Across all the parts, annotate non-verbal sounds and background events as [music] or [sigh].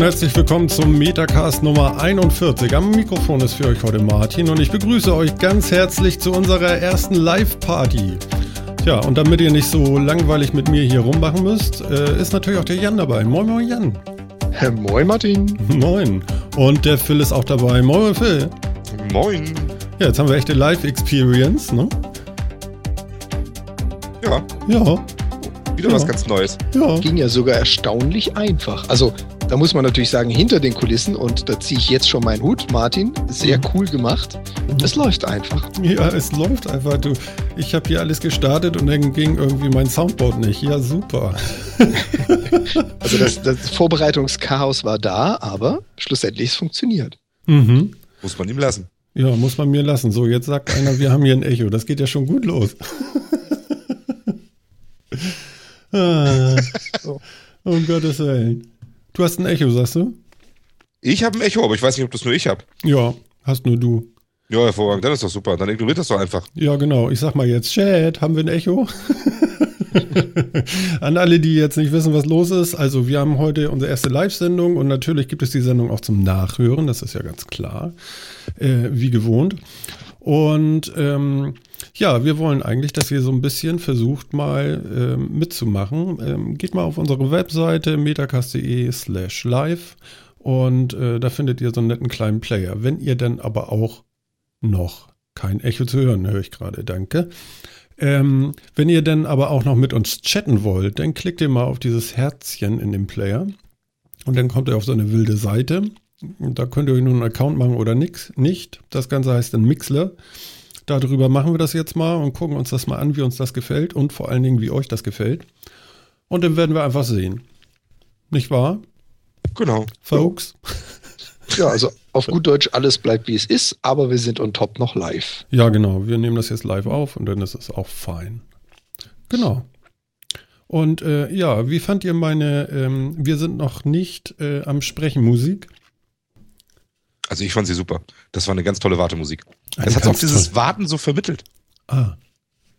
Und herzlich willkommen zum Metacast Nummer 41. Am Mikrofon ist für euch heute Martin und ich begrüße euch ganz herzlich zu unserer ersten Live-Party. Tja, und damit ihr nicht so langweilig mit mir hier rummachen müsst, äh, ist natürlich auch der Jan dabei. Moin, moin, Jan. Moin, Martin. [laughs] Moin. Und der Phil ist auch dabei. Moin, Phil. Moin. Ja, jetzt haben wir echte Live-Experience, ne? Ja. Ja. Wieder ja. was ganz Neues. Ja. Ging ja sogar erstaunlich einfach. Also, da muss man natürlich sagen, hinter den Kulissen, und da ziehe ich jetzt schon meinen Hut, Martin, sehr Mhm. cool gemacht. Es läuft einfach. Ja, es läuft einfach. Du, ich habe hier alles gestartet und dann ging irgendwie mein Soundboard nicht. Ja, super. [laughs] Also, das, das Vorbereitungschaos war da, aber schlussendlich es funktioniert. Mhm. Muss man ihm lassen. Ja, muss man mir lassen. So, jetzt sagt einer, wir haben hier ein Echo. Das geht ja schon gut los. [laughs] [laughs] ah, um Gottes Willen. Du hast ein Echo, sagst du? Ich habe ein Echo, aber ich weiß nicht, ob das nur ich habe. Ja, hast nur du. Ja, hervorragend. Dann ist doch super. Dann ignoriert das doch einfach. Ja, genau. Ich sag mal jetzt, Chat, haben wir ein Echo? [laughs] An alle, die jetzt nicht wissen, was los ist. Also, wir haben heute unsere erste Live-Sendung und natürlich gibt es die Sendung auch zum Nachhören. Das ist ja ganz klar. Äh, wie gewohnt. Und ähm, ja, wir wollen eigentlich, dass ihr so ein bisschen versucht mal ähm, mitzumachen. Ähm, geht mal auf unsere Webseite metacast.de slash live und äh, da findet ihr so einen netten kleinen Player. Wenn ihr dann aber auch noch kein Echo zu hören, höre ich gerade, danke. Ähm, wenn ihr dann aber auch noch mit uns chatten wollt, dann klickt ihr mal auf dieses Herzchen in dem Player und dann kommt ihr auf so eine wilde Seite. Da könnt ihr euch nun einen Account machen oder nix, nicht. Das Ganze heißt dann Mixler. Darüber machen wir das jetzt mal und gucken uns das mal an, wie uns das gefällt und vor allen Dingen, wie euch das gefällt. Und dann werden wir einfach sehen. Nicht wahr, Genau. folks? Ja, also auf gut Deutsch, alles bleibt wie es ist, aber wir sind on top noch live. Ja, genau. Wir nehmen das jetzt live auf und dann ist es auch fein. Genau. Und äh, ja, wie fand ihr meine, ähm, wir sind noch nicht äh, am Sprechen Musik? Also ich fand sie super. Das war eine ganz tolle Wartemusik. Eine Es hat auch dieses tolle- Warten so vermittelt. Ah.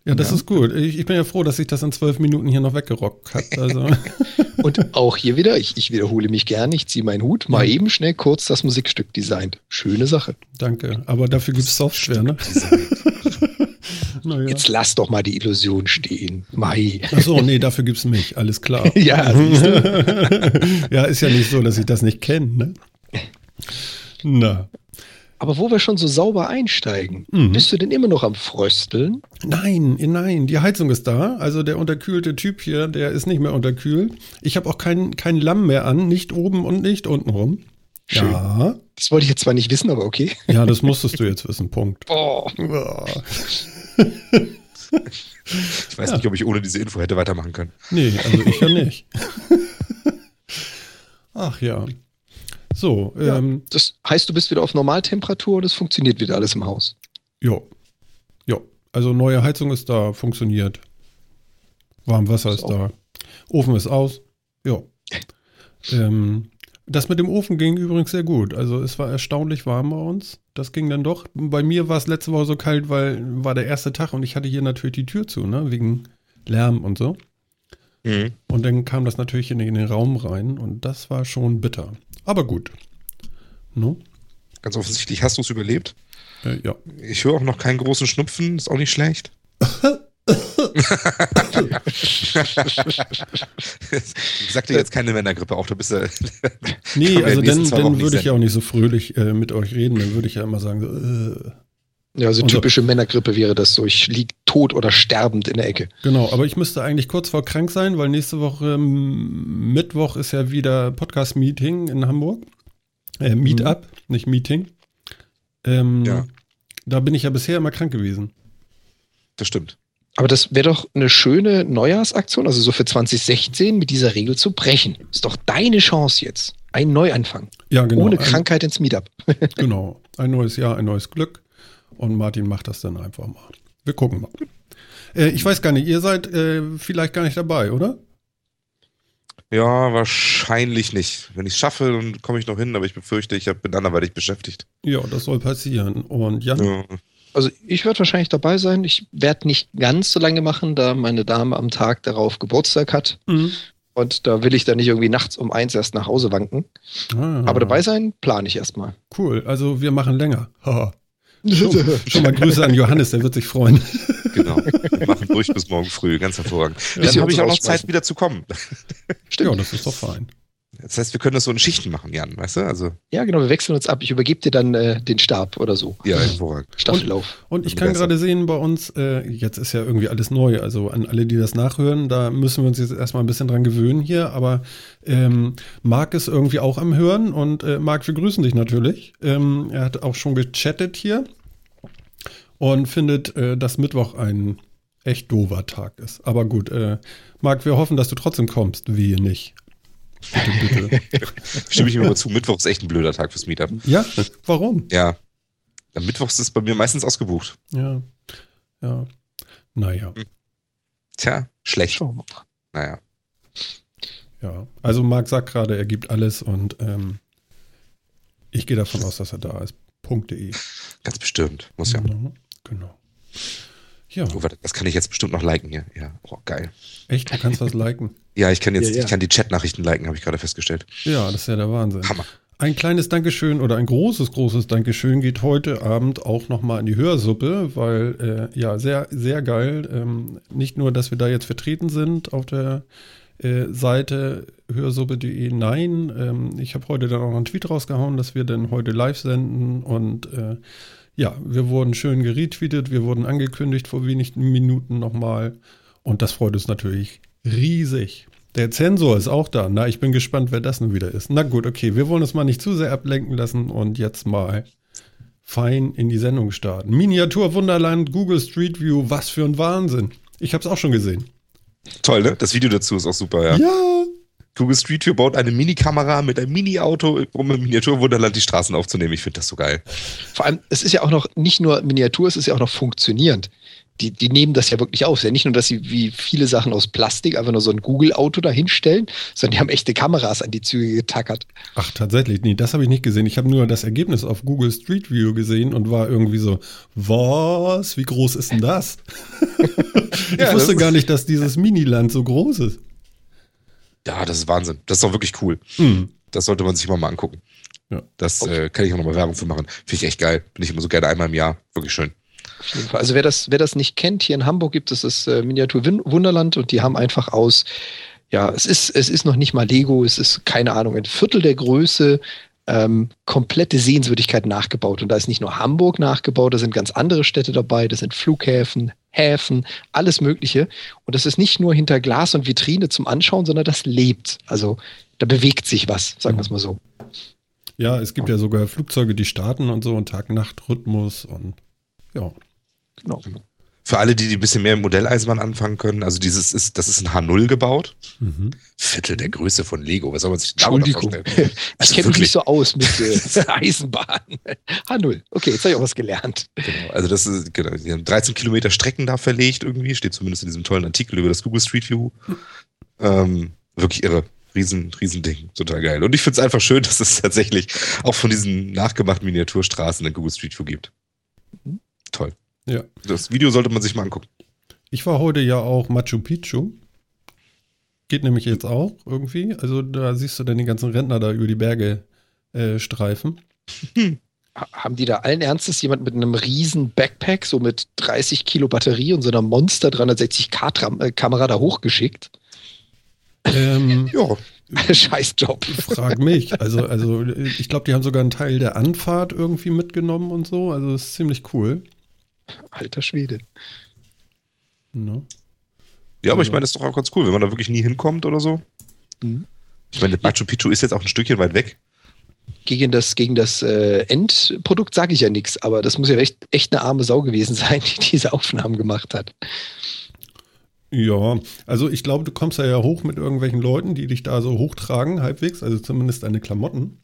Ja, das Ja. ist gut. Ich, ich bin ja froh, dass sich das in zwölf Minuten hier noch weggerockt hat. Also, [laughs] Und auch hier wieder, ich, ich wiederhole mich gerne, ich ziehe meinen Hut, mal Ja. eben schnell kurz das Musikstück designt. Schöne Sache. danke. Aber dafür gibt es Software, ne? [laughs] naja. Jetzt lass doch mal die Illusion stehen. Mai. Achso, nee, dafür gibt es mich. Alles klar. [laughs] Ja, siehst du. ja, ist ja nicht so, dass ich das nicht kenne, ne? Na. Aber wo wir schon so sauber einsteigen, Mhm. bist du denn immer noch am Frösteln? Nein, nein, die Heizung ist da. Also der unterkühlte Typ hier, der ist nicht mehr unterkühlt. Ich habe auch kein, kein Lamm mehr an, nicht oben und nicht unten rum. Schön. Ja, Das wollte ich jetzt zwar nicht wissen, aber okay. ja, das musstest du jetzt wissen, Punkt. Ja. [laughs] Ich weiß nicht, ob ich ohne diese Info hätte weitermachen können. Nee, also ich ja nicht. [laughs] Ach ja. So, Ja. ähm, Das heißt, du bist wieder auf Normaltemperatur und es funktioniert wieder alles im Haus. jo. Jo. Also neue Heizung ist da, funktioniert. Warmwasser ist Ist da. Ofen ist aus. Jo. [laughs] Ähm, das mit dem Ofen ging übrigens sehr gut. Also es war erstaunlich warm bei uns. Das ging dann doch. Bei mir war es letzte Woche so kalt, weil war der erste Tag und ich hatte hier natürlich die Tür zu, ne? Wegen Lärm und so. Mhm. Und dann kam das natürlich in den, in den Raum rein und das war schon bitter. Aber gut. No? Ganz offensichtlich hast du es überlebt. Äh, ja. Ich höre auch noch keinen großen Schnupfen. Ist auch nicht schlecht. [laughs] ich sag dir jetzt keine Männergrippe, auch du bist [laughs] ja. Nee, also dann, dann würde ich ja auch nicht so fröhlich äh, mit euch reden. Dann würde ich ja immer sagen, so, äh. Ja, also Und so- typische Männergrippe wäre das so. Ich lieg tot oder sterbend in der Ecke. genau. Aber ich müsste eigentlich kurz vor krank sein, weil nächste Woche ähm, Mittwoch ist ja wieder Podcast-Meeting in Hamburg. Äh, Meetup, nicht Meeting. Ähm, Ja. Da bin ich ja bisher immer krank gewesen. Das stimmt. Aber das wäre doch eine schöne Neujahrsaktion, also so für 2016 mit dieser Regel zu brechen. Ist doch deine Chance jetzt. Ein Neuanfang. Ja, genau. Ohne Ein- Krankheit ins Meetup. [laughs] Genau. Ein neues Jahr, ein neues Glück. Und Martin macht das dann einfach mal. Wir gucken mal. Äh, ich weiß gar nicht, ihr seid äh, vielleicht gar nicht dabei, oder? Ja, wahrscheinlich nicht. Wenn ich es schaffe, dann komme ich noch hin, aber ich befürchte, ich bin anderweitig beschäftigt. Ja, das soll passieren. Und Jan? Ja. Also ich werde wahrscheinlich dabei sein. Ich werde nicht ganz so lange machen, da meine Dame am Tag darauf Geburtstag hat. Mhm. Und da will ich dann nicht irgendwie nachts um eins erst nach Hause wanken. Ah, Aber dabei sein plane ich erstmal. Cool, also wir machen länger. Haha. Schon, schon mal [laughs] Grüße an Johannes, der wird sich freuen. [laughs] Genau. Wir machen durch bis morgen früh, ganz hervorragend. Bis Dann habe ich auch noch. Zeit, wieder zu kommen. Ja, das ist doch fein. Das heißt, wir können das so in Schichten machen, Jan, weißt du? Also, Ja, genau, wir wechseln uns ab. Ich übergebe dir dann äh, den Stab oder so. ja, hervorragend. Staffellauf. Und ich Bin kann gerade sehen bei uns, äh, jetzt ist ja irgendwie alles neu, also an alle, die das nachhören, da müssen wir uns jetzt erstmal ein bisschen dran gewöhnen hier, aber ähm, Marc ist irgendwie auch am Hören und äh, Marc, wir grüßen dich natürlich. Ähm, er hat auch schon gechattet hier und findet, äh, dass Mittwoch ein echt doofer Tag ist. Aber gut, äh, Marc, wir hoffen, dass du trotzdem kommst, wehe nicht. Bitte, bitte. [laughs] Stimme ich mir mal zu, Mittwoch ist echt ein blöder Tag fürs Meetup. ja, warum? Ja. Am Mittwochs ist bei mir meistens ausgebucht. Ja, ja. Naja. Tja, schlecht. Naja. Ja, also Marc sagt gerade, er gibt alles und ähm, ich gehe davon aus, dass er da ist. .de. Ganz bestimmt. Muss ja. Genau. genau. Ja, Oh, warte, das kann ich jetzt bestimmt noch liken hier. Ja, oh, geil. echt, du kannst was liken. [laughs] Ja, ich kann jetzt, Ja, ja. ich kann die Chat-Nachrichten liken, habe ich gerade festgestellt. Ja, das ist ja der Wahnsinn. Hammer. Ein kleines Dankeschön oder ein großes, großes Dankeschön geht heute Abend auch nochmal in die Hörsuppe, weil, äh, ja, sehr, sehr geil. Ähm, nicht nur, dass wir da jetzt vertreten sind auf der äh, Seite hörsuppe.de, nein, ähm, ich habe heute dann auch noch einen Tweet rausgehauen, dass wir dann heute live senden und äh, ja, wir wurden schön geretweetet, wir wurden angekündigt vor wenigen Minuten nochmal und das freut uns natürlich riesig. Der Zensor ist auch da. Na, ich bin gespannt, wer das nun wieder ist. Na gut, okay, wir wollen uns mal nicht zu sehr ablenken lassen und jetzt mal fein in die Sendung starten. Miniatur Wunderland, Google Street View, was für ein Wahnsinn. Ich habe es auch schon gesehen. Toll, ne? Das Video dazu ist auch super, ja. Ja. Google Street View baut eine Mini-Kamera mit einem Mini-Auto, um im Miniaturwunderland die Straßen aufzunehmen. Ich finde das so geil. Vor allem, es ist ja auch noch nicht nur Miniatur, es ist ja auch noch funktionierend. Die, die nehmen das ja wirklich auf. Es ist ja nicht nur, dass sie wie viele Sachen aus Plastik einfach nur so ein Google-Auto dahinstellen, sondern die haben echte Kameras an die Züge getackert. Ach, tatsächlich. Nee, das habe ich nicht gesehen. Ich habe nur das Ergebnis auf Google Street View gesehen und war irgendwie so, was? Wie groß ist denn das? [laughs] ich Ja, wusste das gar nicht, dass dieses Miniland so groß ist. Ja, das ist Wahnsinn. Das ist doch wirklich cool. Hm. Das sollte man sich mal, mal angucken. Ja. Das äh, kann ich auch nochmal Werbung für machen. Finde ich echt geil. Bin ich immer so gerne einmal im Jahr. Wirklich schön. Also wer das, wer das nicht kennt, hier in Hamburg gibt es das äh, Miniatur Wunderland und die haben einfach aus, ja, es ist, es ist noch nicht mal Lego, es ist, keine Ahnung, ein Viertel der Größe, ähm, komplette Sehenswürdigkeit nachgebaut. Und da ist nicht nur Hamburg nachgebaut, da sind ganz andere Städte dabei, da sind Flughäfen, Häfen, alles Mögliche. Und das ist nicht nur hinter Glas und Vitrine zum Anschauen, sondern das lebt. Also da bewegt sich was, sagen wir es mal so. Ja, es gibt ja sogar Flugzeuge, die starten und so und Tag-Nacht-Rhythmus und ja. Genau. Für alle, die, die ein bisschen mehr mit Modelleisenbahn anfangen können, also dieses ist, das ist ein H0 gebaut. Mhm. Viertel der Größe von Lego. Was soll man sich Entschuldigung. vorstellen? [laughs] Ich Also kenne mich nicht so aus mit äh, [laughs] Eisenbahn. H0. Okay, jetzt habe ich auch was gelernt. Genau, also das ist, genau, die haben 13 Kilometer Strecken da verlegt irgendwie, steht zumindest in diesem tollen Artikel über das Google Street View. Ähm, wirklich irre. Riesen, riesen Ding. Total geil. Und ich finde es einfach schön, [laughs] dass es tatsächlich auch von diesen nachgemachten Miniaturstraßen in Google Street View gibt. Toll. Ja. Das Video sollte man sich mal angucken. Ich war heute ja auch Machu Picchu. Geht nämlich jetzt auch irgendwie. Also da siehst du dann die ganzen Rentner da über die Berge äh, streifen. [laughs] Ha- Haben die da allen Ernstes jemand mit einem riesen Backpack, so mit 30 Kilo Batterie und so einer Monster 360K-Kamera da hochgeschickt? Ähm, [laughs] Ja, Scheiß Job. frag mich. Also, also ich glaube, die haben sogar einen Teil der Anfahrt irgendwie mitgenommen und so. Also das ist ziemlich cool. Alter Schwede. Ne? ja aber ich Also- meine, das ist doch auch ganz cool, wenn man da wirklich nie hinkommt oder so. Mhm. Ich meine, Machu Picchu ist jetzt auch ein Stückchen weit weg. Gegen das, gegen das äh, Endprodukt sage ich ja nichts, aber das muss ja echt, echt eine arme Sau gewesen [laughs] sein, die diese Aufnahmen gemacht hat. Ja, also ich glaube, du kommst da ja hoch mit irgendwelchen Leuten, die dich da so hochtragen, halbwegs, also zumindest deine Klamotten.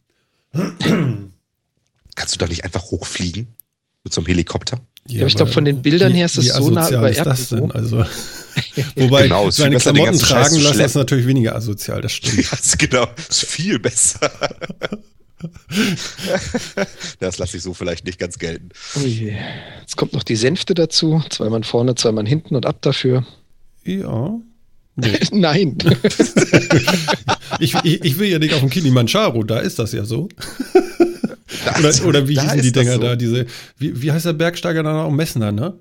Kannst du da nicht einfach hochfliegen? Mit so einem Helikopter? Ja, aber ich glaube, von den Bildern her ist das wie so nah über ist das denn? Also, [laughs] [laughs] wobei, Genau, es seine besser, den Klamotten tragen lassen, ist natürlich weniger asozial, das [laughs] stimmt. Ja, ist genau. Ist viel besser. das lasse ich so vielleicht nicht ganz gelten. Ui. Jetzt kommt noch die Sänfte dazu. Zwei Mann vorne, zwei Mann hinten und ab dafür. Ja, Nee. Nein. ich, ich, ich will ja nicht auf dem Kilimanjaro, da ist das ja so. Oder, oder wie hießen die Dinger so. da, diese, wie, wie heißt der Bergsteiger da noch? Messner, ne?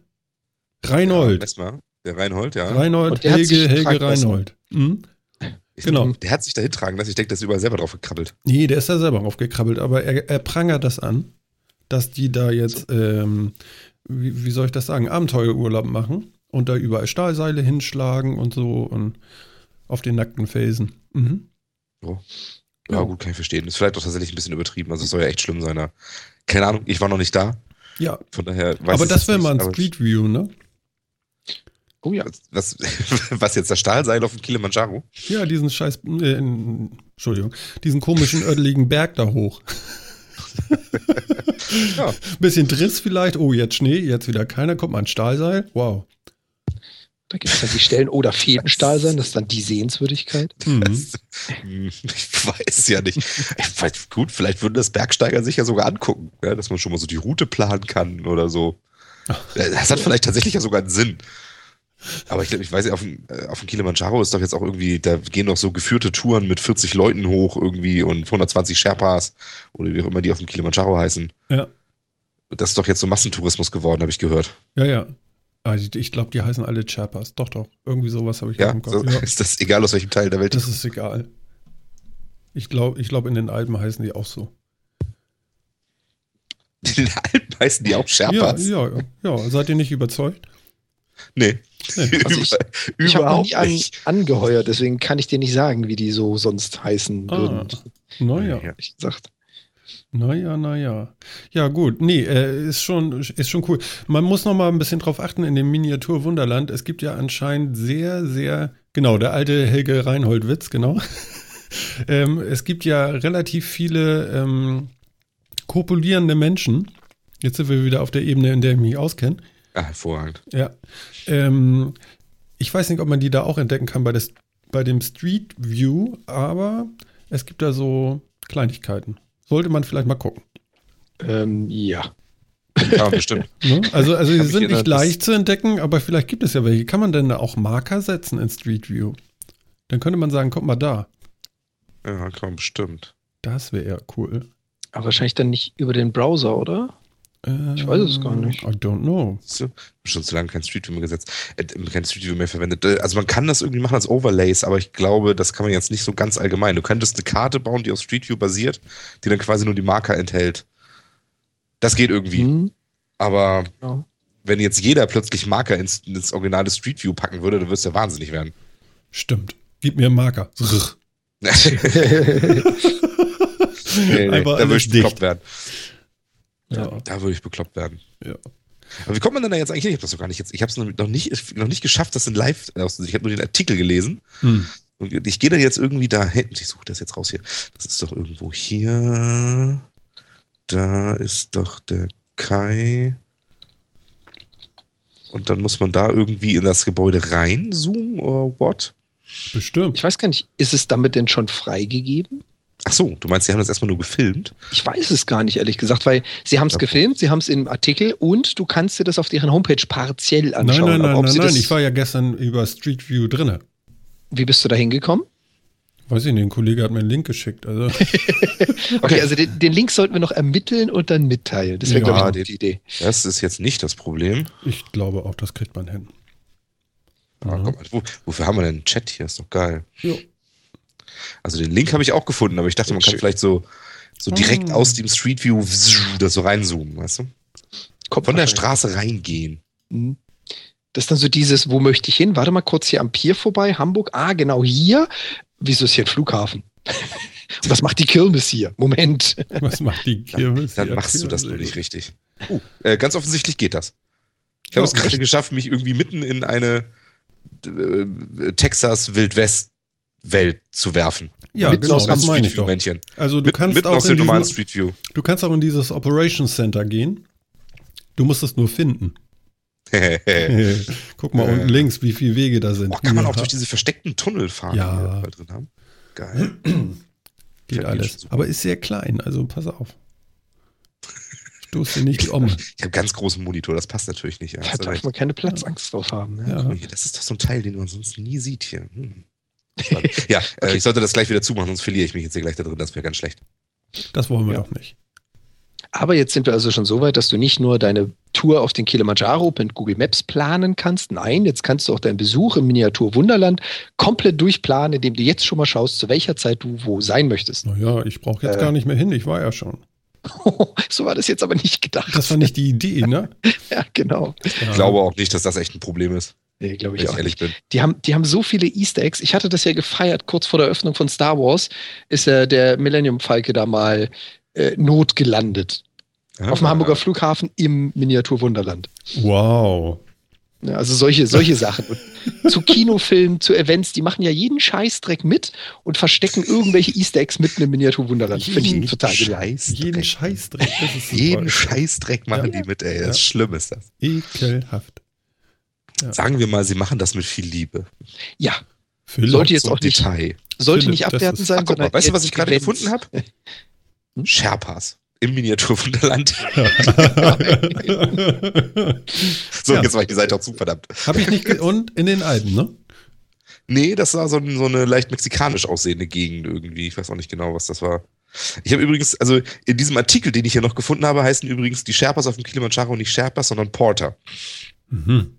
Reinhold. Ja, der Reinhold, ja. Reinhold, Helge, Helge. Reinhold. Hm? Ich- genau. Der hat sich da hintragen lassen. Ich denke, der ist überall selber drauf gekrabbelt. Nee, der ist da selber aufgekrabbelt, aber er, er prangert das an, dass die da jetzt, ähm, wie, wie soll ich das sagen, Abenteuerurlaub machen und da überall Stahlseile hinschlagen und so und auf den nackten Felsen. Mhm. Ja, Ja. gut, kann ich verstehen. Ist vielleicht auch tatsächlich ein bisschen übertrieben. Also es soll ja echt schlimm sein. Da. Keine Ahnung, ich war noch nicht da. Ja, Von daher weiß aber das wäre mal ein Street View, ne? Oh ja. Was, [laughs] was jetzt das Stahlseil auf dem Kilimanjaro? Ja, diesen scheiß, äh, Entschuldigung, diesen komischen ödeligen Berg da hoch. [laughs] Ja. Bisschen Driss vielleicht, oh, jetzt Schnee, jetzt wieder keiner, kommt mal ein Stahlseil, wow. Da gibt es dann die Stellen, oh, da fehlt ein Stahl sein, das ist dann die Sehenswürdigkeit. Mhm. Hm, ich weiß ja nicht. Ich weiß, gut, vielleicht würden das Bergsteiger sich ja sogar angucken, ja, dass man schon mal so die Route planen kann oder so. Das hat vielleicht tatsächlich ja sogar einen Sinn. Aber ich glaube, ich weiß nicht, auf dem, äh, auf dem Kilimanjaro ist doch jetzt auch irgendwie, da gehen doch so geführte Touren mit 40 Leuten hoch irgendwie und 120 Sherpas oder wie auch immer die auf dem Kilimanjaro heißen. Ja, Das ist doch jetzt so Massentourismus geworden, habe ich gehört. ja, ja. Ah, ich ich glaube, die heißen alle Chapas. Doch, doch. Irgendwie sowas habe ich Ja, im Kopf. so, Ja, [laughs] ist das egal aus welchem Teil der Welt. das ist egal. Ich glaube, ich glaub, in den Alpen heißen die auch so. [laughs] In den Alpen heißen die auch Ja, Sherpas? ja, ja. Seid ihr nicht überzeugt? Nee. Nee. [laughs] Also ich- Ich habe noch überhaupt nie an, nicht. angeheuert, deswegen kann ich dir nicht sagen, wie die so sonst heißen Ah, würden. naja. Ehrlich gesagt. Naja, naja. Ja, gut. Nee, äh, ist, schon, ist schon cool. Man muss noch mal ein bisschen drauf achten in dem Miniatur Wunderland. Es gibt ja anscheinend sehr, sehr, genau, der alte Helge Reinhold-Witz, genau. [laughs] ähm, es gibt ja relativ viele ähm, kopulierende Menschen. Jetzt sind wir wieder auf der Ebene, in der ich mich auskenne. Ah, hervorragend. Ja. Ähm, ich weiß nicht, ob man die da auch entdecken kann bei, des, bei dem Street View, aber es gibt da so Kleinigkeiten. Sollte man vielleicht mal gucken. Ähm, ja. Ja, bestimmt. [laughs] Ne? Also, also ich sind nicht leicht zu entdecken, aber vielleicht gibt es ja welche. Kann man denn da auch Marker setzen in Street View? Dann könnte man sagen, guck mal da. Ja, man bestimmt. Das wäre ja cool. Aber wahrscheinlich dann nicht über den Browser, oder? Ich weiß es gar nicht. I don't know. Du? Schon zu lange kein Street View mehr gesetzt, äh, kein Street View mehr verwendet. Äh, Also man kann das irgendwie machen als Overlays, aber ich glaube, das kann man jetzt nicht so ganz allgemein. Du könntest eine Karte bauen, die auf Street View basiert, die dann quasi nur die Marker enthält. Das geht irgendwie. Hm, Aber ja. wenn jetzt jeder plötzlich Marker ins, ins originale Street View packen würde, dann würdest du ja wahnsinnig werden. Stimmt. Gib mir einen Marker. [laughs] [laughs] nee, Einfach da würde ich dicht. werden. Ja. Da würde ich bekloppt werden. Ja. Aber wie kommt man denn da jetzt eigentlich hin? Ich habe das doch gar nicht jetzt. Ich habe es noch nicht, noch nicht geschafft, das in live auszuziehen. Ich habe nur den Artikel gelesen. Hm. Und ich gehe da jetzt irgendwie da hin. Ich suche das jetzt raus hier. Das ist doch irgendwo hier. Da ist doch der Kai. Und dann muss man da irgendwie in das Gebäude reinzoomen oder what? Bestimmt. Ich weiß gar nicht, ist es damit denn schon freigegeben? Ach so, du meinst, sie haben das erstmal nur gefilmt? Ich weiß es gar nicht, ehrlich gesagt, weil sie haben es gefilmt, sie haben es im Artikel und du kannst dir das auf deren Homepage partiell Nein, anschauen. nein, nein, ob nein, nein. das, Ich war ja gestern über Street View drinne. wie bist du da hingekommen? Weiß ich nicht, ein Kollege hat mir einen Link geschickt. Also, [laughs] Okay, also den, den Link sollten wir noch ermitteln und dann mitteilen. Das wäre, Ja, glaube ich, gute Idee. Das ist jetzt nicht das Problem. ich glaube auch, das kriegt man hin. Ah, Mhm. mal, wo, wofür haben wir denn einen Chat hier? Ist doch geil. Jo. Also den Link habe ich auch gefunden, aber ich dachte, man kann vielleicht so, so direkt Ah. aus dem Street View da so reinzoomen, weißt du? Kommt Von der. Straße reingehen. Mhm. Das ist dann so dieses, wo möchte ich hin? Warte mal kurz hier am Pier vorbei, Hamburg. Ah, genau hier. Wieso ist hier ein Flughafen? [laughs] Und was macht die Kirmes hier? Moment. [laughs] Was macht die Kirmes? Dann hier? machst du das nur nicht richtig. Uh, äh, ganz offensichtlich geht das. Ich habe es gerade geschafft, mich irgendwie mitten in eine äh, Texas Wildwest Welt zu werfen. Ja, Mitten genau, das meine ich doch. Männchen. Also du Mit, kannst mitten auch aus in dem normalen diesen, Street View. du kannst auch in dieses Operations Center gehen. Du musst es nur finden. [laughs] Guck mal Äh. unten links, wie viele Wege da sind. oh, kann man auch durch diese versteckten Tunnel fahren, Ja. die wir da drin haben? Geil. [clears throat] Geht alles. Aber ist sehr klein, also pass auf. Stoß dir nicht um. Ich habe ganz großen Monitor, das passt natürlich nicht. Ja, Da darf man keine Platzangst drauf haben. Ne? Ja. Das ist doch so ein Teil, den man sonst nie sieht hier. Hm. [laughs] Ja, äh, ich sollte das gleich wieder zumachen, sonst verliere ich mich jetzt hier gleich da drin. Das wäre ganz schlecht. Das wollen wir Ja. doch nicht. Aber jetzt sind wir also schon so weit, dass du nicht nur deine Tour auf den Kilimanjaro mit Google Maps planen kannst. Nein, jetzt kannst du auch deinen Besuch im Miniatur Wunderland komplett durchplanen, indem du jetzt schon mal schaust, zu welcher Zeit du wo sein möchtest. Naja, ich brauche jetzt Äh. gar nicht mehr hin. Ich war ja schon. [laughs] so war das jetzt aber nicht gedacht. Das war nicht die Idee, ne? [laughs] ja, genau. Ich glaube auch nicht, dass das echt ein Problem ist, Nee, glaube ich auch. ehrlich bin. Die haben, die haben so viele Easter Eggs. Ich hatte das ja gefeiert, kurz vor der Öffnung von Star Wars ist ja der Millennium Falke da mal äh, notgelandet. Auf dem Ah. Hamburger Flughafen im Miniatur Wunderland. Wow. Ja, also solche, solche [laughs] Sachen. Und zu Kinofilmen, zu Events, die machen ja jeden Scheißdreck mit und verstecken irgendwelche Easter Eggs mitten im Miniatur Wunderland. Finde ich Jeden total. Scheißdreck. Jeden Scheißdreck. Das ist super. Jeden Scheißdreck machen Ja. die mit, ey. Das Ja. ist schlimm ist das. Ekelhaft. Ja. Sagen wir mal, sie machen das mit viel Liebe. Ja, Philipp, Sollte jetzt auch nicht, Detail. sollte Philipp, nicht abwertend sein, Ach, guck mal, sondern weißt du, was ich gerade gefunden habe? Hm? Sherpas im Miniaturwunderland. [laughs] So, Ja. jetzt war ich die Seite auch zu, verdammt. Hab ich nicht. ge- Und in den Alpen, ne? Nee, das war so, ein, so eine leicht mexikanisch aussehende Gegend irgendwie. Ich weiß auch nicht genau, was das war. Ich habe übrigens, also in diesem Artikel, den ich hier noch gefunden habe, heißen übrigens die Sherpas auf dem Kilimanjaro nicht Sherpas, sondern Porter. Mhm.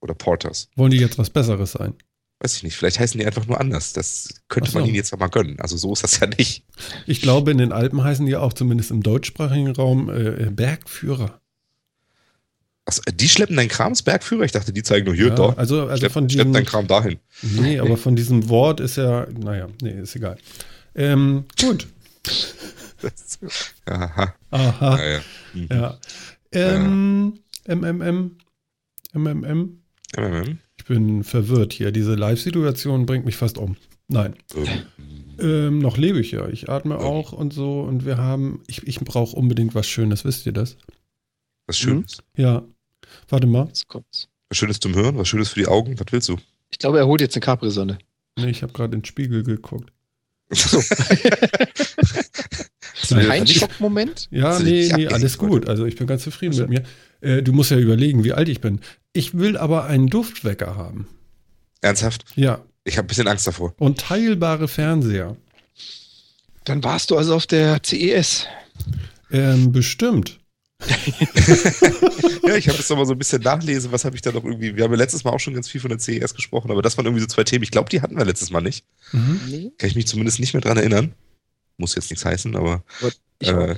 Oder Porters. Wollen die jetzt was Besseres sein? Weiß ich nicht. Vielleicht heißen die einfach nur anders. Das könnte so. man ihnen jetzt auch mal gönnen. Also so ist das ja nicht. Ich glaube, in den Alpen heißen die auch zumindest im deutschsprachigen Raum äh, äh, Bergführer. Achso, die schleppen deinen Krams Bergführer? Ich dachte, die zeigen nur hier, Ja, da. also, also schlepp, von schlepp diesem. deinen Kram dahin. Nee, aber von diesem Wort ist ja. Naja, nee, ist egal. Ähm, gut. [laughs] Aha. Aha. Naja. Mhm. Ja. Ähm, MMM. MMM. Ähm, Ich bin verwirrt hier. Diese Live-Situation bringt mich fast um. Nein. ähm, Ähm, noch lebe ich ja. Ich atme Ja. auch und so. Und wir haben. Ich, ich brauche unbedingt was Schönes. Wisst ihr das? Was Schönes. Ja. Warte mal. Jetzt kommt's. Was Schönes zum Hören, was Schönes für die Augen. Was willst du? Ich glaube, er holt jetzt eine Capri-Sonne. Nee, ich habe gerade in den Spiegel geguckt. So. [laughs] Kein Schockmoment? [laughs] Ja, nee, nee, alles gut. Also ich bin ganz zufrieden Also- mit mir. Äh, du musst ja überlegen, wie alt ich bin. Ich will aber einen Duftwecker haben. Ernsthaft? Ja. Ich habe ein bisschen Angst davor. Und teilbare Fernseher. Dann warst du also auf der CES. Ähm, bestimmt. [laughs] Ja, ich habe jetzt noch mal so ein bisschen nachlesen, was habe ich da noch irgendwie. Wir haben ja letztes Mal auch schon ganz viel von der CES gesprochen, aber das waren irgendwie so zwei Themen. Ich glaube, die hatten wir letztes Mal nicht. Mhm. Nee. Kann ich mich zumindest nicht mehr dran erinnern. Muss jetzt nichts heißen, aber Ich Äh.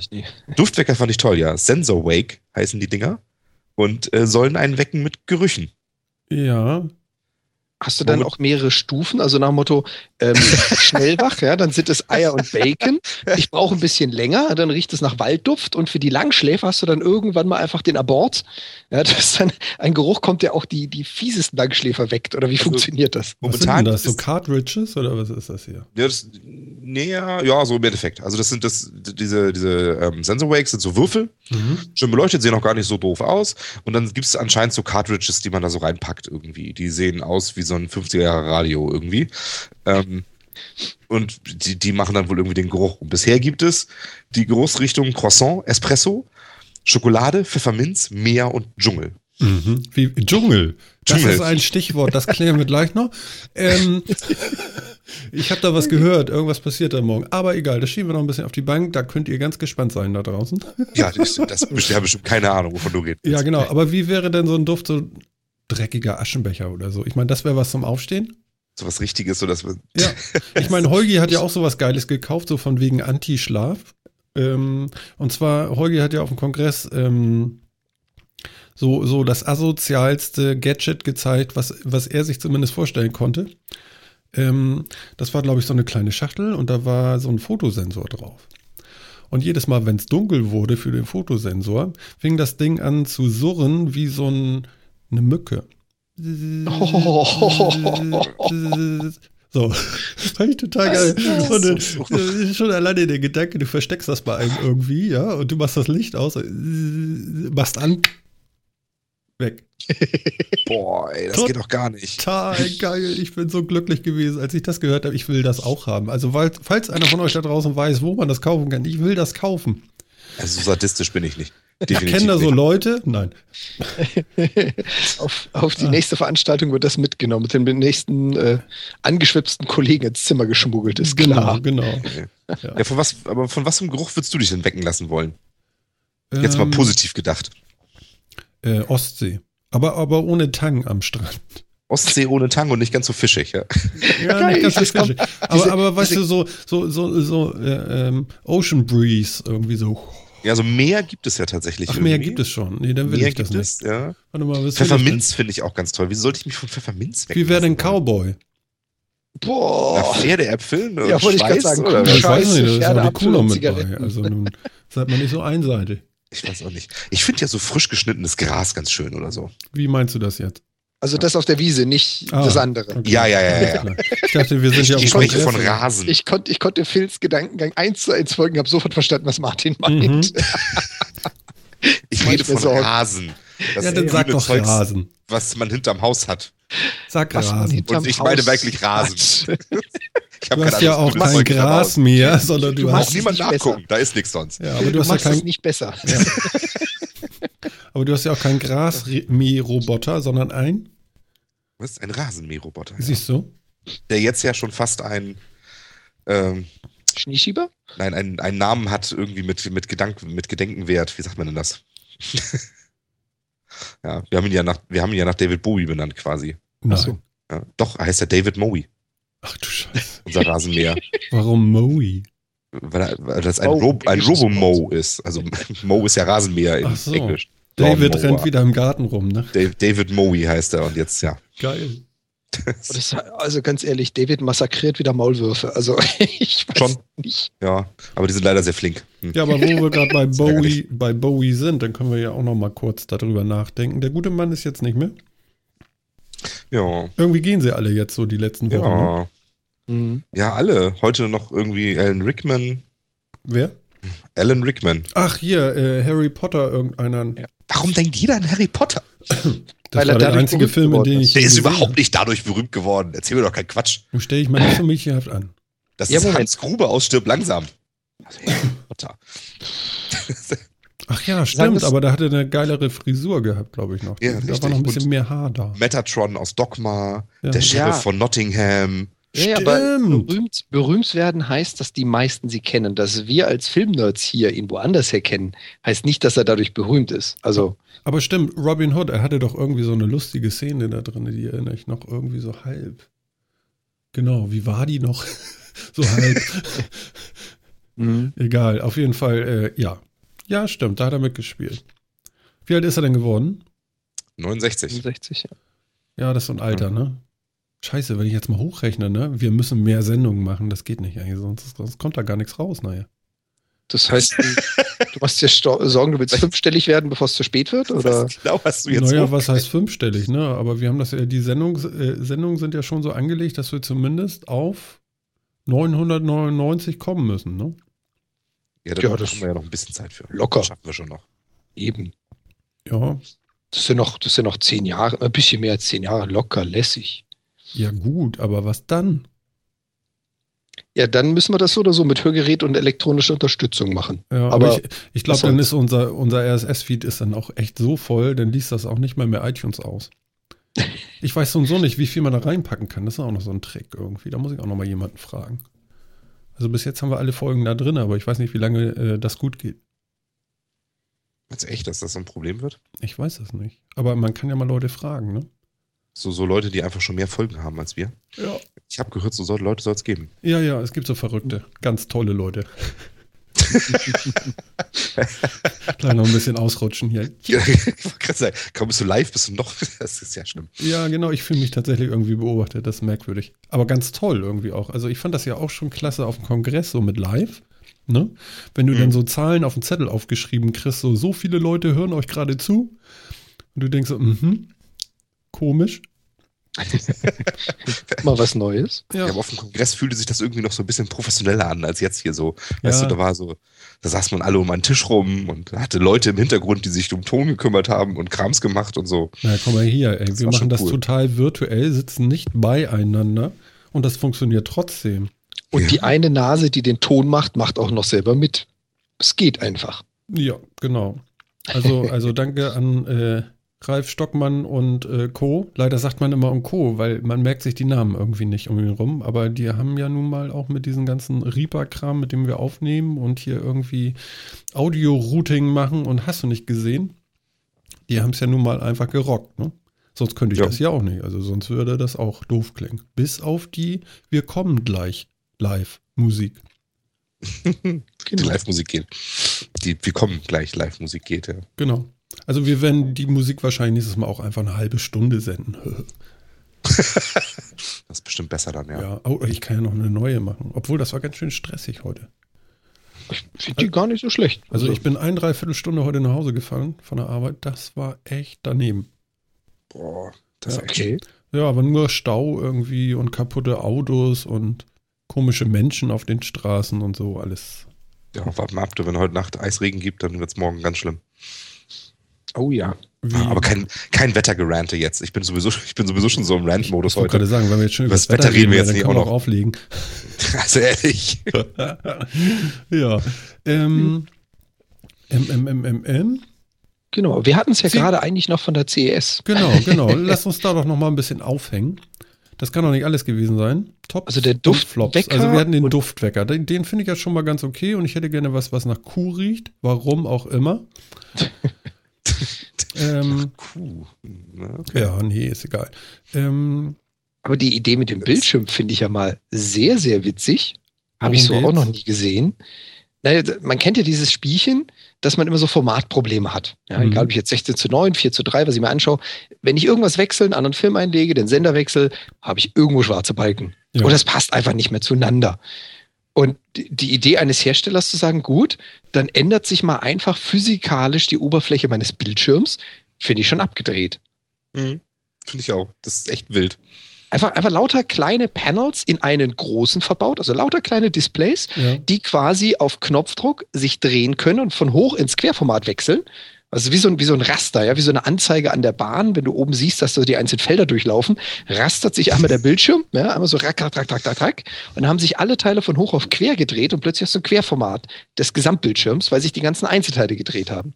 Duftwecker fand ich toll, ja. Sensor Wake heißen die Dinger und äh, sollen einen wecken mit Gerüchen. Ja. Hast du dann Moment. auch mehrere Stufen? Also nach dem Motto, ähm, [laughs] schnell wach, ja, dann sind es Eier und Bacon. Ich brauche ein bisschen länger, dann riecht es nach Waldduft. Und für die Langschläfer hast du dann irgendwann mal einfach den Abort. Ja, dass dann ein Geruch kommt, der auch die, die fiesesten Langschläfer weckt. Oder wie Also, funktioniert das? Was sind denn Momentan das? So ist- Cartridges oder was ist das hier? Ja, das, nee, ja, ja, so im Endeffekt. Also das sind das, diese, diese ähm, Sensor Wakes sind so Würfel, Mhm. schön beleuchtet, sehen auch gar nicht so doof aus. Und dann gibt es anscheinend so Cartridges, die man da so reinpackt irgendwie. Die sehen aus wie so ein 50er Jahre Radio irgendwie. Ähm, und die, die machen dann wohl irgendwie den Geruch. Und bisher gibt es die Geruchsrichtung Croissant, Espresso, Schokolade, Pfefferminz, Meer und Dschungel. Mhm. Wie Dschungel. Das Dschungel. ist ein Stichwort, das klären wir gleich noch. Ähm, ich habe da was gehört, irgendwas passiert da morgen. Aber egal, das schieben wir noch ein bisschen auf die Bank. Da könnt ihr ganz gespannt sein da draußen. Ja, das, das die haben bestimmt keine Ahnung, wovon du redest. Ja, genau. Aber wie wäre denn so ein Duft, so dreckiger Aschenbecher oder so? Ich meine, das wäre was zum Aufstehen. So was Richtiges, so dass wir. Ja. Ich meine, [laughs] Holgi hat ja auch sowas Geiles gekauft, so von wegen Anti-Schlaf. Ähm, und zwar, Holgi hat ja auf dem Kongress ähm, so, so das asozialste Gadget gezeigt, was, was er sich zumindest vorstellen konnte. Ähm, das war, glaube ich, so eine kleine Schachtel und da war so ein Fotosensor drauf. Und jedes Mal, wenn es dunkel wurde für den Fotosensor, fing das Ding an zu surren wie so ein, eine Mücke. So, [laughs] fand ich total geil. Das ist Und so- äh, schon alleine der Gedanke, du versteckst das bei einem irgendwie, ja, und du machst das Licht aus, äh, machst an, weg. [laughs] Boah, ey, das Tot- geht doch gar nicht. Total geil. Ich bin so glücklich gewesen, als ich das gehört habe. Ich will das auch haben. Also, weil, falls einer von euch da draußen weiß, wo man das kaufen kann, ich will das kaufen. Also so sadistisch bin ich nicht. Ich kenne da so. Leute? Nein. [laughs] auf, auf die Ah. nächste Veranstaltung wird das mitgenommen, mit dem nächsten äh, angeschwipsten Kollegen ins Zimmer geschmuggelt, ist klar. Genau, genau. Ja, von was, aber von was für einem Geruch würdest du dich denn wecken lassen wollen? Jetzt mal Ähm, positiv gedacht. Äh, Ostsee. Aber, aber ohne Tang am Strand. Ostsee ohne Tang und nicht ganz so fischig, ja. Ja, Geil, nicht ganz so fischig. Aber, diese- aber weißt du, so, so, so, so äh, ähm, Ocean Breeze irgendwie so. Ja, so Meer gibt es ja tatsächlich. Ach, mehr irgendwie. gibt es schon. Nee, dann will Meer ich das gibt nicht. es, ja. Warte mal, Pfefferminz finde ich auch ganz toll. Wieso sollte ich mich von Pfefferminz denn? Wie wäre denn? Cowboy? Boah. Pferdeäpfel? ne? Ja, wollte ich Schweiß sagen, oder ich weiß Scheiße, nicht, da ist auch die Kuh noch mit bei. Also nun seid man nicht so einseitig. Ich weiß auch nicht. Ich finde ja so frisch geschnittenes Gras ganz schön oder so. Wie meinst du das jetzt? Also das auf der Wiese, nicht Ah, das andere. okay. Ja, ja, ja, ja. Ich dachte, wir sind Ich, ja auf ich dem spreche von Rasen. Ich konnte ich konnte Phils Gedankengang eins zu eins folgen, habe sofort verstanden, was Martin meint. Mhm. Ich rede von Sorgen. Rasen. Das Ja, dann sag doch Zeugs, Rasen. was man hinterm Haus hat. Sag Was Rasen. hinterm Und ich meine wirklich Rasen. Ich hab Du kein hast ja auch kein. Gras mehr, sondern du, Du Auch hast. es niemand nicht besser. nachgucken, da ist nichts sonst. Ja, aber Du, du hast ja machst es kein, nicht besser. [laughs] aber du hast ja auch keinen Grasmäherroboter, sondern ein. Was? Ein Rasenmäherroboter. Ja. Siehst du? Der jetzt ja schon fast ein, ähm, Schneeschieber? nein, einen, einen Namen hat, irgendwie mit, mit, Gedank, mit Gedenkenwert. Wie sagt man denn das? [laughs] ja, wir haben ihn ja nach, wir haben ihn ja nach David Bowie benannt quasi. Nein. so. Ja, doch, er heißt ja David Mowie, Ach du Scheiße. unser Rasenmäher. [laughs] Warum Moe? weil, er, weil das ein, Oh, Ro ein Robo-Mo ist. Also [laughs] Mo ist ja Rasenmäher in Ach so. Englisch. David Lawnmower. rennt wieder im Garten rum, ne? Dave, David Mowie heißt er und jetzt, ja. Geil. [laughs] Das, also ganz ehrlich, David massakriert wieder Maulwürfe. Also ich weiß Schon. nicht. Ja, aber die sind leider sehr flink. Hm. Ja, aber wo wir gerade bei. Bowie, bei Bowie sind, dann können wir ja auch noch mal kurz darüber nachdenken. Der gute Mann ist jetzt nicht mehr. Ja, Irgendwie gehen sie alle jetzt so die letzten Wochen. Ne? ja. Mhm. Ja, alle. Heute noch irgendwie Alan Rickman. Wer? Alan Rickman. Ach, hier, äh, Harry Potter, irgendeiner. Ja. Warum denkt jeder an Harry Potter? Das Weil er war der einzige Film, in dem ist. ich. Der ist überhaupt nicht dadurch berühmt geworden. Erzähl mir doch keinen Quatsch. Nun stelle ich mal nicht so milchhaft an. Das Ja, ist Moment. Hans Gruber aus Stirb langsam. Also, Harry Potter. [laughs] Ach ja, stimmt, aber da hat er eine geilere Frisur gehabt, glaube ich noch. Ja, da richtig. war noch ein bisschen Und- mehr Haar da. Metatron aus Dogma. Ja. Der Sheriff Ja. von Nottingham. Ja, ja, aber Stimmt. berühmt, berühmt werden heißt, dass die meisten sie kennen. Dass wir als Filmnerds hier ihn woanders her kennen, heißt nicht, dass er dadurch berühmt ist. Also, Aber stimmt, Robin Hood, er hatte doch irgendwie so eine lustige Szene da drin, die erinnere ich noch irgendwie so halb. Genau, wie war die noch? [laughs] so halb. [laughs] Egal, auf jeden Fall, äh, ja. Ja, stimmt, da hat er mitgespielt. Wie alt ist er denn geworden? 69. 65, ja. Ja, das ist so ein Alter, ne? Scheiße, wenn ich jetzt mal hochrechne, ne? Wir müssen mehr Sendungen machen, das geht nicht eigentlich, sonst, sonst kommt da gar nichts raus, naja. Das heißt, du, machst dir Sorgen, du willst fünfstellig werden, bevor es zu spät wird? Oder? Was genau hast du jetzt Naja, hoch- was heißt fünfstellig, ne? Aber wir haben das ja, die Sendung, äh, Sendungen sind ja schon so angelegt, dass wir zumindest auf 999 kommen müssen, ne? Ja, da Ja, haben wir ja noch ein bisschen Zeit für. Locker. Das schaffen wir schon noch. Eben. Ja, Das sind noch, das sind noch zehn Jahre, ein bisschen mehr als zehn Jahre, locker, lässig. ja gut, aber was dann? Ja, dann müssen wir das so oder so mit Hörgerät und elektronischer Unterstützung machen. Ja, aber, Aber ich, ich glaube, dann ist unser, unser RSS-Feed ist dann auch echt so voll, dann liest das auch nicht mal mehr iTunes aus. [laughs] Ich weiß so und so nicht, wie viel man da reinpacken kann. Das ist auch noch so ein Trick irgendwie. Da muss ich auch noch mal jemanden fragen. Also bis jetzt haben wir alle Folgen da drin, aber ich weiß nicht, wie lange äh, das gut geht. Meinst du echt, dass das so ein Problem wird? Ich weiß das nicht. Aber man kann ja mal Leute fragen, ne? So, so Leute, die einfach schon mehr Folgen haben als wir. Ja. Ich habe gehört, so Leute soll es geben. Ja, ja, es gibt so Verrückte. Ganz tolle Leute. [laughs] Gleich noch ein bisschen ausrutschen hier. [laughs] ich wollte gerade sagen, kaum bist du live, bist du noch. [laughs] Das ist ja schlimm. Ja, genau, ich fühle mich tatsächlich irgendwie beobachtet. Das ist merkwürdig. Aber ganz toll irgendwie auch. Also ich fand das ja auch schon klasse auf dem Kongress, so mit live. Ne? Wenn du Mhm. dann so Zahlen auf dem Zettel aufgeschrieben kriegst, so, so viele Leute hören euch gerade zu. Und du denkst so, mhm, komisch. [laughs] Mal was Neues. Ja, Ja, aber auf dem Kongress fühlte sich das irgendwie noch so ein bisschen professioneller an als jetzt hier so. Weißt Ja. du, da war so, da saß man alle um einen Tisch rum und hatte Leute im Hintergrund, die sich um Ton gekümmert haben und Krams gemacht und so. na komm mal hier, ey. Wir machen das cool. total virtuell, sitzen nicht beieinander. Und das funktioniert trotzdem. Und Ja. die eine Nase, die den Ton macht, macht auch noch selber mit. Es geht einfach. Ja, genau. Also, also danke an äh, Ralf Stockmann und äh, Co. Leider sagt man immer um Co., weil man merkt sich die Namen irgendwie nicht um ihn rum. Aber die haben ja nun mal auch mit diesem ganzen Reaper-Kram, mit dem wir aufnehmen und hier irgendwie Audio-Routing machen und hast du nicht gesehen. Die haben es ja nun mal einfach gerockt, ne? Sonst könnte ich Ja. das ja auch nicht. Also sonst würde das auch doof klingen. Bis auf die Wir kommen gleich Live-Musik. [laughs] Die. Live-Musik geht. Die, wir kommen gleich, Live-Musik geht, ja. Genau. Also wir werden die Musik wahrscheinlich nächstes Mal auch einfach eine halbe Stunde senden. [laughs] Das ist bestimmt besser dann, ja. Ja, oh, ich kann ja noch eine neue machen. Obwohl, das war ganz schön stressig heute. Ich finde die gar nicht so schlecht. Also ich bin ein Dreiviertelstunde heute nach Hause gefahren von der Arbeit. Das war echt daneben. Boah, das Ja, ist echt okay. Ja, aber nur Stau irgendwie und kaputte Autos und komische Menschen auf den Straßen und so alles. Ja, warte mal ab, du, wenn heute Nacht Eisregen gibt, dann wird es morgen ganz schlimm. Oh ja. Wie, Aber kein, kein Wettergerante jetzt. Ich bin sowieso, ich bin sowieso schon so im Rant-Modus ich wollte gerade heute. sagen, wenn wir jetzt schon über das Wetter reden wir jetzt dann nicht können auch wir noch. auflegen. [laughs] Also ehrlich. [laughs] ja. Ähm, MMMM. Genau. Wir hatten es ja gerade eigentlich noch von der CES. Genau, genau. [laughs] Lass uns da doch noch mal ein bisschen aufhängen. Das kann doch nicht alles gewesen sein. Top. Also der Duftwecker Also wir hatten den Duftwecker. Den, den finde ich ja schon mal ganz okay und ich hätte gerne was, was nach Kuh riecht. Warum auch immer. Ähm, Kuh. Na, okay. ja, nee, ist egal. Ähm, Aber die Idee mit dem Bildschirm finde ich ja mal sehr, sehr witzig. Habe ich so Worum auch noch geht's? nie gesehen. Naja, man kennt ja dieses Spielchen, dass man immer so Formatprobleme hat. Ja, Mhm. Egal, ob ich jetzt 16 zu 9, 4 zu 3, was ich mir anschaue. Wenn ich irgendwas wechsle, einen anderen Film einlege, den Sender wechsle, habe ich irgendwo schwarze Balken. Ja. Und das passt einfach nicht mehr zueinander. Und die- Idee eines Herstellers zu sagen, gut, dann ändert sich mal einfach physikalisch die Oberfläche meines Bildschirms, finde ich schon abgedreht. Mhm. Finde ich auch. Das ist echt wild. Einfach, einfach lauter kleine Panels in einen großen verbaut, also lauter kleine Displays, ja. die quasi auf Knopfdruck sich drehen können und von hoch ins Querformat wechseln. Also wie so, ein, wie so ein Raster, ja, wie so eine Anzeige an der Bahn, wenn du oben siehst, dass da die einzelnen Felder durchlaufen, rastert sich einmal der Bildschirm, ja, einmal so rack, rack, rack, rack, rack, rack, und dann haben sich alle Teile von hoch auf quer gedreht und plötzlich hast du ein Querformat des Gesamtbildschirms, weil sich die ganzen Einzelteile gedreht haben.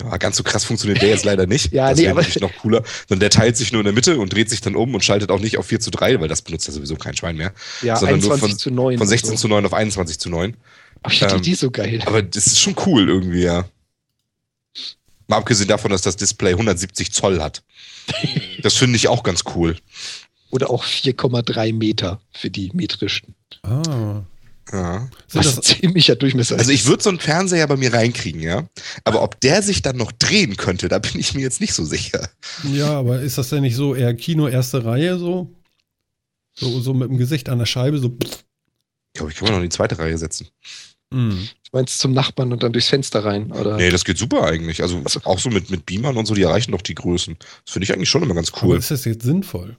Ja, ganz so krass funktioniert der jetzt leider nicht. [laughs] Ja, das nee, aber- natürlich noch cooler. Sondern der teilt sich nur in der Mitte und dreht sich dann um und schaltet auch nicht auf 4 zu 3, weil das benutzt ja sowieso kein Schwein mehr. Ja, Sondern nur 21 von- zu 9. Von 16 und so. zu 9 auf 21 zu 9. Aber ich ähm, die so geil. Aber das ist schon cool irgendwie, ja. Mal abgesehen davon, dass das Display 170 Zoll hat. Das finde ich auch ganz cool. Oder auch 4,3 Meter für die metrischen. Ah. Ja. Sind Was das, ziemlicher Durchmesser Also ich würde so einen Fernseher bei mir reinkriegen, ja. Aber ob der sich dann noch drehen könnte, da bin ich mir jetzt nicht so sicher. ja, aber ist das denn nicht so eher Kino erste Reihe so? So, so mit dem Gesicht an der Scheibe, so. Ich glaube, ich kann mir noch in die zweite Reihe setzen. Mm. Du meinst zum Nachbarn und dann durchs Fenster rein? Oder? Nee, das geht super eigentlich. Also Ach so. auch so mit, mit Beamern und so, die erreichen doch die Größen. Das finde ich eigentlich schon immer ganz Aber cool. ist das jetzt sinnvoll?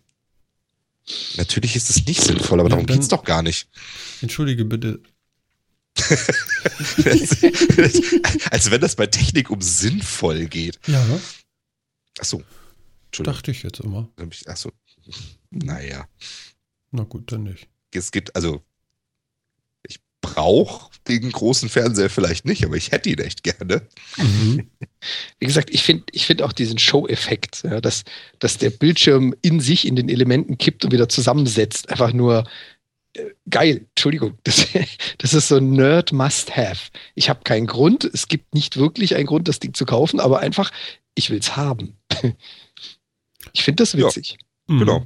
Natürlich ist es nicht sinnvoll, aber Ja, darum dann- geht's doch gar nicht. Entschuldige bitte. [laughs] Als wenn das bei Technik um sinnvoll geht. Ja, Achso. Dachte ich jetzt immer. Achso. Naja. Na gut, dann nicht. Es gibt, also, brauche den großen Fernseher vielleicht nicht, aber ich hätte ihn echt gerne. Mhm. Wie gesagt, ich finde ich find auch diesen Show-Effekt, ja, dass, dass der Bildschirm in sich in den Elementen kippt und wieder zusammensetzt. Einfach nur äh, geil. Entschuldigung. [laughs] Das, das ist so ein Nerd-Must-Have. Ich habe keinen Grund. Es gibt nicht wirklich einen Grund, das Ding zu kaufen, aber einfach, ich will es haben. [laughs] Ich finde das Ja. witzig. Mhm.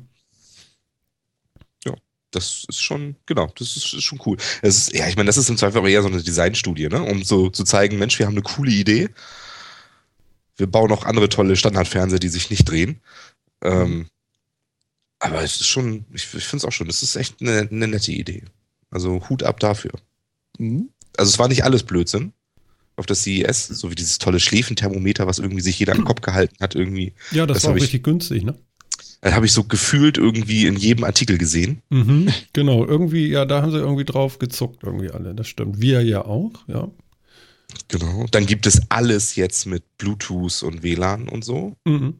Das ist schon, genau, das ist, ist schon cool. Es ist, ja, ich meine, das ist im Zweifel aber eher so eine Designstudie, ne? um so zu zeigen, Mensch, wir haben eine coole Idee. Wir bauen auch andere tolle Standardfernseher, die sich nicht drehen. Ähm, aber es ist schon, ich, ich finde es auch schon, das ist echt eine, eine nette Idee. Also Hut ab dafür. Mhm. Also es war nicht alles Blödsinn auf der CES, so wie dieses tolle Schläfenthermometer, was irgendwie sich jeder am [clears throat] Kopf gehalten hat, irgendwie. Ja, das, Das war hab ich- richtig günstig, ne? Das habe ich so gefühlt irgendwie in jedem Artikel gesehen. Mhm. Genau, irgendwie, ja, da haben sie irgendwie drauf gezuckt, irgendwie alle. Das stimmt. Wir ja auch, ja. Genau. Dann gibt es alles jetzt mit Bluetooth und WLAN und so. Mhm.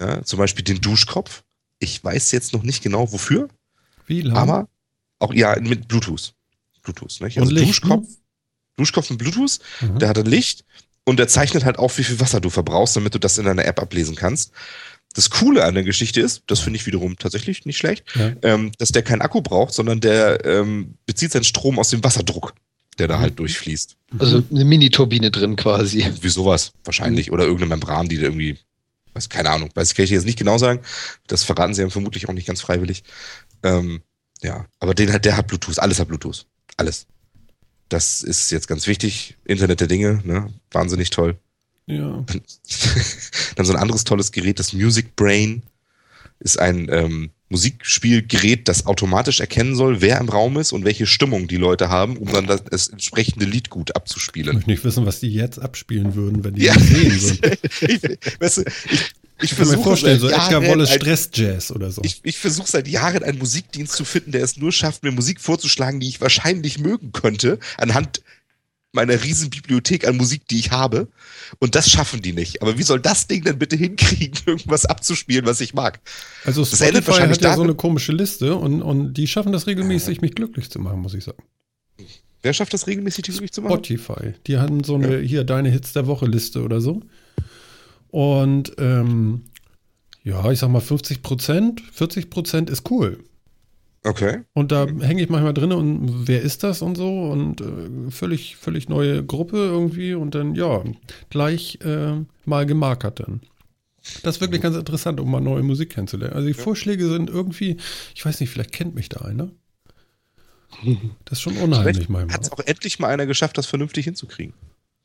Ja, zum Beispiel den Duschkopf. Ich weiß jetzt noch nicht genau wofür, Wie lange? aber auch ja mit Bluetooth. Bluetooth, nicht? Und Also Licht, Duschkopf, ne? Duschkopf mit Bluetooth, Mhm. der hat ein Licht und er zeichnet halt auf, wie viel Wasser du verbrauchst, damit du das in deiner App ablesen kannst. Das Coole an der Geschichte ist, das finde ich wiederum tatsächlich nicht schlecht, Ja. ähm, dass der keinen Akku braucht, sondern der ähm, bezieht seinen Strom aus dem Wasserdruck, der da Mhm. halt durchfließt. Also eine Mini-Turbine drin quasi. [laughs] Wie sowas wahrscheinlich. Oder irgendeine Membran, die da irgendwie, weiß keine Ahnung, weiß kann ich jetzt nicht genau sagen. Das verraten sie ja vermutlich auch nicht ganz freiwillig. Ähm, ja, aber den hat, der hat Bluetooth, alles hat Bluetooth. Alles. Das ist jetzt ganz wichtig. Internet der Dinge, ne? Wahnsinnig toll. Ja. [laughs] Dann so ein anderes tolles Gerät, das Music Brain, ist ein ähm, Musikspielgerät, das automatisch erkennen soll, wer im Raum ist und welche Stimmung die Leute haben, um dann das, das entsprechende Lied gut Ich abzuspielen. möchte nicht wissen, was die jetzt abspielen würden, wenn die Ja. das sehen würden. [laughs] ich, weißt du, ich, ich Ich kann mir vorstellen, so Edgar Jahren ein- Stress-Jazz oder so. ich, ich versuche seit Jahren einen Musikdienst zu finden, der es nur schafft, mir Musik vorzuschlagen, die ich wahrscheinlich mögen könnte, anhand meiner riesen Bibliothek an Musik, die ich habe. Und das schaffen die nicht. Aber wie soll das Ding denn bitte hinkriegen, [laughs] irgendwas abzuspielen, was ich mag? Also Das Spotify wahrscheinlich hat ja so eine komische Liste und, und die schaffen das regelmäßig, mich glücklich zu machen, muss ich sagen. Wer schafft das regelmäßig, die wirklich zu machen? Spotify. Die hatten so eine, hier, deine Hits der Woche Liste oder so. Und ähm, ja, ich sag mal 50 Prozent, 40 Prozent ist cool. Okay. Und da hänge ich manchmal drin und wer ist das und so und äh, völlig, völlig neue Gruppe irgendwie und dann, ja, gleich äh, mal gemarkert dann. Das ist wirklich ganz interessant, um mal neue Musik kennenzulernen. Also die Vorschläge sind irgendwie, ich weiß nicht, vielleicht kennt mich da einer. [laughs] Das ist schon unheimlich manchmal. hat es auch endlich mal einer geschafft, das vernünftig hinzukriegen.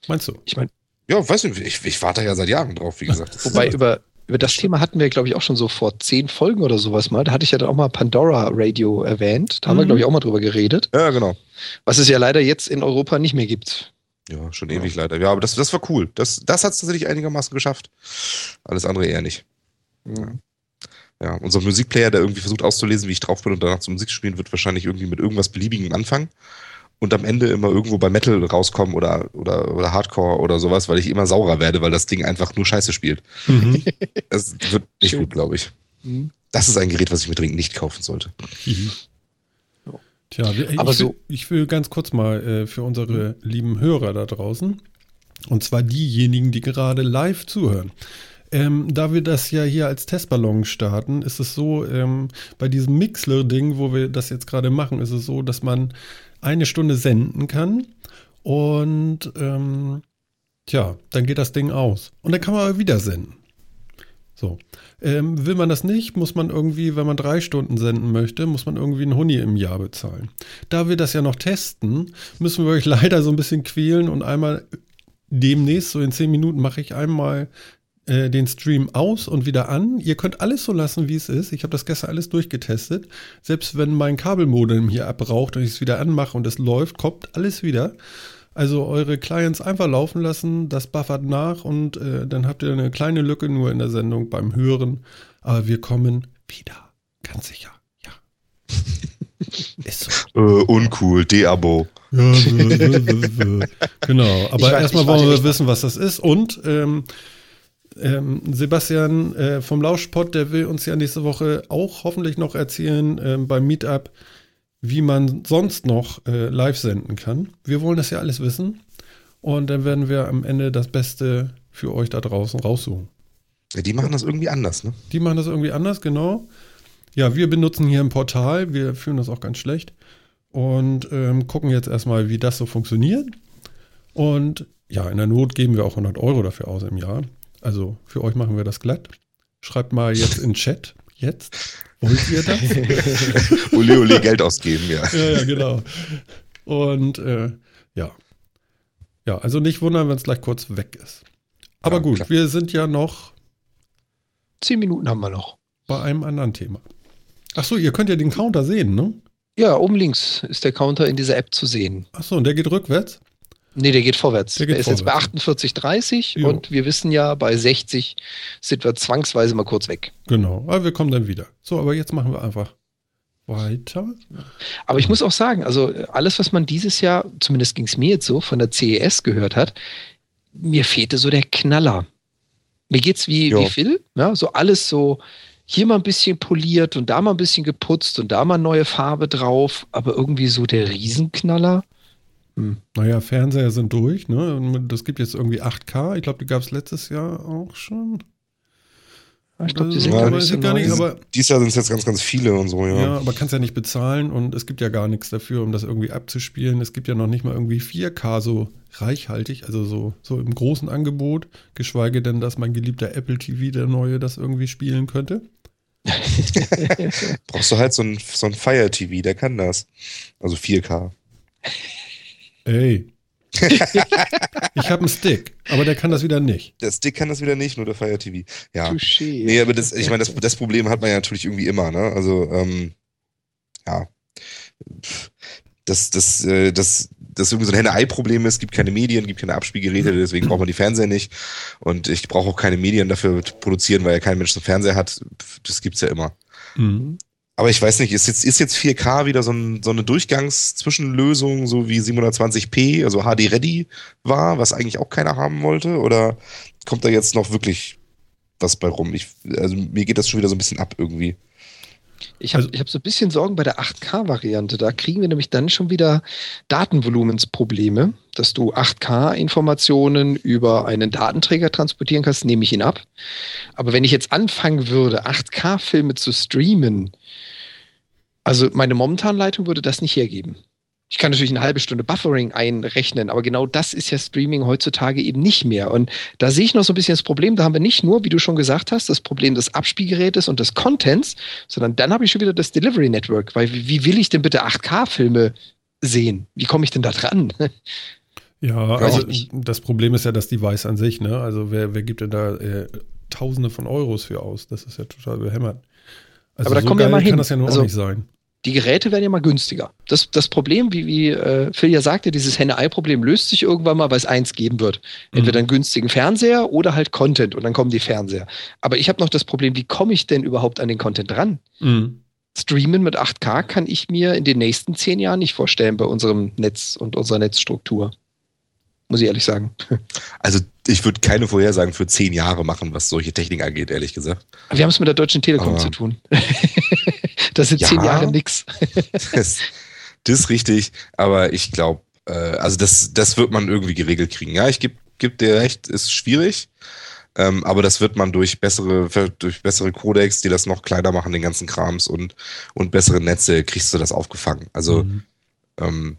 Meinst du? Ich meine, Ja, weiß nicht, ich, ich warte ja seit Jahren drauf, wie gesagt. [laughs] Das wobei über, über das Thema hatten wir, glaube ich, auch schon so vor zehn Folgen oder sowas mal. Da hatte ich ja dann auch mal Pandora Radio erwähnt. Da haben wir, Mhm. glaube ich, auch mal drüber geredet. ja, genau. Was es ja leider jetzt in Europa nicht mehr gibt. Ja, schon ewig leider. Ja, aber das, das war cool. Das, das hat es tatsächlich einigermaßen geschafft. Alles andere eher nicht. Ja, unser Musikplayer, der irgendwie versucht auszulesen, wie ich drauf bin und danach zum Musik spielen, wird wahrscheinlich irgendwie mit irgendwas Beliebigem anfangen und am Ende immer irgendwo bei Metal rauskommen oder, oder, oder Hardcore oder sowas, weil ich immer saurer werde, weil das Ding einfach nur Scheiße spielt. Mhm. [laughs] Das wird nicht Schön. gut, glaube ich. Mhm. Das ist ein Gerät, was ich mir dringend nicht kaufen sollte. Tja, wir- ich, Aber will, so- ich will ganz kurz mal äh, für unsere lieben Hörer da draußen, und zwar diejenigen, die gerade live zuhören. Ähm, da wir das ja hier als Testballon starten, ist es so, ähm, bei diesem Mixler-Ding, wo wir das jetzt gerade machen, ist es so, dass man eine Stunde senden kann und ähm, tja, dann geht das Ding aus. Und dann kann man aber wieder senden. So. Ähm, will man das nicht, muss man irgendwie, wenn man drei Stunden senden möchte, muss man irgendwie einen Huni im Jahr bezahlen. Da wir das ja noch testen, müssen wir euch [laughs] leider so ein bisschen quälen und einmal demnächst, so in zehn Minuten, mache ich einmal äh, den Stream aus und wieder an. Ihr könnt alles so lassen, wie es ist. Ich habe das gestern alles durchgetestet. Selbst wenn mein Kabelmodem hier abbraucht und ich es wieder anmache und es läuft, kommt alles wieder. Also eure Clients einfach laufen lassen, das buffert nach und äh, dann habt ihr eine kleine Lücke nur in der Sendung beim Hören. Aber wir kommen wieder. Ganz sicher. Ja. [laughs] Ist so. Äh, uncool, De-Abo. Ja, genau, [laughs] aber erstmal wollen wir wissen, was das ist. Und ähm, ähm, Sebastian äh, vom Lauschpot, der will uns ja nächste Woche auch hoffentlich noch erzählen ähm, beim Meetup, wie man sonst noch äh, live senden kann. Wir wollen das ja alles wissen. Und dann werden wir am Ende das Beste für euch da draußen raussuchen. Ja, die machen das irgendwie anders, ne? Die machen das irgendwie anders, genau. Ja, wir benutzen hier ein Portal, wir fühlen das auch ganz schlecht und ähm, gucken jetzt erstmal, wie das so funktioniert. Und ja, in der Not geben wir auch 100 Euro dafür aus im Jahr. Also für euch machen wir das glatt. Schreibt mal jetzt in den Chat. Jetzt. Wollt ihr das? [laughs] Uli, Uli, Geld ausgeben, ja. ja, ja, genau. Und äh, ja. Ja, also nicht wundern, wenn es gleich kurz weg ist. Aber Ja, gut, klar. wir sind ja noch Zehn Minuten haben wir noch. bei einem anderen Thema. Ach so, ihr könnt ja den Counter sehen, ne? Ja, oben links ist der Counter in dieser App zu sehen. Ach so, und der geht rückwärts? Nee, der geht vorwärts. Der Der, geht ist jetzt bei vorwärts. 48,30 Jo. und wir wissen ja, bei 60 sind wir zwangsweise mal kurz weg. Genau, aber wir kommen dann wieder. So, aber jetzt machen wir einfach weiter. Aber ich muss auch sagen, also alles, was man dieses Jahr, zumindest ging es mir jetzt so, von der CES gehört hat, mir fehlte so der Knaller. Mir geht's wie, wie Phil, ja, so alles so hier mal ein bisschen poliert und da mal ein bisschen geputzt und da mal neue Farbe drauf, aber irgendwie so der Riesenknaller, Hm. Naja, Fernseher sind durch, ne? Das gibt jetzt irgendwie 8K. Ich glaube, die gab es letztes Jahr auch schon. Ich glaube, die sind ja, gar nicht so gar nicht, aber Dies Jahr sind es jetzt ganz, ganz viele und so, ja. Ja, aber kannst ja nicht bezahlen und es gibt ja gar nichts dafür, um das irgendwie abzuspielen. Es gibt ja noch nicht mal irgendwie 4K so reichhaltig, also so, so im großen Angebot, geschweige denn, dass mein geliebter Apple TV, der neue, das irgendwie spielen könnte. [laughs] Brauchst du halt so ein, so ein Fire TV, der kann das. Also 4K. Ey. ich habe einen Stick, aber der kann das wieder nicht. Der Stick kann das wieder nicht, nur der Fire TV. Ja. Touché. Nee, aber das, ich meine, das, das Problem hat man ja natürlich irgendwie immer, ne? Also, ähm, ja. Das, das, äh, das, das irgendwie so ein Henne-Ei-Problem ist, gibt keine Medien, gibt keine Abspielgeräte, deswegen braucht man die Fernseher nicht. Und ich brauche auch keine Medien dafür produzieren, weil ja kein Mensch einen Fernseher hat. Das gibt's ja immer. Mhm. Aber ich weiß nicht, ist jetzt, ist jetzt 4K wieder so, ein, so eine Durchgangszwischenlösung, so wie 720p, also HD Ready war, was eigentlich auch keiner haben wollte? Oder kommt da jetzt noch wirklich was bei rum? Ich, also mir geht das schon wieder so ein bisschen ab irgendwie. Ich habe also, hab so ein bisschen Sorgen bei der 8K-Variante. Da kriegen wir nämlich dann schon wieder Datenvolumensprobleme, dass du 8K-Informationen über einen Datenträger transportieren kannst, nehme ich ihn ab. Aber wenn ich jetzt anfangen würde, 8K-Filme zu streamen, also meine momentane Leitung würde das nicht hergeben. Ich kann natürlich eine halbe Stunde Buffering einrechnen, aber genau das ist ja Streaming heutzutage eben nicht mehr. Und da sehe ich noch so ein bisschen das Problem. Da haben wir nicht nur, wie du schon gesagt hast, das Problem des Abspielgerätes und des Contents, sondern dann habe ich schon wieder das Delivery Network. Weil wie will ich denn bitte 8K-Filme sehen? Wie komme ich denn da dran? [laughs] Ja, also das Problem ist ja das Device an sich. Ne? Also wer, wer gibt denn da äh, Tausende von Euros für aus? Das ist ja total behämmert. Also aber da so kommen wir mal hin. kann das ja nur also, nicht sein die Geräte werden ja mal günstiger. Das, das Problem, wie, wie äh, Phil ja sagte, dieses Henne-Ei-Problem löst sich irgendwann mal, weil es eins geben wird. Entweder mhm. einen günstigen Fernseher oder halt Content und dann kommen die Fernseher. Aber ich habe noch das Problem, wie komme ich denn überhaupt an den Content ran? Mhm. Streamen mit 8K kann ich mir in den nächsten zehn Jahren nicht vorstellen bei unserem Netz und unserer Netzstruktur muss ich ehrlich sagen. Also ich würde keine Vorhersagen für zehn Jahre machen, was solche Technik angeht, ehrlich gesagt. Wir haben es mit der Deutschen Telekom Aber zu tun. [laughs] das sind ja, zehn Jahre nix. [laughs] das, das ist richtig, aber ich glaube, äh, also das, das wird man irgendwie geregelt kriegen. Ja, ich gebe geb dir recht, ist schwierig. Ähm, aber das wird man durch bessere, durch bessere Codecs, die das noch kleiner machen, den ganzen Krams und, und bessere Netze, kriegst du das aufgefangen. Also mhm. ähm,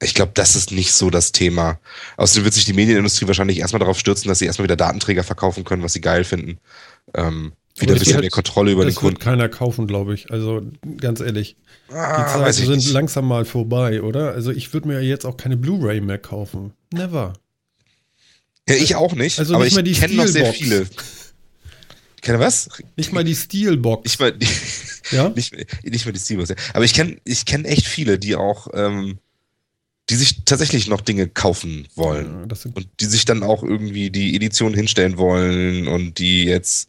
ich glaube, das ist nicht so das Thema. Außerdem wird sich die Medienindustrie wahrscheinlich erstmal darauf stürzen, dass sie erstmal wieder Datenträger verkaufen können, was sie geil finden. Ähm, wieder ein bisschen halt, mehr Kontrolle über den Kunden. Das wird keiner kaufen, glaube ich. Also ganz ehrlich. Ah, die Zeiten sind nicht. langsam mal vorbei, oder? Also ich würde mir jetzt auch keine Blu-ray mehr kaufen. Never. Ja, ich auch nicht. Also aber nicht ich kenne noch sehr viele. Ich kenne was? Nicht mal die Steelbox. Nicht mal die, ja? [laughs] nicht, nicht mal die Steelbox. Aber ich kenne ich kenn echt viele, die auch ähm, die sich tatsächlich noch Dinge kaufen wollen. Ja, und die sich dann auch irgendwie die Edition hinstellen wollen und die jetzt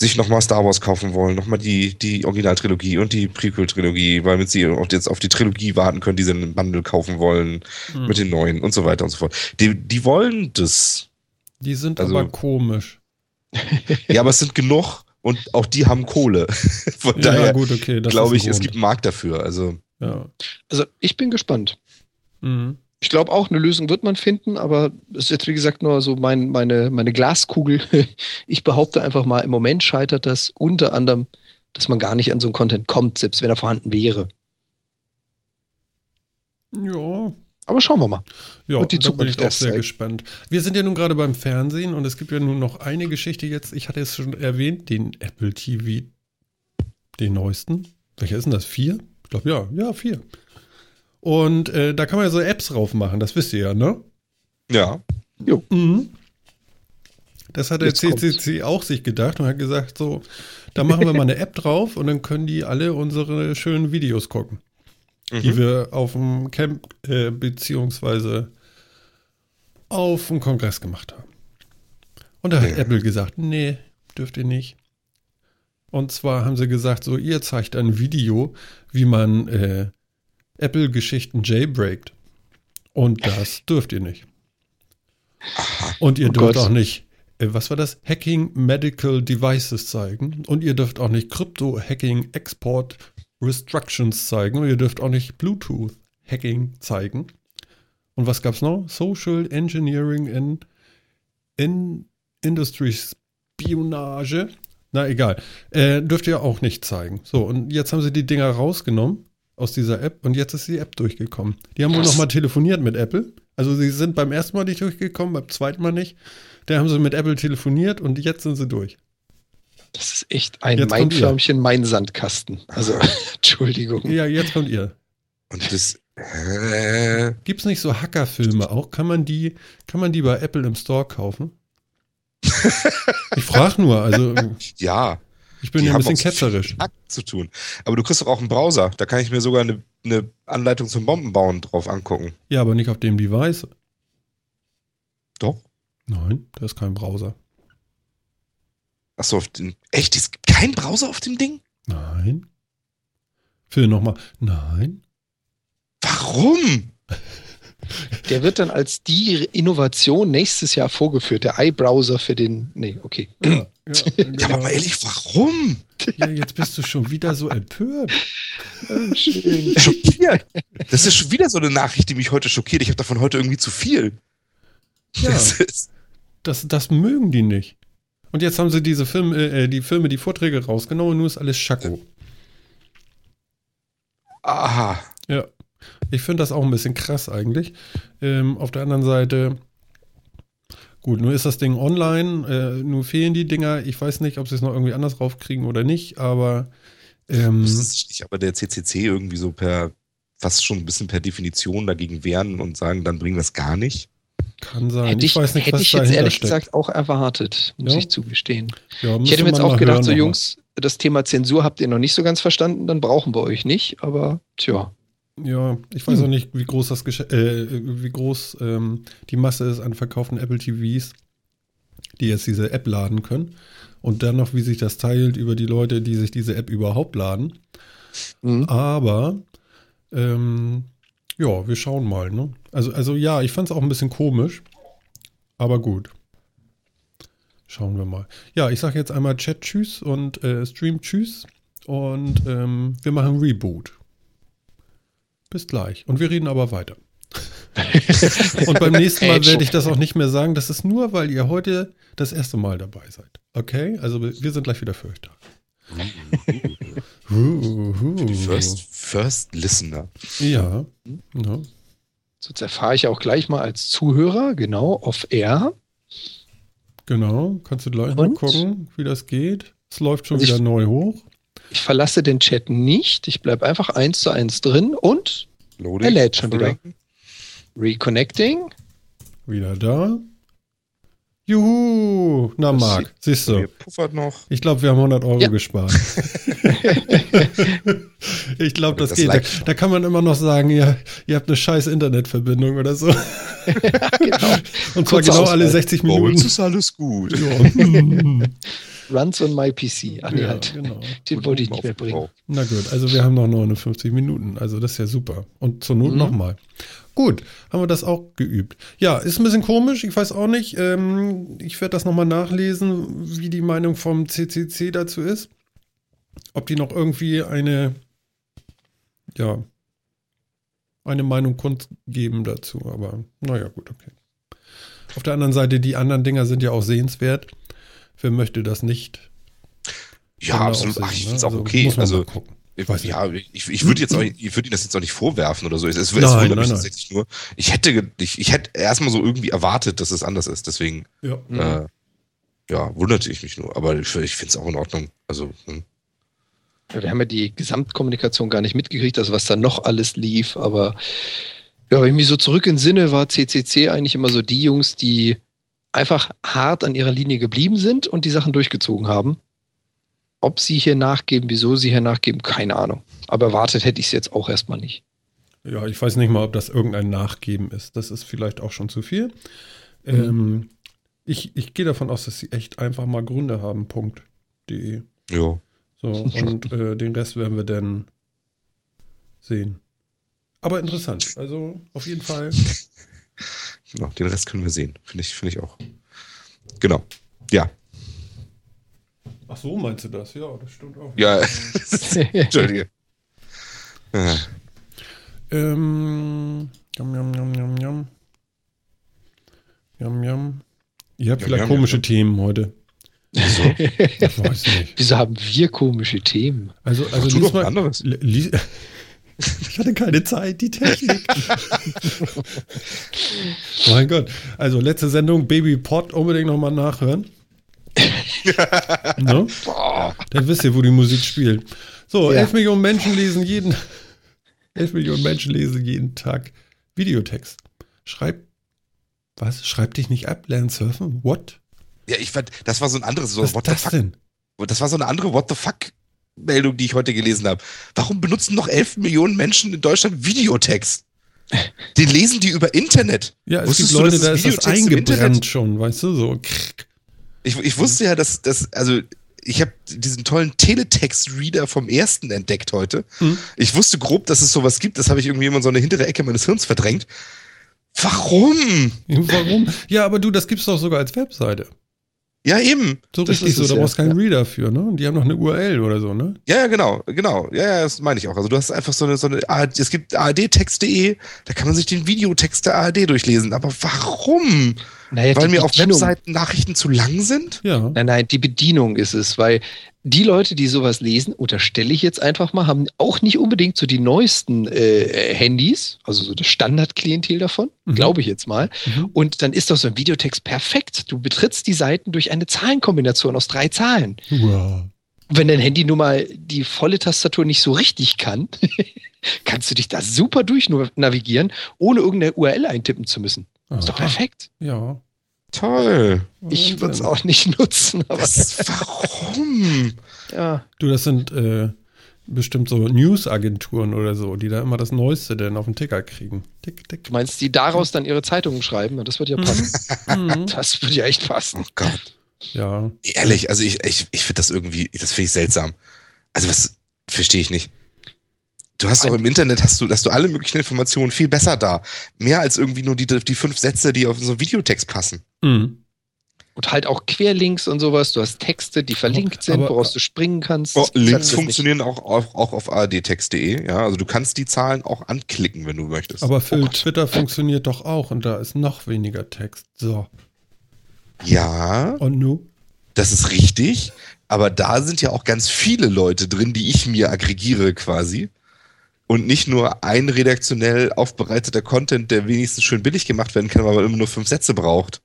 sich nochmal Star Wars kaufen wollen, nochmal die, die Originaltrilogie und die Prequel-Trilogie, weil mit sie jetzt auf die Trilogie warten können, die sie einen Bundle kaufen wollen mhm. mit den neuen und so weiter und so fort. Die, die wollen das. Die sind also, aber komisch. [laughs] ja, aber es sind genug und auch die haben Kohle. [laughs] Von ja, daher gut, okay, glaube ich, es gibt einen Markt dafür. Also, ja. also ich bin gespannt. Mhm. Ich glaube auch, eine Lösung wird man finden, aber das ist jetzt, wie gesagt, nur so mein, meine, meine Glaskugel. [laughs] Ich behaupte einfach mal, im Moment scheitert das unter anderem, dass man gar nicht an so einen Content kommt, selbst wenn er vorhanden wäre. Ja. Aber schauen wir mal. Ja, und die da bin ich auch sehr zeigen. gespannt. Wir sind ja nun gerade beim Fernsehen und es gibt ja nun noch eine Geschichte jetzt. Ich hatte es schon erwähnt, den Apple TV, den neuesten. Welcher ist denn das? Vier? Ich glaube, ja, ja, vier. Und äh, da kann man ja so Apps drauf machen, das wisst ihr ja, ne? Ja. Jo. Mhm. Das hat der Jetzt CCC kommt's. auch sich gedacht und hat gesagt, so, da machen wir mal eine App drauf und dann können die alle unsere schönen Videos gucken, mhm. die wir auf dem Camp äh, beziehungsweise auf dem Kongress gemacht haben. Und da hat ja. Apple gesagt, nee, dürft ihr nicht. Und zwar haben sie gesagt, so, ihr zeigt ein Video, wie man äh, Apple-Geschichten jailbreakt. Und das [laughs] dürft ihr nicht. Und ihr oh dürft Gott. auch nicht, äh, was war das? Hacking Medical Devices zeigen. Und ihr dürft auch nicht Crypto-Hacking Export Restrictions zeigen. Und ihr dürft auch nicht Bluetooth-Hacking zeigen. Und was gab's noch? Social Engineering in, in Industry Spionage. Na egal. Äh, dürft ihr auch nicht zeigen. So, und jetzt haben sie die Dinger rausgenommen aus dieser App und jetzt ist die App durchgekommen. Die haben wohl nochmal telefoniert mit Apple. Also sie sind beim ersten Mal nicht durchgekommen, beim zweiten Mal nicht. Da haben sie mit Apple telefoniert und jetzt sind sie durch. Das ist echt ein Jetzt mein kommt ihr. Förmchen, mein Sandkasten. Also, [laughs] Entschuldigung. Ja, jetzt kommt ihr. Und das. Äh, Gibt's nicht so Hackerfilme auch? Kann man die, kann man die bei Apple im Store kaufen? [laughs] ich frage nur, also ja, ich bin Die ja ein bisschen ketzerisch. Hack zu tun. Aber du kriegst doch auch einen Browser. Da kann ich mir sogar eine, eine Anleitung zum Bombenbauen drauf angucken. Ja, aber nicht auf dem Device. Doch. Nein, da ist kein Browser. Achso, auf den. Echt? Es gibt keinen Browser auf dem Ding? Nein. Phil nochmal. Nein. Warum? [laughs] Der wird dann als die Innovation nächstes Jahr vorgeführt. Der iBrowser für den. Nee, okay. Ja, [clears throat] ja, [laughs] Ja, genau. aber mal ehrlich, warum? ja, jetzt bist du schon wieder so empört. Schön. [laughs] Schockiert. Das ist schon wieder so eine Nachricht, die mich heute schockiert. Ich habe davon heute irgendwie zu viel. Ja, Das ist, das, das mögen die nicht. Und jetzt haben sie diese Filme, äh, die Filme, die Vorträge rausgenommen und nun ist alles Schacko. aha. Ja. Ich finde das auch ein bisschen krass eigentlich. Ähm, auf der anderen Seite, gut, nur ist das Ding online, äh, nur fehlen die Dinger. Ich weiß nicht, ob sie es noch irgendwie anders raufkriegen oder nicht, aber ähm, nicht aber der CCC irgendwie so per, fast schon ein bisschen per Definition dagegen wehren und sagen, dann bringen wir es gar nicht? kann sein. Hätte ich, weiß nicht, hätte was ich jetzt ehrlich steckt. gesagt auch erwartet, muss Ja. ich zugestehen. Ja, Ich hätte mir jetzt auch gedacht, so. Jungs, das Thema Zensur habt ihr noch nicht so ganz verstanden, dann brauchen wir euch nicht, aber tja. Ja, ich weiß Hm. auch nicht, wie groß das Gesch äh, wie groß ähm, die Masse ist an verkauften Apple TVs, die jetzt diese App laden können. Und dann noch, wie sich das teilt über die Leute, die sich diese App überhaupt laden. Mhm. Aber ähm, ja, wir schauen mal. Ne? Also, also ja, ich fand es auch ein bisschen komisch. Aber gut. Schauen wir mal. Ja, ich sage jetzt einmal Chat Tschüss und äh, Stream Tschüss. Und ähm, wir machen Reboot. Bis gleich. Und wir reden aber weiter. [laughs] und beim nächsten Mal werde ich das auch nicht mehr sagen. Das ist nur, weil ihr heute das erste Mal dabei seid. Okay? Also wir sind gleich wieder für euch da. Die First, First Listener. Ja. ja. So, jetzt erfahre ich auch gleich mal als Zuhörer, genau, off air. Genau. Kannst du gleich mal Und? gucken, wie das geht. Es läuft schon Also ich- wieder neu hoch. Ich verlasse den Chat nicht. Ich bleibe einfach eins zu eins drin und Loading. Er lädt schon wieder. Reconnecting. Wieder da. Juhu. Na, Das Marc, siehst du. Puffert noch. Ich glaube, wir haben 100 Euro Ja. gespart. [laughs] ich glaube, das, Das geht. Da, da kann man immer noch sagen, ihr, ihr habt eine scheiß Internetverbindung oder so. [laughs] genau. Und zwar Kurzer genau alle Ausfall. 60 Bei uns Minuten. ist alles gut. Ja. [laughs] Runs on my PC. Ach nee, ja, halt. genau. [laughs] Den wollte ich nicht mehr bringen. Na gut, also wir haben noch 59 Minuten. Also das ist ja super. Und zur Not Mhm. nochmal. Gut, haben wir das auch geübt. Ja, ist ein bisschen komisch, ich weiß auch nicht. Ähm, ich werde das nochmal nachlesen, wie die Meinung vom CCC dazu ist. Ob die noch irgendwie eine, ja, eine Meinung kundgeben dazu. Aber naja, gut, okay. Auf der anderen Seite, die anderen Dinger sind ja auch sehenswert. Wer möchte das nicht? Ja, Kann absolut. Ach, ich ne? finde es auch Also okay. Also. Ich weiß nicht. ja, ich, ich würde jetzt auch, ich würde Ihnen das jetzt auch nicht vorwerfen oder so. Es, es, es Nein, wundert nein, mich nein. tatsächlich nur. Ich hätte, ich, ich hätte erstmal so irgendwie erwartet, dass es anders ist. Deswegen, Ja. Äh, ja, wunderte ich mich nur. Aber ich, ich finde es auch in Ordnung. Also, hm. Ja, Wir haben ja die Gesamtkommunikation gar nicht mitgekriegt, also was da noch alles lief, aber ja, wenn ich mich so zurück entsinne, war CCC eigentlich immer so die Jungs, die einfach hart an ihrer Linie geblieben sind und die Sachen durchgezogen haben. Ob sie hier nachgeben, wieso sie hier nachgeben, keine Ahnung. Aber erwartet hätte ich es jetzt auch erstmal nicht. Ja, ich weiß nicht mal, ob das irgendein Nachgeben ist. Das ist vielleicht auch schon zu viel. Ähm, ich ich gehe davon aus, dass sie echt einfach mal Gründe haben. Punkt. De. ja. So, und äh, den Rest werden wir dann sehen. Aber interessant. Also auf jeden Fall. [laughs] Genau, den Rest können wir sehen. Finde ich, finde ich auch. Genau. Ja. Ach so, meinst du das? Ja, das stimmt auch. Ja. [laughs] Entschuldige. Äh, Ähm, Yum, yum, yum, yum, yum. Yum, yum. Ihr habt vielleicht komische yum. Themen heute. Wieso? [laughs] Ich weiß nicht. Wieso haben wir komische Themen? Also, also tu lies doch mal. Lies, ich hatte keine Zeit, die Technik. mein Gott. Also, letzte Sendung, Baby Pot, unbedingt nochmal nachhören. ne? Boah. Dann wisst ihr, wo die Musik spielt. So, Ja. 11 Millionen Menschen lesen jeden 11 Millionen Menschen lesen jeden Tag Videotext. Schreib was? Schreib dich nicht ab, lern surfen? What? Ja, ich fand, das war so ein anderes, so Was What ist the das fuck. denn? Das war so eine andere What the fuck Meldung, die ich heute gelesen habe. Warum benutzen noch 11 Millionen Menschen in Deutschland Videotext? Den lesen die über Internet. Ja, es Wusstest gibt du, Leute, es da ist das eingebrannt schon, weißt du, so. Ich, ich wusste ja, dass, dass also ich habe diesen tollen Teletext-Reader vom ersten entdeckt heute. Hm. Ich wusste grob, dass es sowas gibt. Das habe ich irgendwie immer in so eine hintere Ecke meines Hirns verdrängt. Warum? Warum? Ja, aber du, das gibt's doch sogar als Webseite. Ja, eben. So Das richtig ist so, da ja. brauchst du keinen Reader für, ne? Und die haben noch eine URL oder so, ne? Ja, ja, genau, genau. Ja, ja, das meine ich auch. Also du hast einfach so eine, so eine es gibt ARD-Text.de, da kann man sich den Videotext der ARD durchlesen. Aber warum? Naja, Weil die mir auf Webseiten Nachrichten zu lang sind? Ja. Nein, nein, die Bedienung ist es, weil die Leute, die sowas lesen, unterstelle ich jetzt einfach mal, haben auch nicht unbedingt so die neuesten äh, Handys, also so das Standardklientel davon, Mhm. glaube ich jetzt mal. Mhm. Und dann ist doch so ein Videotext perfekt. Du betrittst die Seiten durch eine Zahlenkombination aus drei Zahlen. Wow. Wenn dein Handy nun mal die volle Tastatur nicht so richtig kann, [laughs] kannst du dich da super durchnavigieren, ohne irgendeine URL eintippen zu müssen. Ist doch perfekt. Ja. Toll. Ich würde es auch nicht nutzen, aber Was, warum? [laughs] ja. Du, das sind äh, bestimmt so News-Agenturen oder so, die da immer das Neueste denn auf den Ticker kriegen. Tick, tick. Du meinst, die daraus dann ihre Zeitungen schreiben? Das wird ja passen. Mhm. [laughs] Das würde ja echt passen. Oh Gott. Ja. Ehrlich, also ich, ich, ich finde das irgendwie, das finde ich seltsam. Also was verstehe ich nicht. Du hast auch im Internet, hast du, hast du alle möglichen Informationen viel besser da. Mehr als irgendwie nur die, die fünf Sätze, die auf so einen Videotext passen. Mhm. Und halt auch Querlinks und sowas. Du hast Texte, die verlinkt sind, Aber- woraus du springen kannst. Oh, Links du nicht. funktionieren auch, auch, auch auf ardtext.de, ja. Also du kannst die Zahlen auch anklicken, wenn du möchtest. Aber für Oh. Twitter funktioniert doch auch und da ist noch weniger Text. So. ja, Und nu? das ist richtig. Aber da sind ja auch ganz viele Leute drin, die ich mir aggregiere quasi. Und nicht nur ein redaktionell aufbereiteter Content, der wenigstens schön billig gemacht werden kann, weil man immer nur fünf Sätze braucht.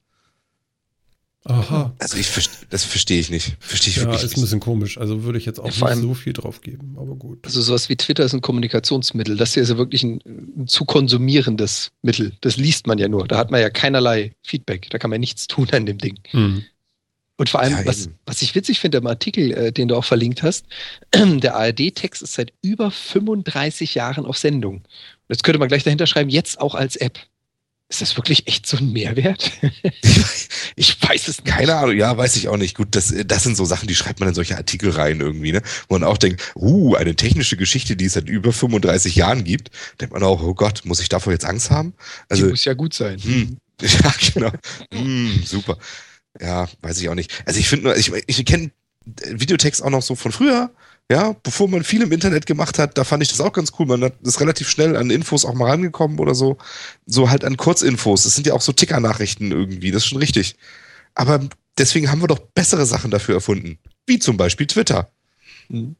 Aha. Also ich das verstehe ich nicht. Verstehe ich Ja, wirklich ist ein nicht. bisschen komisch. Also würde ich jetzt auch Ja, nicht so viel drauf geben, aber gut. Also sowas wie Twitter ist ein Kommunikationsmittel. Das hier ist ja wirklich ein, ein zu konsumierendes Mittel. Das liest man ja nur. Da hat man ja keinerlei Feedback. Da kann man nichts tun an dem Ding. Hm. Und vor allem, Ja, was, was ich witzig finde im Artikel, äh, den du auch verlinkt hast, [clears throat] der ARD-Text ist seit über 35 Jahren auf Sendung. Und jetzt könnte man gleich dahinter schreiben, jetzt auch als App. Ist das wirklich echt so ein Mehrwert? [laughs] ich weiß es nicht. Keine Ahnung, ja, weiß ich auch nicht. Gut, das, das sind so Sachen, die schreibt man in solche Artikel rein irgendwie, ne? Wo man auch denkt, uh, eine technische Geschichte, die es seit über 35 Jahren gibt. Denkt man auch, oh Gott, muss ich davor jetzt Angst haben? Die Also, muss ja gut sein. hm, [laughs] ja, genau. hm, super. Ja, weiß ich auch nicht. Also ich finde nur, ich, ich kenne Videotext auch noch so von früher, ja, bevor man viel im Internet gemacht hat, da fand ich das auch ganz cool. Man hat- ist relativ schnell an Infos auch mal rangekommen oder so. So halt an Kurzinfos. Das sind ja auch so Ticker-Nachrichten irgendwie, das ist schon richtig. Aber deswegen haben wir doch bessere Sachen dafür erfunden. Wie zum Beispiel Twitter. Hm.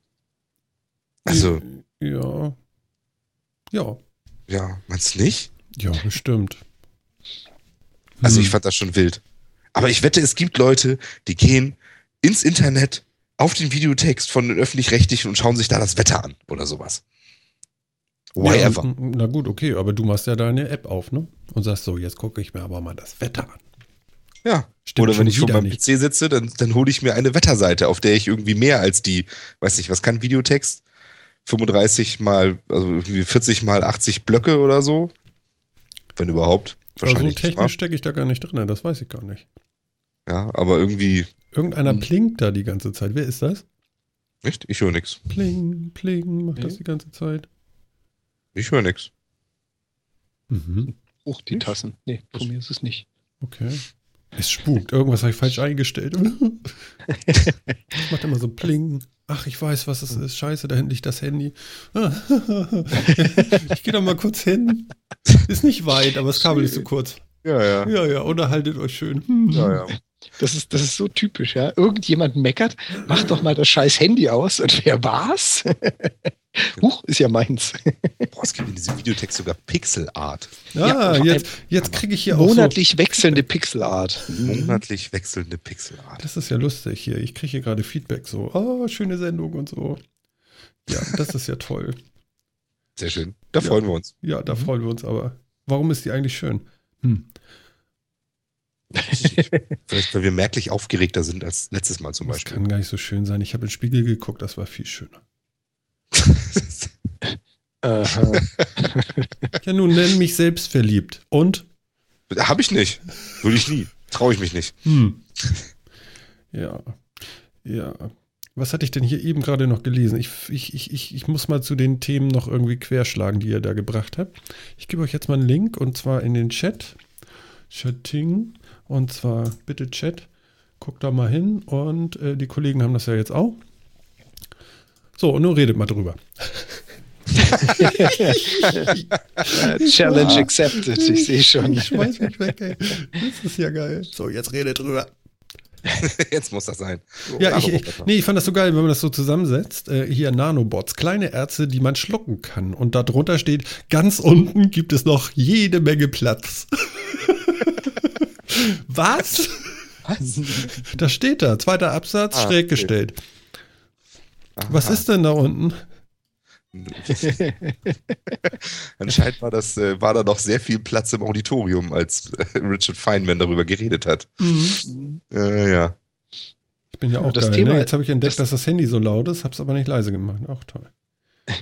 Also, Ja. Ja. ja, meinst du nicht? Ja, bestimmt. Also Hm. ich fand das schon wild. Aber ich wette, es gibt Leute, die gehen ins Internet auf den Videotext von den öffentlich-rechtlichen und schauen sich da das Wetter an oder sowas. Why ja, Na gut, okay, aber du machst ja deine App auf, ne? Und sagst so, jetzt gucke ich mir aber mal das Wetter an. Ja. Stimmt oder wenn ich vor meinem nicht. PC sitze, dann, dann hole ich mir eine Wetterseite, auf der ich irgendwie mehr als die, weiß nicht, was kann Videotext? 35 mal, also irgendwie 40 mal 80 Blöcke oder so. Wenn überhaupt. Also Wahrscheinlich. wa? technisch stecke ich da gar nicht drin, das weiß ich gar nicht. Ja, aber irgendwie, Irgendeiner Hm. plinkt da die ganze Zeit. Wer ist das? nicht? Ich höre nix. Pling, pling, macht das Nee. die ganze Zeit. Ich höre nix. Mhm. Hoch die Tassen. Nee, von mir ist es nicht. Okay. Es spukt. Irgendwas habe ich falsch eingestellt. das [laughs] macht immer so pling. Ach, ich weiß, was es ist. Scheiße, da hinten liegt das Handy. [laughs] ich gehe da mal kurz hin. Ist nicht weit, aber das Kabel ist zu kurz. Ja, ja. Ja, ja, unterhaltet euch schön. Ja, ja. Das ist, das ist so typisch, ja. Irgendjemand meckert, macht doch mal das scheiß Handy aus. Und wer war's? [laughs] Huch, ist ja meins. [laughs] Boah, es gibt in diesem Videotext sogar Pixelart. Ja, Ja, jetzt, jetzt kriege ich hier auch so, Monatlich wechselnde Pixelart. [laughs] Monatlich wechselnde Pixelart. Das ist ja lustig hier. Ich kriege hier gerade Feedback so. Oh, schöne Sendung und so. Ja, das ist ja toll. Sehr schön. Da Ja. freuen wir uns. Ja, da freuen wir uns aber. Warum ist die eigentlich schön? Hm. [laughs] Vielleicht, weil wir merklich aufgeregter sind als letztes Mal zum Das Beispiel. kann gar nicht so schön sein. Ich habe in den Spiegel geguckt, das war viel schöner. [laughs] Ja, nun nenn mich selbst verliebt. Und? Habe ich nicht. Würde ich nie. Traue ich mich nicht. Hm. Ja. Ja. Was hatte ich denn hier eben gerade noch gelesen? Ich, ich, ich, ich, ich muss mal zu den Themen noch irgendwie querschlagen, die ihr da gebracht habt. Ich gebe euch jetzt mal einen Link und zwar in den Chat. Chatting. Und zwar bitte Chat. Guckt da mal hin und äh, die Kollegen haben das ja jetzt auch. So, und nun redet mal drüber. [laughs] Challenge accepted, ich sehe schon. Ich schmeiß mich weg, ey. Das ist ja geil. So, jetzt redet drüber. [laughs] Jetzt muss das sein. Ja, ich, nee, ich fand das so geil, wenn man das so zusammensetzt. Äh, hier Nanobots, kleine Ärzte, die man schlucken kann. Und da drunter steht, ganz unten gibt es noch jede Menge Platz. [laughs] Was? Was? Da steht da, zweiter Absatz, Ah, schräg okay. gestellt. Was Aha. ist denn da unten? [laughs] Anscheinend war, das, äh, war da noch sehr viel Platz im Auditorium, als äh, Richard Feynman darüber geredet hat. Äh, ja. Ich bin ja auch Das geil. Thema- ne? Jetzt habe ich entdeckt, das- dass das Handy so laut ist, habe es aber nicht leise gemacht. Auch toll. [laughs]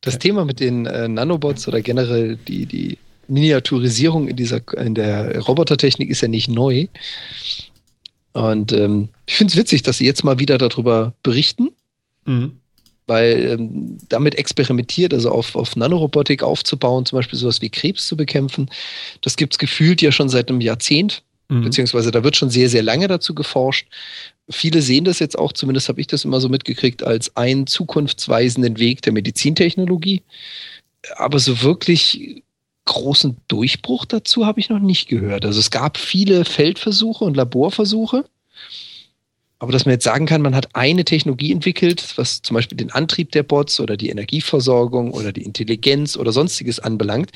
Das Thema mit den äh, Nanobots oder generell die, die Miniaturisierung in dieser in der Robotertechnik ist ja nicht neu. Und ähm, ich finde es witzig, dass Sie jetzt mal wieder darüber berichten, Mhm. weil ähm, damit experimentiert, also auf, auf Nanorobotik aufzubauen, zum Beispiel sowas wie Krebs zu bekämpfen. Das gibt es gefühlt ja schon seit einem Jahrzehnt. Mhm. beziehungsweise da wird schon sehr, sehr lange dazu geforscht. Viele sehen das jetzt auch, zumindest habe ich das immer so mitgekriegt, als einen zukunftsweisenden Weg der Medizintechnologie. Aber so wirklich großen Durchbruch dazu habe ich noch nicht gehört. Also es gab viele Feldversuche und Laborversuche. Aber dass man jetzt sagen kann, man hat eine Technologie entwickelt, was zum Beispiel den Antrieb der Bots oder die Energieversorgung oder die Intelligenz oder sonstiges anbelangt,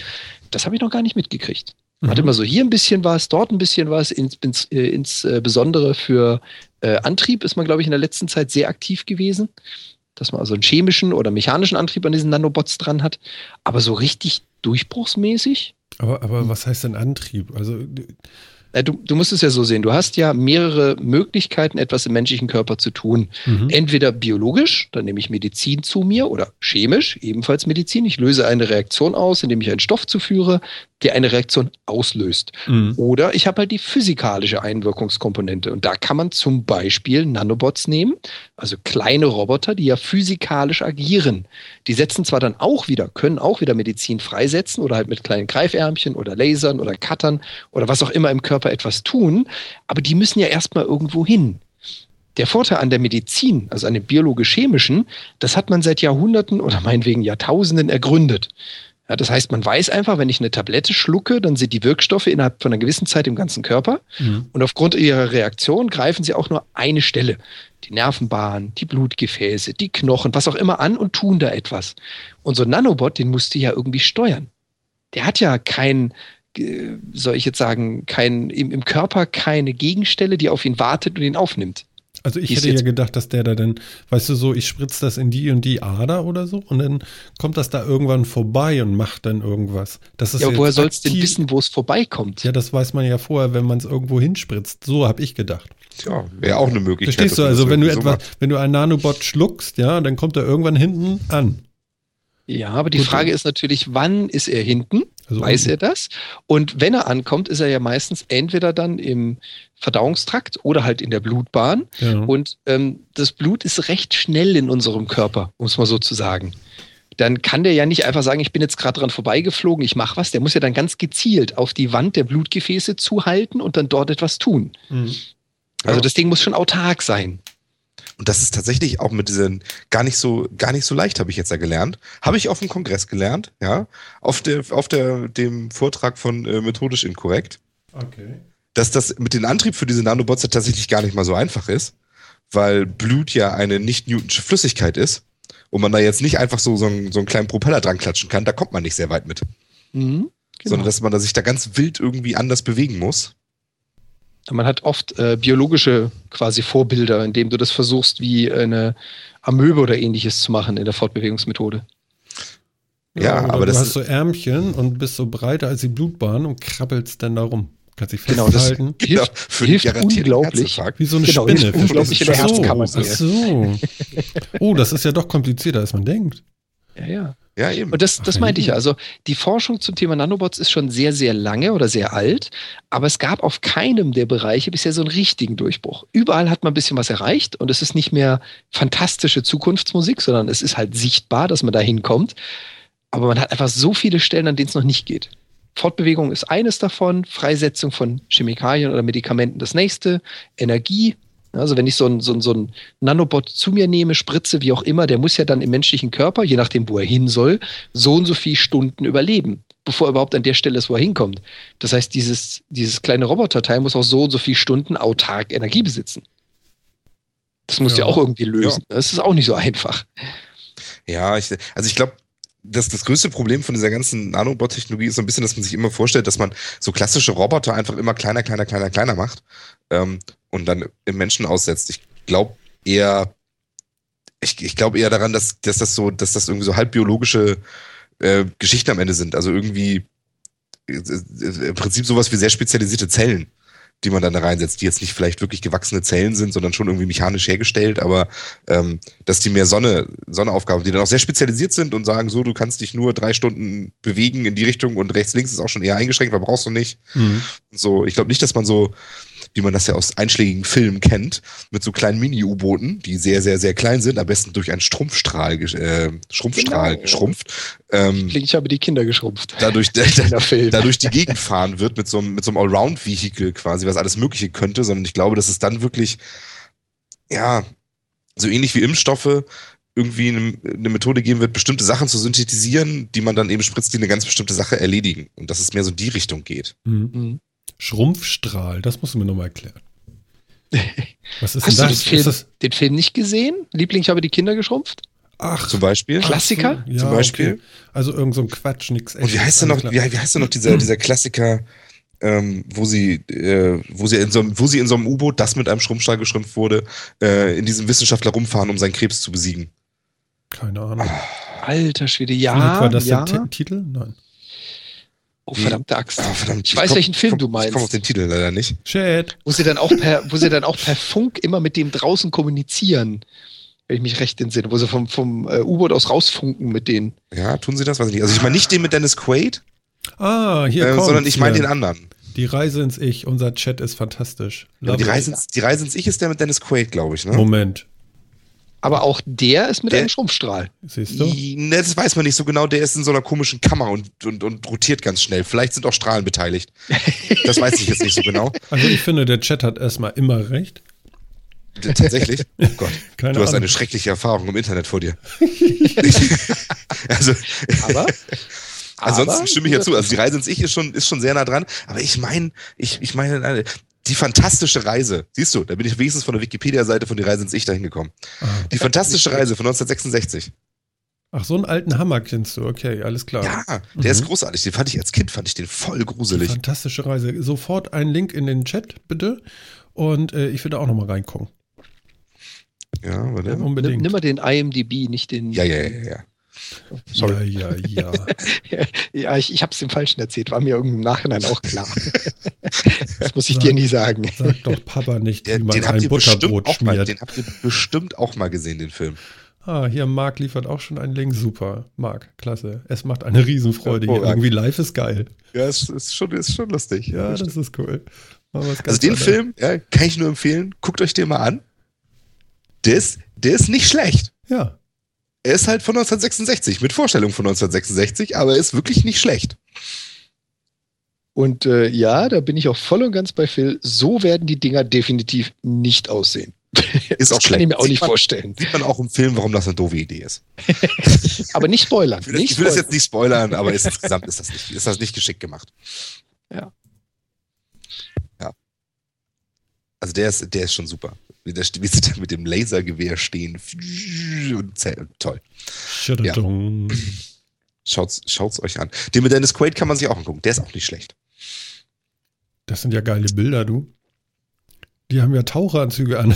das habe ich noch gar nicht mitgekriegt. Man hat Mhm. immer so hier ein bisschen was, dort ein bisschen was. Ins, ins, äh, insbesondere für äh, Antrieb ist man, glaube ich, in der letzten Zeit sehr aktiv gewesen. Dass man also einen chemischen oder mechanischen Antrieb an diesen Nanobots dran hat. Aber so richtig durchbruchsmäßig? Aber, aber was heißt denn Antrieb? Also, Du, du musst es ja so sehen. Du hast ja mehrere Möglichkeiten, etwas im menschlichen Körper zu tun. mhm. Entweder biologisch, dann nehme ich Medizin zu mir, oder chemisch, ebenfalls Medizin. Ich löse eine Reaktion aus, indem ich einen Stoff zuführe, der eine Reaktion auslöst. Mhm. Oder ich habe halt die physikalische Einwirkungskomponente. Und da kann man zum Beispiel Nanobots nehmen, also kleine Roboter, die ja physikalisch agieren. Die setzen zwar dann auch wieder, können auch wieder Medizin freisetzen oder halt mit kleinen Greifärmchen oder Lasern oder Cuttern oder was auch immer im Körper etwas tun, aber die müssen ja erstmal irgendwo hin. Der Vorteil an der Medizin, also an dem biologisch-chemischen, das hat man seit Jahrhunderten oder meinetwegen Jahrtausenden ergründet. Ja, das heißt, man weiß einfach, wenn ich eine Tablette schlucke, dann sind die Wirkstoffe innerhalb von einer gewissen Zeit im ganzen Körper. Mhm. Und aufgrund ihrer Reaktion greifen sie auch nur eine Stelle. Die Nervenbahn, die Blutgefäße, die Knochen, was auch immer an und tun da etwas. Und so ein Nanobot, den musst du ja irgendwie steuern. Der hat ja kein, äh, soll ich jetzt sagen, kein, im, im Körper keine Gegenstelle, die auf ihn wartet und ihn aufnimmt. Also ich hätte ja gedacht, dass der da dann, weißt du so, ich spritze das in die und die Ader oder so und dann kommt das da irgendwann vorbei und macht dann irgendwas. Das ist Ja, woher sollst du denn wissen, wo es vorbeikommt? Ja, das weiß man ja vorher, wenn man es irgendwo hinspritzt. So habe ich gedacht. Tja, wäre auch eine Möglichkeit. Verstehst du? Also wenn du so etwas, wenn du einen Nanobot schluckst, ja, dann kommt er irgendwann hinten an. Ja, aber die Gut. Frage ist natürlich, wann ist er hinten? Also Weiß er das? Und wenn er ankommt, ist er ja meistens entweder dann im Verdauungstrakt oder halt in der Blutbahn. Ja. Und ähm, das Blut ist recht schnell in unserem Körper, um es mal so zu sagen. Dann kann der ja nicht einfach sagen, ich bin jetzt gerade dran vorbeigeflogen, ich mache was. Der muss ja dann ganz gezielt auf die Wand der Blutgefäße zuhalten und dann dort etwas tun. Mhm. Also Ja. das Ding muss schon autark sein. Und das ist tatsächlich auch mit diesen gar nicht so gar nicht so leicht, habe ich jetzt ja gelernt. Habe ich auf dem Kongress gelernt, ja, auf der auf der dem Vortrag von äh, methodisch inkorrekt. Okay. Dass das mit dem Antrieb für diese Nanobots ja tatsächlich gar nicht mal so einfach ist, weil Blut ja eine nicht Newtonsche Flüssigkeit ist und man da jetzt nicht einfach so so einen, so einen kleinen Propeller dran klatschen kann, da kommt man nicht sehr weit mit, Mhm, sondern dass man da sich da ganz wild irgendwie anders bewegen muss. Man hat oft äh, biologische quasi Vorbilder, indem du das versuchst, wie eine Amöbe oder ähnliches zu machen in der Fortbewegungsmethode. Ja, oder aber du das hast ist- so Ärmchen und bist so breiter als die Blutbahn und krabbelst dann da rum. Kannst dich Genau, das- festhalten. [laughs] Genau, Hilft- für hilft unglaublich. Wie so eine Genau, Spinne. unglaublich in der Ach so, Herzkammer. Ach so. [laughs] Oh, das ist ja doch komplizierter, als man denkt. Ja, ja. Ja, eben. Und das, das meinte ich ja. ja. Also die Forschung zum Thema Nanobots ist schon sehr, sehr lange oder sehr alt, aber es gab auf keinem der Bereiche bisher so einen richtigen Durchbruch. Überall hat man ein bisschen was erreicht und es ist nicht mehr fantastische Zukunftsmusik, sondern es ist halt sichtbar, dass man da hinkommt. Aber man hat einfach so viele Stellen, an denen es noch nicht geht. Fortbewegung ist eines davon, Freisetzung von Chemikalien oder Medikamenten das nächste, Energie. Also wenn ich so ein, so, ein, so ein Nanobot zu mir nehme, spritze, wie auch immer, der muss ja dann im menschlichen Körper, je nachdem, wo er hin soll, so und so viele Stunden überleben, bevor er überhaupt an der Stelle ist, wo er hinkommt. Das heißt, dieses, dieses kleine Roboterteil muss auch so und so viele Stunden autark Energie besitzen. Das muss ja, Ja. auch irgendwie lösen. Das ist auch nicht so einfach. Ja, ich, also ich glaube, das, das größte Problem von dieser ganzen Nanobot-Technologie ist so ein bisschen, dass man sich immer vorstellt, dass man so klassische Roboter einfach immer kleiner, kleiner, kleiner, kleiner macht ähm, und dann im Menschen aussetzt. Ich glaube eher, ich, ich glaube eher daran, dass, dass das so, dass das irgendwie so halbbiologische äh, Geschichten am Ende sind. Also irgendwie äh, äh, im Prinzip sowas wie sehr spezialisierte Zellen, die man dann da reinsetzt, die jetzt nicht vielleicht wirklich gewachsene Zellen sind, sondern schon irgendwie mechanisch hergestellt, aber ähm, dass die mehr Sonne, Sonneaufgaben, die dann auch sehr spezialisiert sind und sagen, so, du kannst dich nur drei Stunden bewegen in die Richtung und rechts, links ist auch schon eher eingeschränkt, weil brauchst du nicht. Mhm. So, ich glaube nicht, dass man so, wie man das ja aus einschlägigen Filmen kennt, mit so kleinen Mini-U-Booten, die sehr, sehr, sehr klein sind, am besten durch einen Strumpfstrahl, äh, Schrumpfstrahl Genau. geschrumpft, ähm, Ich habe die Kinder geschrumpft. dadurch, [laughs] In der Film. da durch die Gegend fahren wird mit so einem, mit so einem Allround-Vehikel quasi, was alles Mögliche könnte, sondern ich glaube, dass es dann wirklich, ja, so ähnlich wie Impfstoffe irgendwie eine, eine Methode geben wird, bestimmte Sachen zu synthetisieren, die man dann eben spritzt, die eine ganz bestimmte Sache erledigen. Und dass es mehr so in die Richtung geht. Mhm. Schrumpfstrahl, das musst du mir nochmal erklären. [laughs] Was ist Hast du denn den das? Film, Ist das den Film nicht gesehen? Liebling, ich habe die Kinder geschrumpft? ach, Zum Beispiel. Klassiker? Ja, Zum Beispiel. Okay. Also irgend so ein Quatsch, nix Und wie heißt denn noch, wie, wie heißt denn noch dieser, dieser Klassiker, ähm, wo sie, äh, wo sie in so einem, wo sie in so einem U-Boot, das mit einem Schrumpfstrahl geschrumpft wurde, äh, in diesem Wissenschaftler rumfahren, um seinen Krebs zu besiegen. Keine Ahnung. Alter Schwede, ja. war das ja. der Ti- Titel? Nein. Oh, verdammte Axt. Ah, verdammt, ich weiß, komm- welchen Film komm- du Ich komme auf meinst. den Titel leider nicht. Chat. Wo sie dann auch per, wo sie dann auch per Funk immer mit dem draußen kommunizieren. Wenn ich mich recht entsinne, wo sie vom, vom äh, U-Boot aus rausfunken mit denen. Ja, tun sie das? Weiß ich nicht. Also ich meine nicht den mit Dennis Quaid, Ah, hier äh, kommt sondern ich meine den anderen. Die Reise ins Ich. Unser Chat ist fantastisch. Ja, die. Reise ins, die Reise ins Ich ist der mit Dennis Quaid, glaube ich. Ne? Moment. Aber auch der ist mit Der- einem Schrumpfstrahl. Siehst du? Ne, das weiß man nicht so genau. Der ist in so einer komischen Kammer und, und, und rotiert ganz schnell. Vielleicht sind auch Strahlen beteiligt. Das weiß ich jetzt nicht so genau. [laughs] Also ich finde, der Chat hat erstmal immer recht. D- Tatsächlich. Oh Gott. [laughs] Keine Du hast Ahnung. eine schreckliche Erfahrung im Internet vor dir. [laughs] also, Aber. ansonsten aber- stimme ich ja zu. Also die Reise ins Ich ist schon, ist schon sehr nah dran. Aber ich meine, ich, ich meine, die fantastische Reise. Siehst du, da bin ich wenigstens von der Wikipedia-Seite von die Reise ins Ich dahin gekommen. Ah. Die fantastische Reise von 1966. Ach, so einen alten Hammer kennst du. Okay, alles klar. Ja, der ist Mhm. großartig. Den fand ich als Kind, fand ich den voll Die gruselig. fantastische Reise. Sofort einen Link in den Chat, bitte. Und äh, ich würde auch nochmal reingucken. Ja, warte. Nimm, Unbedingt. nimm mal den IMDb, nicht den. Ja, ja, ja, ja. Sorry. Ja, ja, ja. [laughs] Ja, ich, ich habe es dem Falschen erzählt, war mir irgendwie im Nachhinein auch klar. [laughs] das muss ich dir nie sagen. Sag doch Papa nicht, wie man den ein Butterbrot auch mal, schmiert. den habt ihr bestimmt auch mal gesehen, den Film. Ah, hier Marc liefert auch schon einen Link. Super. Marc, klasse. Es macht eine Riesenfreude hier. Hervorragend. Irgendwie live ist geil. Ja, es ist schon, ist schon lustig. Ja, das ist cool. Also den anders. Film ja, kann ich nur empfehlen. Guckt euch den mal an. Der ist, der ist nicht schlecht. Ja. Er ist halt von 1966, mit Vorstellung von 1966, aber er ist wirklich nicht schlecht. Und äh, ja, da bin ich auch voll und ganz bei Phil. So werden die Dinger definitiv nicht aussehen. [laughs] Ist auch Das kann schlecht. ich mir auch Sieht nicht man, vorstellen. Sieht man auch im Film, warum das eine doofe Idee ist. [laughs] Aber nicht spoilern. Ich will, das, Nicht ich will das jetzt nicht spoilern, aber ist, insgesamt ist das, nicht, ist das nicht geschickt gemacht. Ja. Ja. Also der ist, der ist schon super. Wie, der, wie sie da mit dem Lasergewehr stehen. Und zäh- toll. Schadadong. Schaut's, schaut's euch an. Den mit Dennis Quaid kann man sich auch angucken. Der ist auch nicht schlecht. Das sind ja geile Bilder, du. Die haben ja Taucheranzüge an.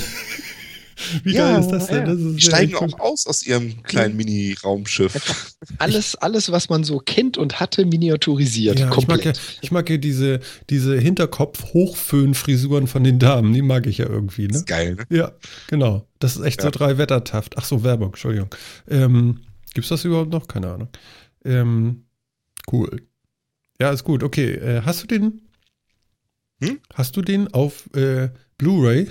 Wie geil ist das denn? ja. Das ist Die ja steigen auch aus aus ihrem kleinen Mini-Raumschiff. Alles, alles, was man so kennt und hatte, miniaturisiert. Ja, ich mag komplett. ja, ich mag ja diese, diese Hinterkopf-Hochföhn-Frisuren von den Damen, die mag ich ja irgendwie, Das ne? ist geil, ne? Ja, genau. Das ist echt so Ja. drei Wettertaft. Ach so, Werbung, Entschuldigung. Ähm, gibt's das überhaupt noch? Keine Ahnung. Ähm, cool. Ja, ist gut. Okay, äh, hast du den? Hm? Hast du den auf äh, Blu-ray?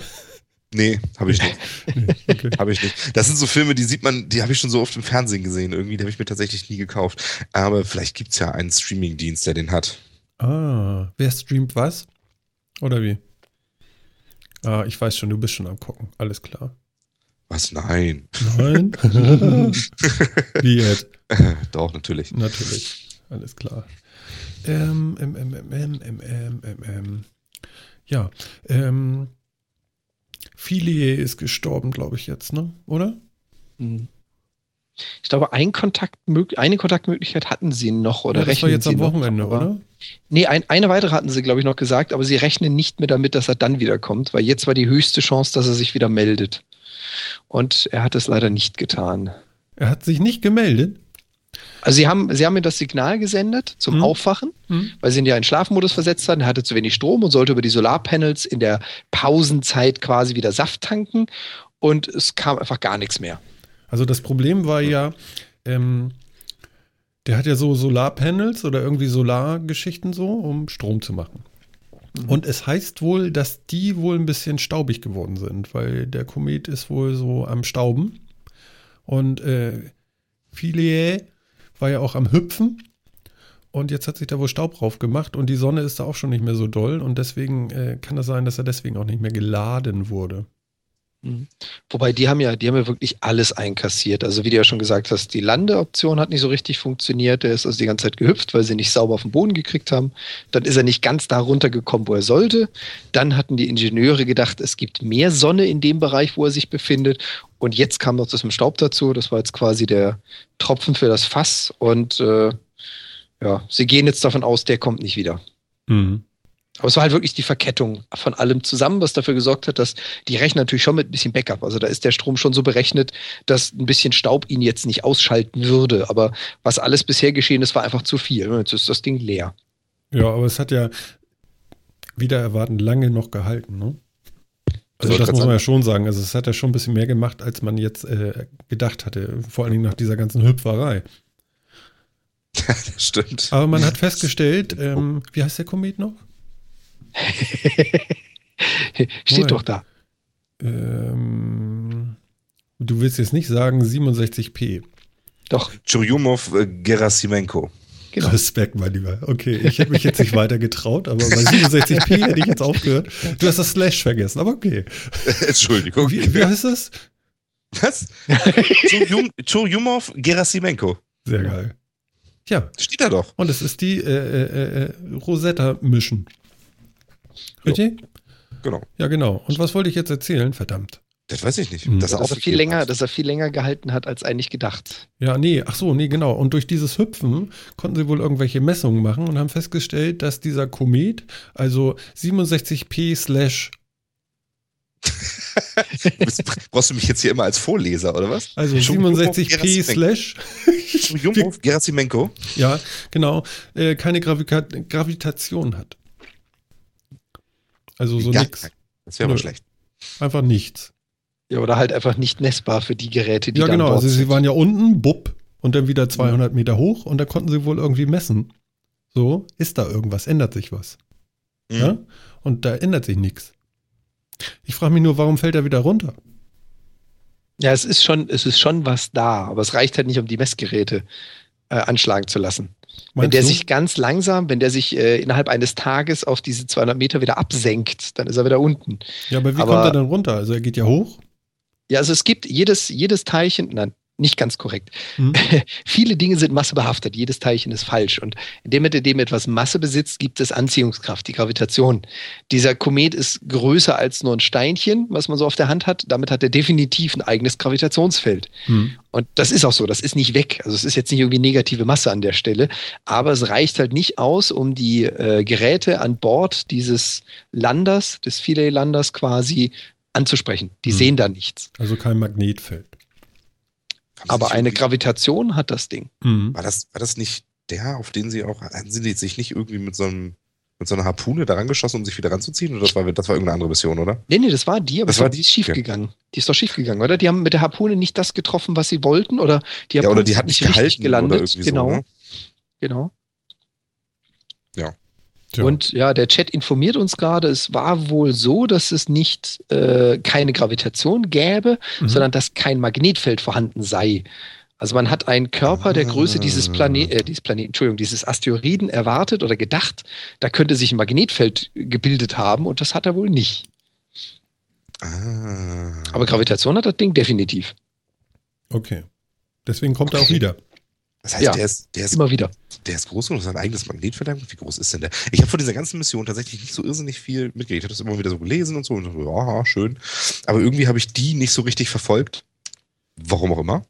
Nee, habe ich nicht. [laughs] nee, okay. Habe ich nicht. Das sind so Filme, die sieht man, die habe ich schon so oft im Fernsehen gesehen. Irgendwie, die habe ich mir tatsächlich nie gekauft. Aber vielleicht gibt es ja einen Streaming-Dienst, der den hat. Ah, wer streamt was? Oder wie? Ah, ich weiß schon, du bist schon am gucken. Alles klar. Was? Nein. Nein? [laughs] wie jetzt? [laughs] Doch, natürlich. Natürlich. Alles klar. Ähm, ähm, ähm, ähm, ähm, ähm, ähm. ähm. Ja, ähm. Filie ist gestorben, glaube ich jetzt, ne? Oder? Hm. Ich glaube, ein Kontakt, eine Kontaktmöglichkeit hatten sie noch oder ja, das war rechnen jetzt sie am noch, Wochenende, aber- oder? Nee, ein, eine weitere hatten sie, glaube ich, noch gesagt, aber sie rechnen nicht mehr damit, dass er dann wiederkommt, weil jetzt war die höchste Chance, dass er sich wieder meldet. Und er hat es leider nicht getan. Er hat sich nicht gemeldet. Also sie haben, sie haben mir das Signal gesendet zum Mhm. Aufwachen, Hm? weil sie ihn ja in Schlafmodus versetzt hatten. Hatte zu wenig Strom und sollte über die Solarpanels in der Pausenzeit quasi wieder Saft tanken. Und es kam einfach gar nichts mehr. Also das Problem war ja, ähm, der hat ja so Solarpanels oder irgendwie Solargeschichten so, um Strom zu machen. Mhm. Und es heißt wohl, dass die wohl ein bisschen staubig geworden sind, weil der Komet ist wohl so am Stauben. Und äh, Philae war ja auch am Hüpfen. Und jetzt hat sich da wohl Staub drauf gemacht und die Sonne ist da auch schon nicht mehr so doll. Und deswegen äh, kann das sein, dass er deswegen auch nicht mehr geladen wurde. Wobei die haben ja, die haben ja wirklich alles einkassiert. Also wie du ja schon gesagt hast, die Landeoption hat nicht so richtig funktioniert. Der ist also die ganze Zeit gehüpft, weil sie nicht sauber auf den Boden gekriegt haben. Dann ist er nicht ganz da runtergekommen, wo er sollte. Dann hatten die Ingenieure gedacht, es gibt mehr Sonne in dem Bereich, wo er sich befindet. Und jetzt kam noch das mit Staub dazu. Das war jetzt quasi der Tropfen für das Fass. Und äh, ja, sie gehen jetzt davon aus, der kommt nicht wieder. Mhm. Aber es war halt wirklich die Verkettung von allem zusammen, was dafür gesorgt hat, dass die rechnen natürlich schon mit ein bisschen Backup. Also da ist der Strom schon so berechnet, dass ein bisschen Staub ihn jetzt nicht ausschalten würde. Aber was alles bisher geschehen ist, war einfach zu viel. Jetzt ist das Ding leer. Ja, aber es hat ja wieder erwarten lange noch gehalten, ne? Also das muss man sagen. ja schon sagen. Also es hat ja schon ein bisschen mehr gemacht, als man jetzt äh, gedacht hatte. Vor allen Dingen nach dieser ganzen Hüpferei. [laughs] das stimmt. Aber man hat festgestellt, ähm, wie heißt der Komet noch? [laughs] Steht Moin. doch da. Ähm, du willst jetzt nicht sagen 67p. Doch, Churyumov äh, Gerasimenko. genau. Respekt, mein Lieber. Okay, ich hätte mich jetzt nicht weiter getraut, aber bei 67p hätte ich jetzt aufgehört. Du hast das Slash vergessen, aber okay. [laughs] Entschuldigung. Wie, wie heißt das? Was? Churyum- Churyumov Gerasimenko. Sehr geil. Ja, Steht da doch. Und es ist die äh, äh, äh, Rosetta Mission. Richtig? Genau. Ja, genau. Und was wollte ich jetzt erzählen? Verdammt. Das weiß ich nicht. Hm. Dass er, Dass er, viel länger, hat. dass er viel länger gehalten hat, als eigentlich gedacht. Ja, nee, ach so, nee, genau. Und durch dieses Hüpfen konnten sie wohl irgendwelche Messungen machen und haben festgestellt, dass dieser Komet, also 67p slash, [laughs] Brauchst du mich jetzt hier immer als Vorleser, oder was? also Churyumov 67p Gerasimenko. slash, Gerasimenko. ja, genau, äh, keine Gravika Gravitation hat. Also so nix. kein. Das wäre aber schlecht. Einfach nichts. Ja, oder halt einfach nicht messbar für die Geräte, die Ja, genau. Also sie sind. waren ja unten, bupp, und dann wieder 200 Meter hoch und da konnten sie wohl irgendwie messen. So, ist da irgendwas? Ändert sich was? Mhm. Ja? Und da ändert sich nichts. Ich frage mich nur, warum fällt er wieder runter? Ja, es ist schon, es ist schon was da, aber es reicht halt nicht, um die Messgeräte äh, anschlagen zu lassen. Wenn Meinst der du? sich ganz langsam, wenn der sich äh, innerhalb eines Tages auf diese 200 Meter wieder absenkt, dann ist er wieder unten. ja, aber wie aber- kommt er dann runter? Also er geht ja hoch. Ja, also es gibt jedes, jedes Teilchen, nein, nicht ganz korrekt. Hm? [laughs] Viele Dinge sind massebehaftet, jedes Teilchen ist falsch. Und indem dem etwas Masse besitzt, gibt es Anziehungskraft, die Gravitation. Dieser Komet ist größer als nur ein Steinchen, was man so auf der Hand hat. Damit hat er definitiv ein eigenes Gravitationsfeld. Hm. Und das ist auch so, das ist nicht weg. Also es ist jetzt nicht irgendwie negative Masse an der Stelle, aber es reicht halt nicht aus, um die äh, Geräte an Bord dieses Landers, des Philae-Landers quasi anzusprechen. Die Hm. sehen da nichts. Also kein Magnetfeld. Aber eine Gravitation hat das Ding. Hm. War das, war das nicht der, auf den sie auch, hatten sie sich nicht irgendwie mit so einem, mit so einer Harpune da rangeschossen, um sich wieder ranzuziehen? Oder das war, das war irgendeine andere Mission, oder? Nee, nee, das war die, aber Das war die? ist schief Okay. gegangen. Die ist doch schief gegangen, oder? Die haben mit der Harpune nicht das getroffen, was sie wollten, oder die ja, oder Harpune die hat nicht richtig gehalten gelandet. oder irgendwie genau, so. Ne? genau. Tja. Und ja, der Chat informiert uns gerade, es war wohl so, dass es nicht äh, keine Gravitation gäbe, Mhm. sondern dass kein Magnetfeld vorhanden sei. Also man hat einen Körper der Größe dieses, Plane äh, dieses Planeten, Entschuldigung, dieses Asteroiden erwartet oder gedacht, da könnte sich ein Magnetfeld gebildet haben und das hat er wohl nicht. Ah. Aber Gravitation hat das Ding definitiv. Okay. Deswegen kommt er auch wieder. Das heißt, ja. der, ist, der, ist, Immer wieder. der ist groß und hat ein eigenes Magnetfeld. Wie groß ist denn der? Ich habe von dieser ganzen Mission tatsächlich nicht so irrsinnig viel mitgekriegt. Ich habe das immer wieder so gelesen und so. Und so, ja, schön. Aber irgendwie habe ich die nicht so richtig verfolgt. Warum auch immer.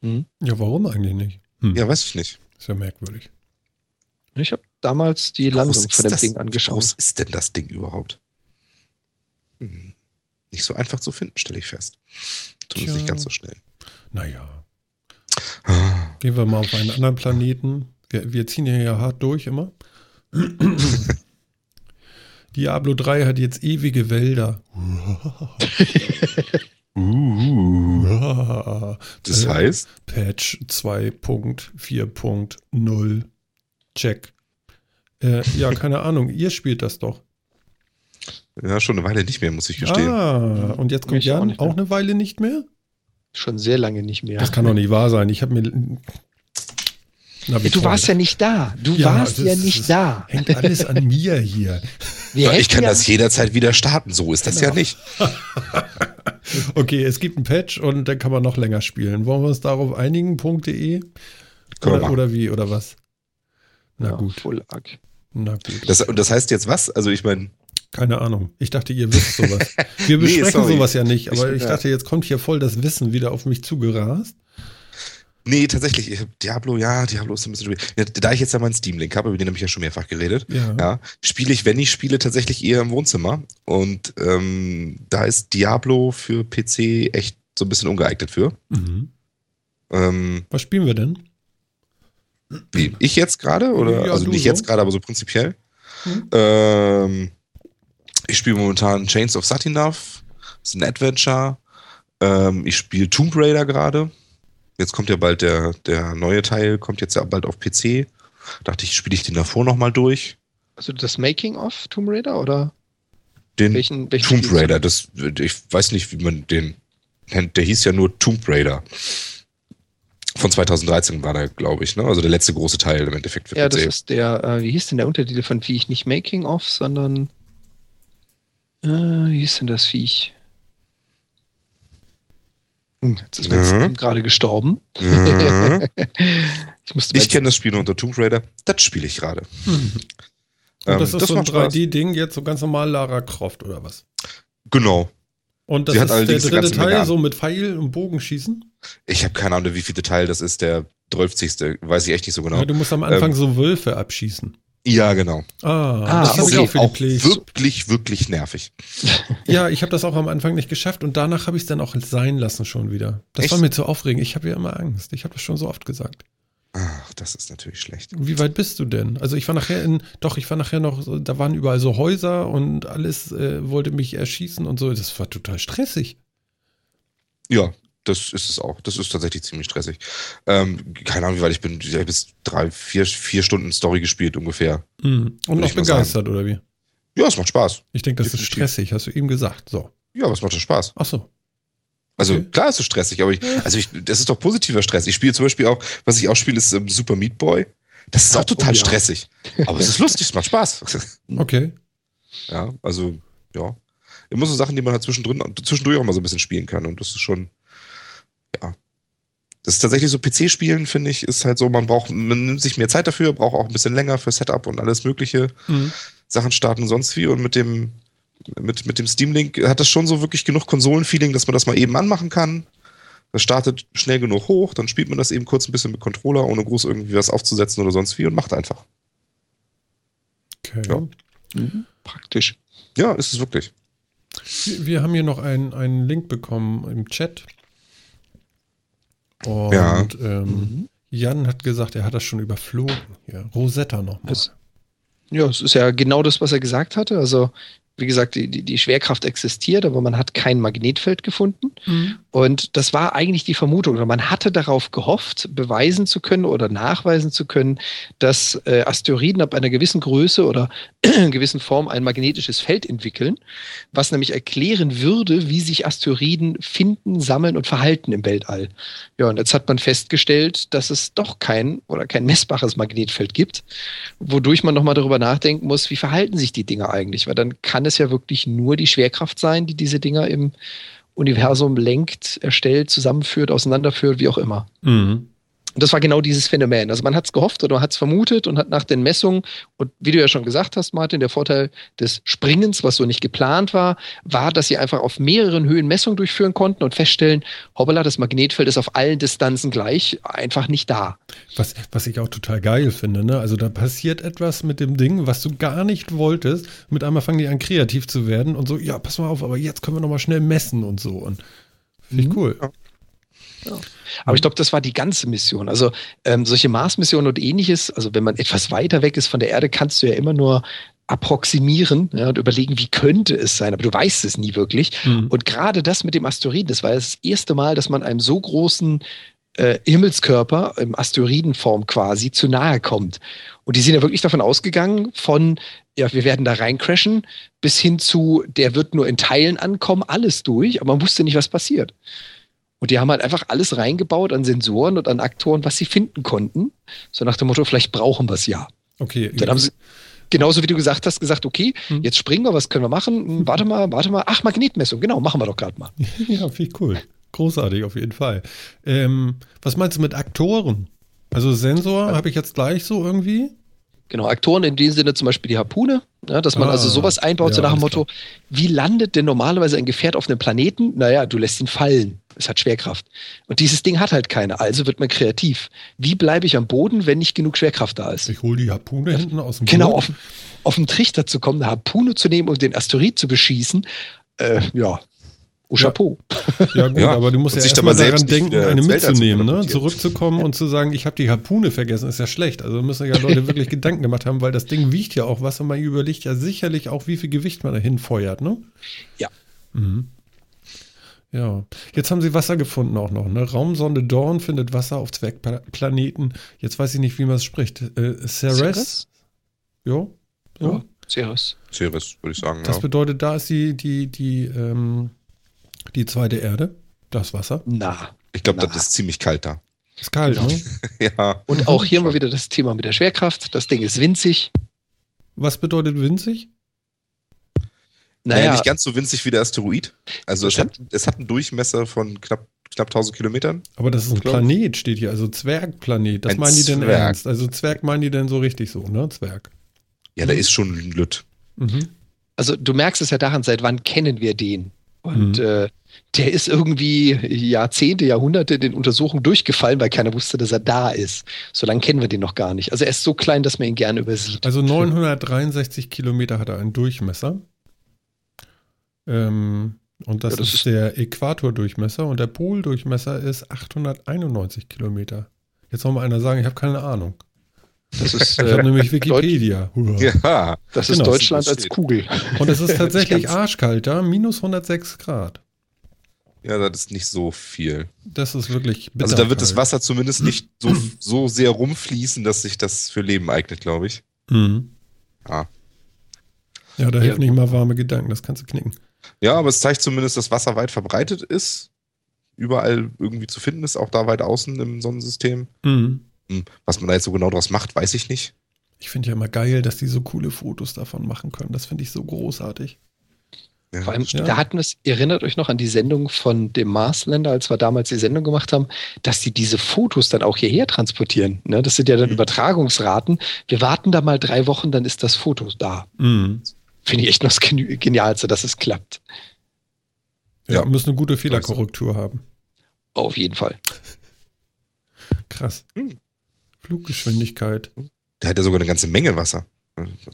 Ja, warum eigentlich nicht? Hm. Ja, weiß ich nicht. Ist ja merkwürdig. Ich habe damals die Wie Landung von dem das- Ding Wie angeschaut. groß ist denn das Ding überhaupt? Hm. Nicht so einfach zu finden, stelle ich fest. Zumindest nicht ganz so schnell. Naja. Ah. Gehen wir mal auf einen anderen Planeten. Wir, wir ziehen hier ja hart durch immer. [clears throat] Diablo 3 hat jetzt ewige Wälder. [laughs] Uh. Das heißt, Patch 2.4.0. Check. Äh, ja, keine [laughs] Ahnung. Ihr spielt das doch. ja, schon eine Weile nicht mehr, muss ich gestehen. Ah, und jetzt kommt auch Jan auch, mehr. eine Weile nicht mehr? Schon sehr lange nicht mehr. Das kann doch nicht wahr sein. Ich habe mir. Na, du warst ja nicht da. Du Ja, warst das ja nicht da. Hängt alles an mir hier. [laughs] Wir Ja, ich kann ja, das jederzeit wieder starten, so ist das Genau. ja nicht. [laughs] Okay, es gibt einen Patch und dann kann man noch länger spielen. Wollen wir uns darauf einigen? .de? Oder, oder wie? Oder was? Na Ja, gut, Full Arc. na gut. Das, und das heißt jetzt was? Also ich meine, Keine Ahnung. Ich dachte, ihr wisst sowas. Wir [laughs] Nee, besprechen sorry. sowas ja nicht, aber Ich- ich, dachte, jetzt kommt hier voll das Wissen wieder auf mich zugerast. nee, tatsächlich, Diablo, ja, Diablo ist ein bisschen schwierig. Da ich jetzt ja meinen Steam-Link habe, über den habe ich ja schon mehrfach geredet, Ja. ja, spiele ich, wenn ich spiele, tatsächlich eher im Wohnzimmer. Und ähm, da ist Diablo für PC echt so ein bisschen ungeeignet für. Mhm. Ähm, Was spielen wir denn? wie, ich jetzt gerade? Oder Ja, also nicht so. jetzt gerade, aber so prinzipiell. Mhm. Ähm, ich spiele momentan Chains of Satinav. Das ist ein Adventure. Ähm, ich spiele Tomb Raider gerade. Jetzt kommt ja bald der, der neue Teil, kommt jetzt ja bald auf PC. Dachte ich, spiele ich den davor nochmal durch. Also das Making of Tomb Raider oder Den welchen, welchen Tomb? Raider, das, ich weiß nicht, wie man den nennt. Der hieß ja nur Tomb Raider. Von 2013 war der, glaube ich, ne? Also der letzte große Teil im Endeffekt für Ja, PC. das ist der, äh, wie hieß denn der Untertitel von Viech? Nicht Making of, sondern äh, wie hieß denn das Viech? Hm, jetzt ist mein Mhm. Gerade gestorben. Mhm. [laughs] Ich Ich kenne das Spiel nur unter Tomb Raider. Das spiele ich gerade. Und Ähm, das ist so ein macht Spaß. 3D-Ding, jetzt so ganz normal Lara Croft oder was? Genau. Und das Sie hat ist der dritte Teil, so mit Pfeil und Bogenschießen. Ich habe keine Ahnung, wie viel Teil das ist. Der 12. Weiß ich echt nicht so genau. Ja, du musst am Anfang Ähm, so Wölfe abschießen. Ja, genau. Ah, Ah, das habe okay. ich auch für die auch wirklich, wirklich nervig. [laughs] Ja, ich habe das auch am Anfang nicht geschafft und danach habe ich es dann auch sein lassen schon wieder. Das Echt? war mir zu aufregend. Ich habe ja immer Angst. Ich habe das schon so oft gesagt. Ach, das ist natürlich schlecht. Wie weit bist du denn? Also ich war nachher in, doch, ich war nachher noch, da waren überall so Häuser und alles äh, wollte mich erschießen und so. Das war total stressig. Ja, das ist es auch. Das ist tatsächlich ziemlich stressig. Ähm, keine Ahnung, wie weit ich bin. Ich habe jetzt drei, vier, vier Stunden Story gespielt ungefähr. Mhm. Und noch begeistert, oder wie? Ja, es macht Spaß. Ich denke, das ist Definitiv. stressig, hast du eben gesagt. So. Ja, aber es macht schon Spaß. Ach so. Also Okay. klar ist es stressig, aber ich, also ich, das ist doch positiver Stress. Ich spiele zum Beispiel auch, was ich auch spiele, ist ähm, Super Meat Boy. Das ist auch total Oh ja. stressig. Aber es ist lustig, es macht Spaß. [laughs] Okay. Ja, also, ja. immer so Sachen, die man halt zwischendrin, zwischendurch auch mal so ein bisschen spielen kann. Und das ist schon, ja. Das ist tatsächlich so PC-Spielen, finde ich, ist halt so, man braucht, man nimmt sich mehr Zeit dafür, braucht auch ein bisschen länger für Setup und alles mögliche. Mhm. Sachen starten und sonst wie. Und mit dem, mit, mit dem Steam Link hat das schon so wirklich genug Konsolen-Feeling, dass man das mal eben anmachen kann. Das startet schnell genug hoch, dann spielt man das eben kurz ein bisschen mit Controller, ohne groß irgendwie was aufzusetzen oder sonst wie und macht einfach. Okay. Ja. Mhm. Praktisch. Ja, ist es wirklich. Wir, wir haben hier noch einen, einen Link bekommen im Chat. Und Ja. ähm, Mhm. Jan hat gesagt, er hat das schon überflogen. Ja, Rosetta nochmal. Ja, es ist ja genau das, was er gesagt hatte. Also, wie gesagt, die, die, die Schwerkraft existiert, aber man hat kein Magnetfeld gefunden. Mhm. Und das war eigentlich die Vermutung. Oder man hatte darauf gehofft, beweisen zu können oder nachweisen zu können, dass äh, Asteroiden ab einer gewissen Größe oder [clears throat] gewissen Form ein magnetisches Feld entwickeln, was nämlich erklären würde, wie sich Asteroiden finden, sammeln und verhalten im Weltall. Ja, und jetzt hat man festgestellt, dass es doch kein oder kein messbares Magnetfeld gibt, wodurch man nochmal darüber nachdenken muss, wie verhalten sich die Dinger eigentlich? Weil dann kann es ja wirklich nur die Schwerkraft sein, die diese Dinger im Universum lenkt, erstellt, zusammenführt, auseinanderführt, wie auch immer. Mhm. Und das war genau dieses Phänomen. Also man hat es gehofft oder hat es vermutet und hat nach den Messungen, und wie du ja schon gesagt hast, Martin, der Vorteil des Springens, was so nicht geplant war, war, dass sie einfach auf mehreren Höhen Messungen durchführen konnten und feststellen, hoppala, das Magnetfeld ist auf allen Distanzen gleich, einfach nicht da. Was, was ich auch total geil finde, ne? Also da passiert etwas mit dem Ding, was du gar nicht wolltest. Mit einmal fangen die an, kreativ zu werden und so, ja, pass mal auf, aber jetzt können wir nochmal schnell messen und so. Und finde ich Mhm. Aber ich glaube, das war die ganze Mission. Also ähm, solche Mars-Missionen und ähnliches, also wenn man etwas weiter weg ist von der Erde, kannst du ja immer nur approximieren ja, und überlegen, wie könnte es sein, aber du weißt es nie wirklich. Mhm. Und gerade das mit dem Asteroiden, das war das erste Mal, dass man einem so großen äh, Himmelskörper im Asteroidenform quasi zu nahe kommt. Und die sind ja wirklich davon ausgegangen, von, ja, wir werden da reincrashen, bis hin zu, der wird nur in Teilen ankommen, alles durch, aber man wusste nicht, was passiert. Und die haben halt einfach alles reingebaut an Sensoren und an Aktoren, was sie finden konnten. So nach dem Motto, vielleicht brauchen wir es ja. Okay. Dann haben sie, genauso wie du gesagt hast, gesagt, okay, Hm. jetzt springen wir, was können wir machen? Hm, Warte mal, warte mal. Ach, Magnetmessung, genau, machen wir doch gerade mal. [laughs] Ja, finde ich cool. Großartig auf jeden Fall. Ähm, was meinst du mit Aktoren? Also Sensor habe ich jetzt gleich so irgendwie? Genau, Aktoren in dem Sinne zum Beispiel die Harpune, ja, dass man Ah, also sowas einbaut, so ja, nach dem Motto, wie landet denn normalerweise ein Gefährt auf einem Planeten? Naja, du lässt ihn fallen. Es hat Schwerkraft. Und dieses Ding hat halt keine, also wird man kreativ. Wie bleibe ich am Boden, wenn nicht genug Schwerkraft da ist? Ich hole die Harpune hinten aus dem Genau, Boot. auf, auf den Trichter zu kommen, eine Harpune zu nehmen und den Asteroid zu beschießen, äh, ja, au Ja. Chapeau. Ja gut, [laughs] Ja, aber du musst und ja erstmal daran denken, wieder eine mitzunehmen, ne? zurückzukommen und zu sagen, ich habe die Harpune vergessen, ist ja schlecht. Also müssen ja Leute [laughs] wirklich Gedanken gemacht haben, weil das Ding wiegt ja auch was und man überlegt ja sicherlich auch, wie viel Gewicht man da hinfeuert, ne? Ja. Mhm. Ja, jetzt haben sie Wasser gefunden auch noch. Ne? Raumsonde Dawn findet Wasser auf Zwergplaneten. Jetzt weiß ich nicht, wie man es spricht. Äh, Ceres? Ceres? Ja. Ja, Ceres. Ceres, würde ich sagen. Das ja. bedeutet, da ist die, die, die, ähm, die zweite Erde. Das Wasser. Na. Ich glaube, das ist ziemlich kalt da. Ist kalt, Genau. ne? [laughs] ja. Und auch hier mal wieder das Thema mit der Schwerkraft. Das Ding ist winzig. Was bedeutet winzig? Naja, Naja, nicht ganz so winzig wie der Asteroid. Also es hat, es hat einen Durchmesser von knapp, knapp 1000 Kilometern. Aber das ist ein Planet, steht hier. Also Zwergplanet. Das Ein meinen die denn Zwerg. ernst? Also Zwerg meinen die denn so richtig so, ne? Zwerg. Ja, Mhm. da ist schon ein Lütt. Mhm. also du merkst es ja daran, seit wann kennen wir den? Und Mhm. äh, der ist irgendwie Jahrzehnte, Jahrhunderte in den Untersuchungen durchgefallen, weil keiner wusste, dass er da ist. So lange kennen wir den noch gar nicht. Also er ist so klein, dass man ihn gerne übersieht. Also 963 Kilometer hat er einen Durchmesser. Ähm, und das, Ja, das ist ist- der Äquatordurchmesser und der Poldurchmesser ist 891 Kilometer. Jetzt soll mal einer sagen, ich habe keine Ahnung. Das ist, [laughs] Ich habe äh, nämlich [laughs] Wikipedia. Hurra. Ja. das ist genau. Deutschland als Kugel. Und es ist [laughs] tatsächlich arschkalt da, minus 106 Grad. Ja, das ist nicht so viel. Das ist wirklich Also da wird das. Wasser zumindest nicht so, so sehr rumfließen, dass sich das für Leben eignet, glaube ich. Mhm. Ja. Ja, da Ja. hilft nicht mal warme Gedanken, das kannst du knicken. Ja, aber es zeigt zumindest, dass Wasser weit verbreitet ist. Überall irgendwie zu finden ist, auch da weit außen im Sonnensystem. Mhm. Hm, Was man da jetzt so genau draus macht, weiß ich nicht. Ich finde ja immer geil, dass die so coole Fotos davon machen können. Das finde ich so großartig. Ja, Vor allem, ja. da hatten wir es, erinnert euch noch an die Sendung von dem Marsländer, als wir damals die Sendung gemacht haben, dass sie diese Fotos dann auch hierher transportieren. Ne? Das sind ja dann mhm. Übertragungsraten. Wir warten da mal drei Wochen, dann ist das Foto da. Mhm. Finde ich echt noch das Genialste, dass es klappt. Ja, ja. müssen eine gute Fehlerkorrektur haben. Auf jeden Fall. Krass. Hm. Fluggeschwindigkeit. Der hat ja sogar eine ganze Menge Wasser.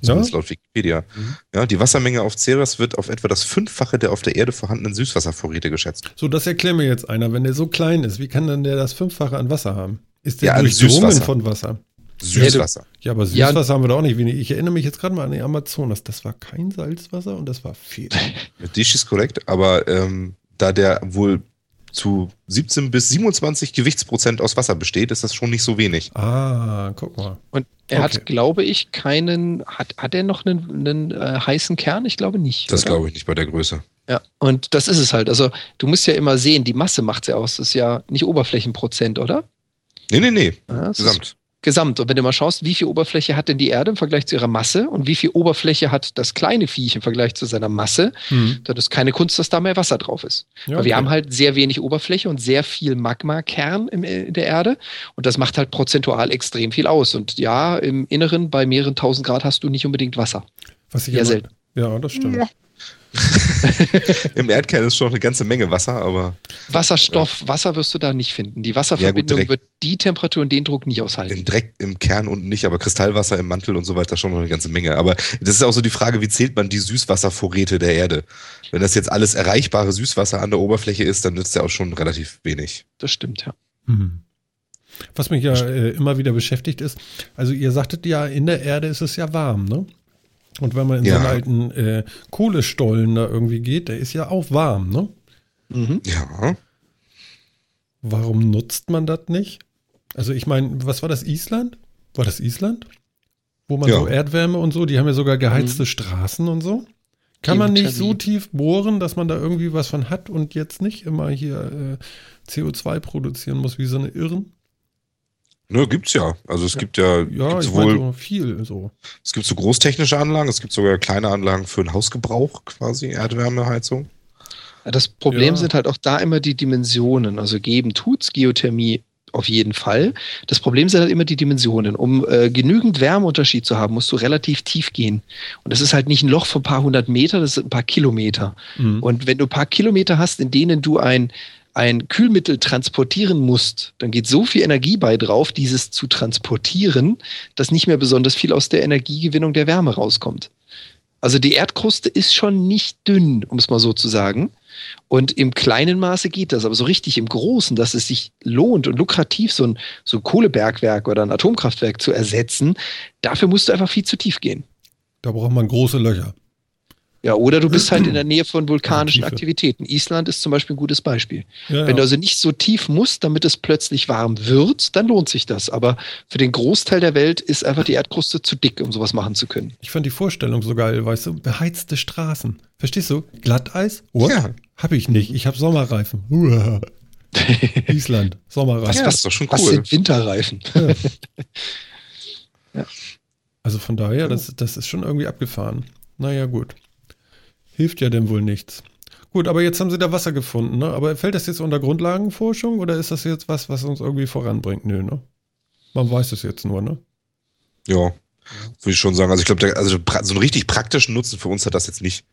Zumindest ja? laut Wikipedia. Mhm. Ja, die Wassermenge auf Ceres wird auf etwa das Fünffache der auf der Erde vorhandenen Süßwasservorräte geschätzt. So, das erklärt mir jetzt einer. Wenn der so klein ist, wie kann dann der das Fünffache an Wasser haben? Ist der ja, durchdrungen von Wasser? Süßwasser. Ja, aber Süßwasser ja. haben wir doch auch nicht wenig. Ich erinnere mich jetzt gerade mal an die Amazonas. Das war kein Salzwasser und das war viel. [laughs] Dish ist korrekt, aber ähm, da der wohl zu 17 bis 27 Gewichtsprozent aus Wasser besteht, ist das schon nicht so wenig. Ah, guck mal. Und er okay. hat, glaube ich, keinen, hat, hat er noch einen, einen äh, heißen Kern? Ich glaube nicht. Das glaube ich nicht bei der Größe. Ja, und das ist es halt. Also du musst ja immer sehen, die Masse macht es ja aus. Das ist ja nicht Oberflächenprozent, oder? Nee, nee, nee. Ja, Gesamt gesamt. Und wenn du mal schaust, wie viel Oberfläche hat denn die Erde im Vergleich zu ihrer Masse und wie viel Oberfläche hat das kleine Viech im Vergleich zu seiner Masse, mhm. dann ist keine Kunst, dass da mehr Wasser drauf ist. Ja, Weil wir haben halt sehr wenig Oberfläche und sehr viel Magma-Kern in der Erde und das macht halt prozentual extrem viel aus. Und ja, im Inneren bei mehreren tausend Grad hast du nicht unbedingt Wasser. Was ich ja selten. Ja, das stimmt. Ja. [laughs] Im Erdkern ist schon eine ganze Menge Wasser, aber. Wasserstoff, ja. Wasser wirst du da nicht finden. Die Wasserverbindung ja, gut, wird die Temperatur und den Druck nicht aushalten. Im Dreck im Kern unten nicht, aber Kristallwasser im Mantel und so weiter schon noch eine ganze Menge. Aber das ist auch so die Frage, wie zählt man die Süßwasservorräte der Erde? Wenn das jetzt alles erreichbare Süßwasser an der Oberfläche ist, dann nützt ja auch schon relativ wenig. Das stimmt, ja. Mhm. Was mich ja äh, immer wieder beschäftigt ist, also ihr sagtet ja, in der Erde ist es ja warm, ne? Und wenn man in ja. so einen alten äh, Kohlestollen da irgendwie geht, der ist ja auch warm, ne? Mhm. Ja. Warum nutzt man das nicht? Also ich meine, was war das, Island? War das Island? Wo man ja. so Erdwärme und so, die haben ja sogar geheizte mhm. Straßen und so. Kann man nicht so tief bohren, dass man da irgendwie was von hat und jetzt nicht immer hier äh, CO2 produzieren muss wie so eine Irren? Ne, gibt's ja. Also es ja. gibt ja ja ich wohl so viel so. Es gibt so großtechnische Anlagen, es gibt sogar kleine Anlagen für den Hausgebrauch quasi Erdwärmeheizung. Das Problem ja. sind halt auch da immer die Dimensionen. Also geben tut's Geothermie auf jeden Fall. Das Problem sind halt immer die Dimensionen. Um äh, genügend Wärmeunterschied zu haben, musst du relativ tief gehen. Und das ist halt nicht ein Loch von ein paar hundert Meter, das sind ein paar Kilometer. Mhm. Und wenn du ein paar Kilometer hast, in denen du ein ein Kühlmittel transportieren musst, dann geht so viel Energie bei drauf, dieses zu transportieren, dass nicht mehr besonders viel aus der Energiegewinnung der Wärme rauskommt. Also die Erdkruste ist schon nicht dünn, um es mal so zu sagen. Und im kleinen Maße geht das, aber so richtig im Großen, dass es sich lohnt und lukrativ, so ein, so ein Kohlebergwerk oder ein Atomkraftwerk zu ersetzen, dafür musst du einfach viel zu tief gehen. Da braucht man große Löcher. Ja, oder du bist halt in der [clears throat] Nähe von vulkanischen ja, Aktivitäten. Island ist zum Beispiel ein gutes Beispiel. Ja, Wenn du also nicht so tief musst, damit es plötzlich warm wird, dann lohnt sich das. Aber für den Großteil der Welt ist einfach die Erdkruste zu dick, um sowas machen zu können. Ich fand die Vorstellung so geil, weißt du, beheizte Straßen. Verstehst du? Glatteis? What? Ja. Hab ich nicht. Ich habe Sommerreifen. [laughs] Island, Sommerreifen. Das ist doch schon cool. Was sind Winterreifen? [laughs] ja. Also von daher, das, das ist schon irgendwie abgefahren. Naja, gut. Hilft ja denn wohl nichts. Gut, aber jetzt haben sie da Wasser gefunden, ne? Aber fällt das jetzt unter Grundlagenforschung oder ist das jetzt was, was uns irgendwie voranbringt? Nö, ne? Man weiß es jetzt nur, ne? Ja, würde ich schon sagen. Also ich glaube, also so einen richtig praktischen Nutzen für uns hat das jetzt nicht.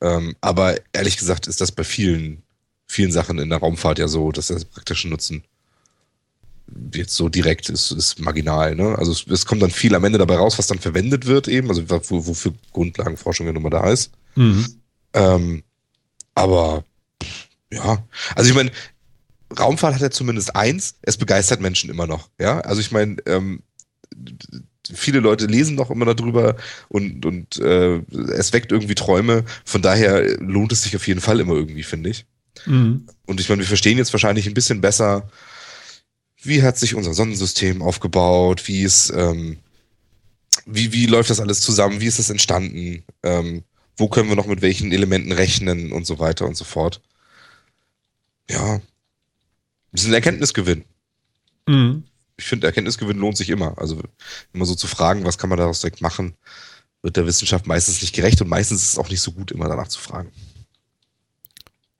Ähm, aber ehrlich gesagt ist das bei vielen, vielen Sachen in der Raumfahrt ja so, dass der praktische Nutzen jetzt so direkt ist, ist marginal. Ne? Also es, es, kommt dann viel am Ende dabei raus, was dann verwendet wird eben, also wofür Grundlagenforschung ja nun mal da ist. Mhm. Ähm, aber ja, also ich meine, Raumfahrt hat ja zumindest eins, es begeistert Menschen immer noch. Ja, also ich meine, ähm, viele Leute lesen noch immer darüber und, und äh, es weckt irgendwie Träume. Von daher lohnt es sich auf jeden Fall immer irgendwie, finde ich. Mhm. Und ich meine, wir verstehen jetzt wahrscheinlich ein bisschen besser, wie hat sich unser Sonnensystem aufgebaut, wie ist, ähm, wie, wie läuft das alles zusammen, wie ist es entstanden, ähm, wo können wir noch mit welchen Elementen rechnen und so weiter und so fort. Ja, das ist ein Erkenntnisgewinn. Mhm. Ich finde, Erkenntnisgewinn lohnt sich immer. Also immer so zu fragen, was kann man daraus direkt machen, wird der Wissenschaft meistens nicht gerecht und meistens ist es auch nicht so gut, immer danach zu fragen.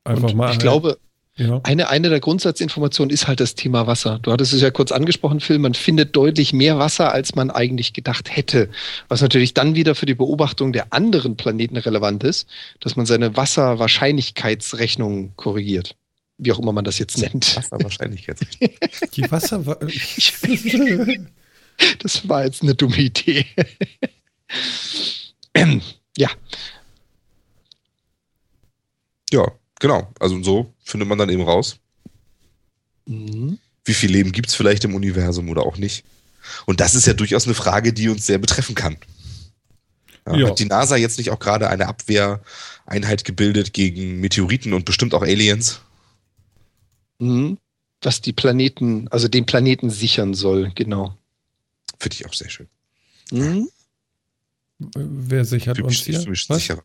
Einfach Und mal. ich glaube, ja. eine, eine der Grundsatzinformationen ist halt das Thema Wasser. Du hattest es ja kurz angesprochen, Phil, man findet deutlich mehr Wasser, als man eigentlich gedacht hätte. Was natürlich dann wieder für die Beobachtung der anderen Planeten relevant ist, dass man seine Wasserwahrscheinlichkeitsrechnung korrigiert. Wie auch immer man das jetzt nennt. Das war wahrscheinlich jetzt. [laughs] Die Wasser. [laughs] Das war jetzt eine dumme Idee. [clears throat] Ja, Ja, genau. Also und so findet man dann eben raus, Mhm. wie viel Leben gibt es vielleicht im Universum oder auch nicht. Und das ist ja durchaus eine Frage, die uns sehr betreffen kann. Ja, Ja. Hat die NASA jetzt nicht auch gerade eine Abwehreinheit gebildet gegen Meteoriten und bestimmt auch Aliens? Mhm. Was die Planeten, also den Planeten sichern soll, genau. Finde ich auch sehr schön. Mhm. Wer sichert Für uns mich- hier? Was? sicherer.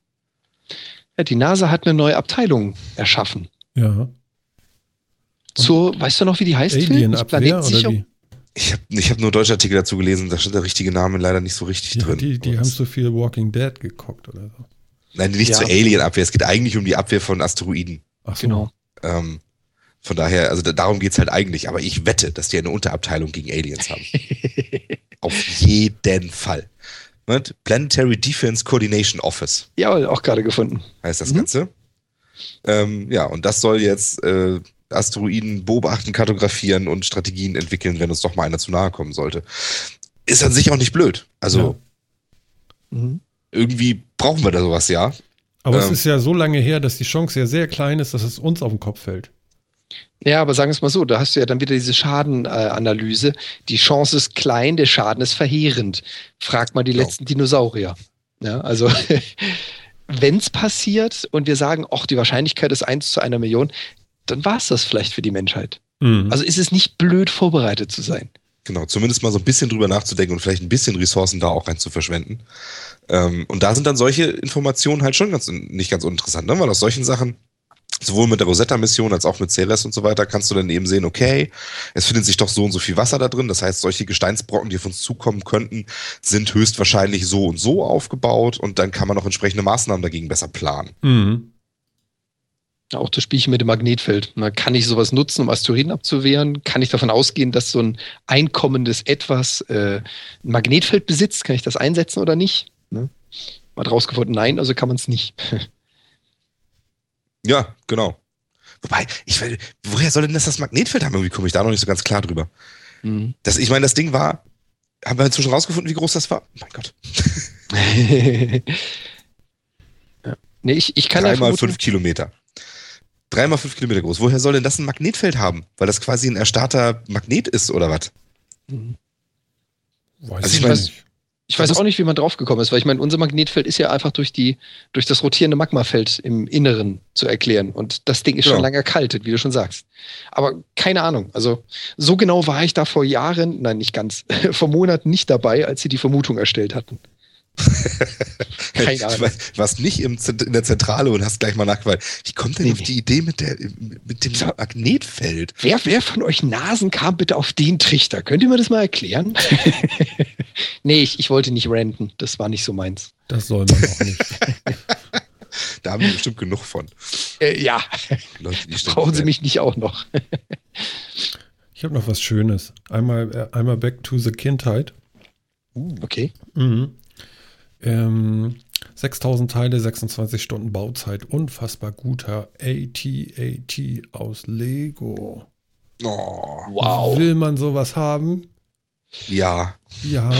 Ja, die NASA hat eine neue Abteilung erschaffen. Ja. Zur, weißt du noch, wie die heißt? Alienabwehr oder Planetensicherung? wie? Ich habe ich hab nur deutsche Artikel dazu gelesen, da steht der richtige Name leider nicht so richtig Ja, drin. die die haben so viel Walking Dead geguckt oder so. Nein, nicht Ja. zur Alien-Abwehr, es geht eigentlich um die Abwehr von Asteroiden. Ach so. Genau. Ähm, von daher, also da, darum geht's halt eigentlich, aber ich wette, dass die eine Unterabteilung gegen Aliens haben. [laughs] Auf jeden Fall. Ne? Planetary Defense Coordination Office ja, auch gerade gefunden. heißt das Mhm. Ganze. Ähm, ja, und das soll jetzt äh, Asteroiden beobachten, kartografieren und Strategien entwickeln, wenn uns doch mal einer zu nahe kommen sollte. Ist an sich auch nicht blöd. Also Mhm. irgendwie brauchen wir da sowas, ja. Aber es Ähm. ist ja so lange her, dass die Chance ja sehr klein ist, dass es uns auf den Kopf fällt. Ja, aber sagen wir es mal so, da hast du ja dann wieder diese Schadenanalyse. Die Chance ist klein, der Schaden ist verheerend. Frag mal die Genau. letzten Dinosaurier. Ja, also [laughs] wenn es passiert und wir sagen, ach, die Wahrscheinlichkeit ist 1 zu einer Million, dann war es das vielleicht für die Menschheit. Mhm. Also ist es nicht blöd, vorbereitet zu sein. Genau, zumindest mal so ein bisschen drüber nachzudenken und vielleicht ein bisschen Ressourcen da auch rein zu verschwenden. Ähm, und da sind dann solche Informationen halt schon ganz, nicht ganz uninteressant, ne? weil aus solchen Sachen, sowohl mit der Rosetta-Mission als auch mit Ceres und so weiter, kannst du dann eben sehen, okay, es findet sich doch so und so viel Wasser da drin. Das heißt, solche Gesteinsbrocken, die auf uns zukommen könnten, sind höchstwahrscheinlich so und so aufgebaut und dann kann man auch entsprechende Maßnahmen dagegen besser planen. Mhm. Auch das Spielchen mit dem Magnetfeld. Na, kann ich sowas nutzen, um Asteroiden abzuwehren? Kann ich davon ausgehen, dass so ein einkommendes Etwas äh, ein Magnetfeld besitzt? Kann ich das einsetzen oder nicht? Ne? Man hat rausgefunden, nein, also kann man es nicht. [laughs] Ja, genau. Wobei, ich will, woher soll denn das das Magnetfeld haben? Irgendwie komme ich da noch nicht so ganz klar drüber. Mhm. Das, ich meine, das Ding war, haben wir inzwischen rausgefunden, wie groß das war? Mein Gott. [laughs] ja. Nee, ich, ich kann ja Dreimal vermuten, fünf Kilometer. Dreimal fünf Kilometer groß. Woher soll denn das ein Magnetfeld haben? Weil das quasi ein erstarrter Magnet ist oder was? Mhm. Weiß Also ich ich weiß- nicht. Ich weiß auch nicht, wie man draufgekommen ist, weil ich meine, unser Magnetfeld ist ja einfach durch, die, durch das rotierende Magmafeld im Inneren zu erklären. Und das Ding ist Genau. schon lange erkaltet, wie du schon sagst. Aber keine Ahnung. Also so genau war ich da vor Jahren, nein, nicht ganz, [laughs] vor Monaten nicht dabei, als sie die Vermutung erstellt hatten. [laughs] Keine Du Ahnung. warst- warst nicht im, in der Zentrale und hast gleich mal nachgefragt. Wie kommt denn Nee, auf nee. die Idee mit, der, mit dem. Magnetfeld? Wer, wer von euch Nasen kam bitte auf den Trichter? Könnt ihr mir das mal erklären? [laughs] nee, ich, ich wollte nicht ranten. Das war nicht so meins. Das soll man auch nicht. [laughs] Da haben wir bestimmt genug von. Äh, ja, Leute, brauchen Sie mich nicht auch noch. Ich habe noch was Schönes. Einmal, äh, einmal back to the Kindheit. Okay. Mhm. Ähm, 6000 Teile, 26 Stunden Bauzeit. Unfassbar guter AT-AT aus Lego. Oh, Wow. Will man sowas haben? ja, Ja.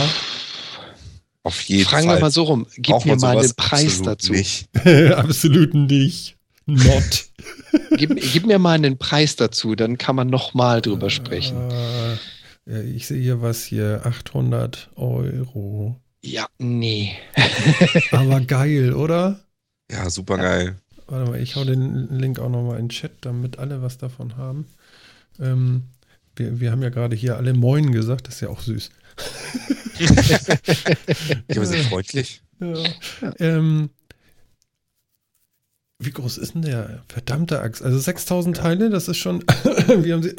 auf jeden Fragen Fall. wir mal so rum. Gib Braucht mir mal einen Preis Absolut dazu. Nicht. [laughs] Absolut nicht. Not. [laughs] Gib, gib mir mal einen Preis dazu, dann kann man noch mal drüber sprechen. Äh, ja, ich sehe hier was hier. 800 Euro. Ja, nee. [laughs] Aber geil, oder? Ja, super geil. Warte mal, ich hau den Link auch nochmal in den Chat, damit alle was davon haben. Ähm, wir, wir haben ja gerade hier alle Moin gesagt, das ist ja auch süß. Ich war sehr freundlich. Ja. Ähm, wie groß ist denn der? Verdammte Axt. Also 6000 Teile, das ist schon. [coughs] wie haben sie.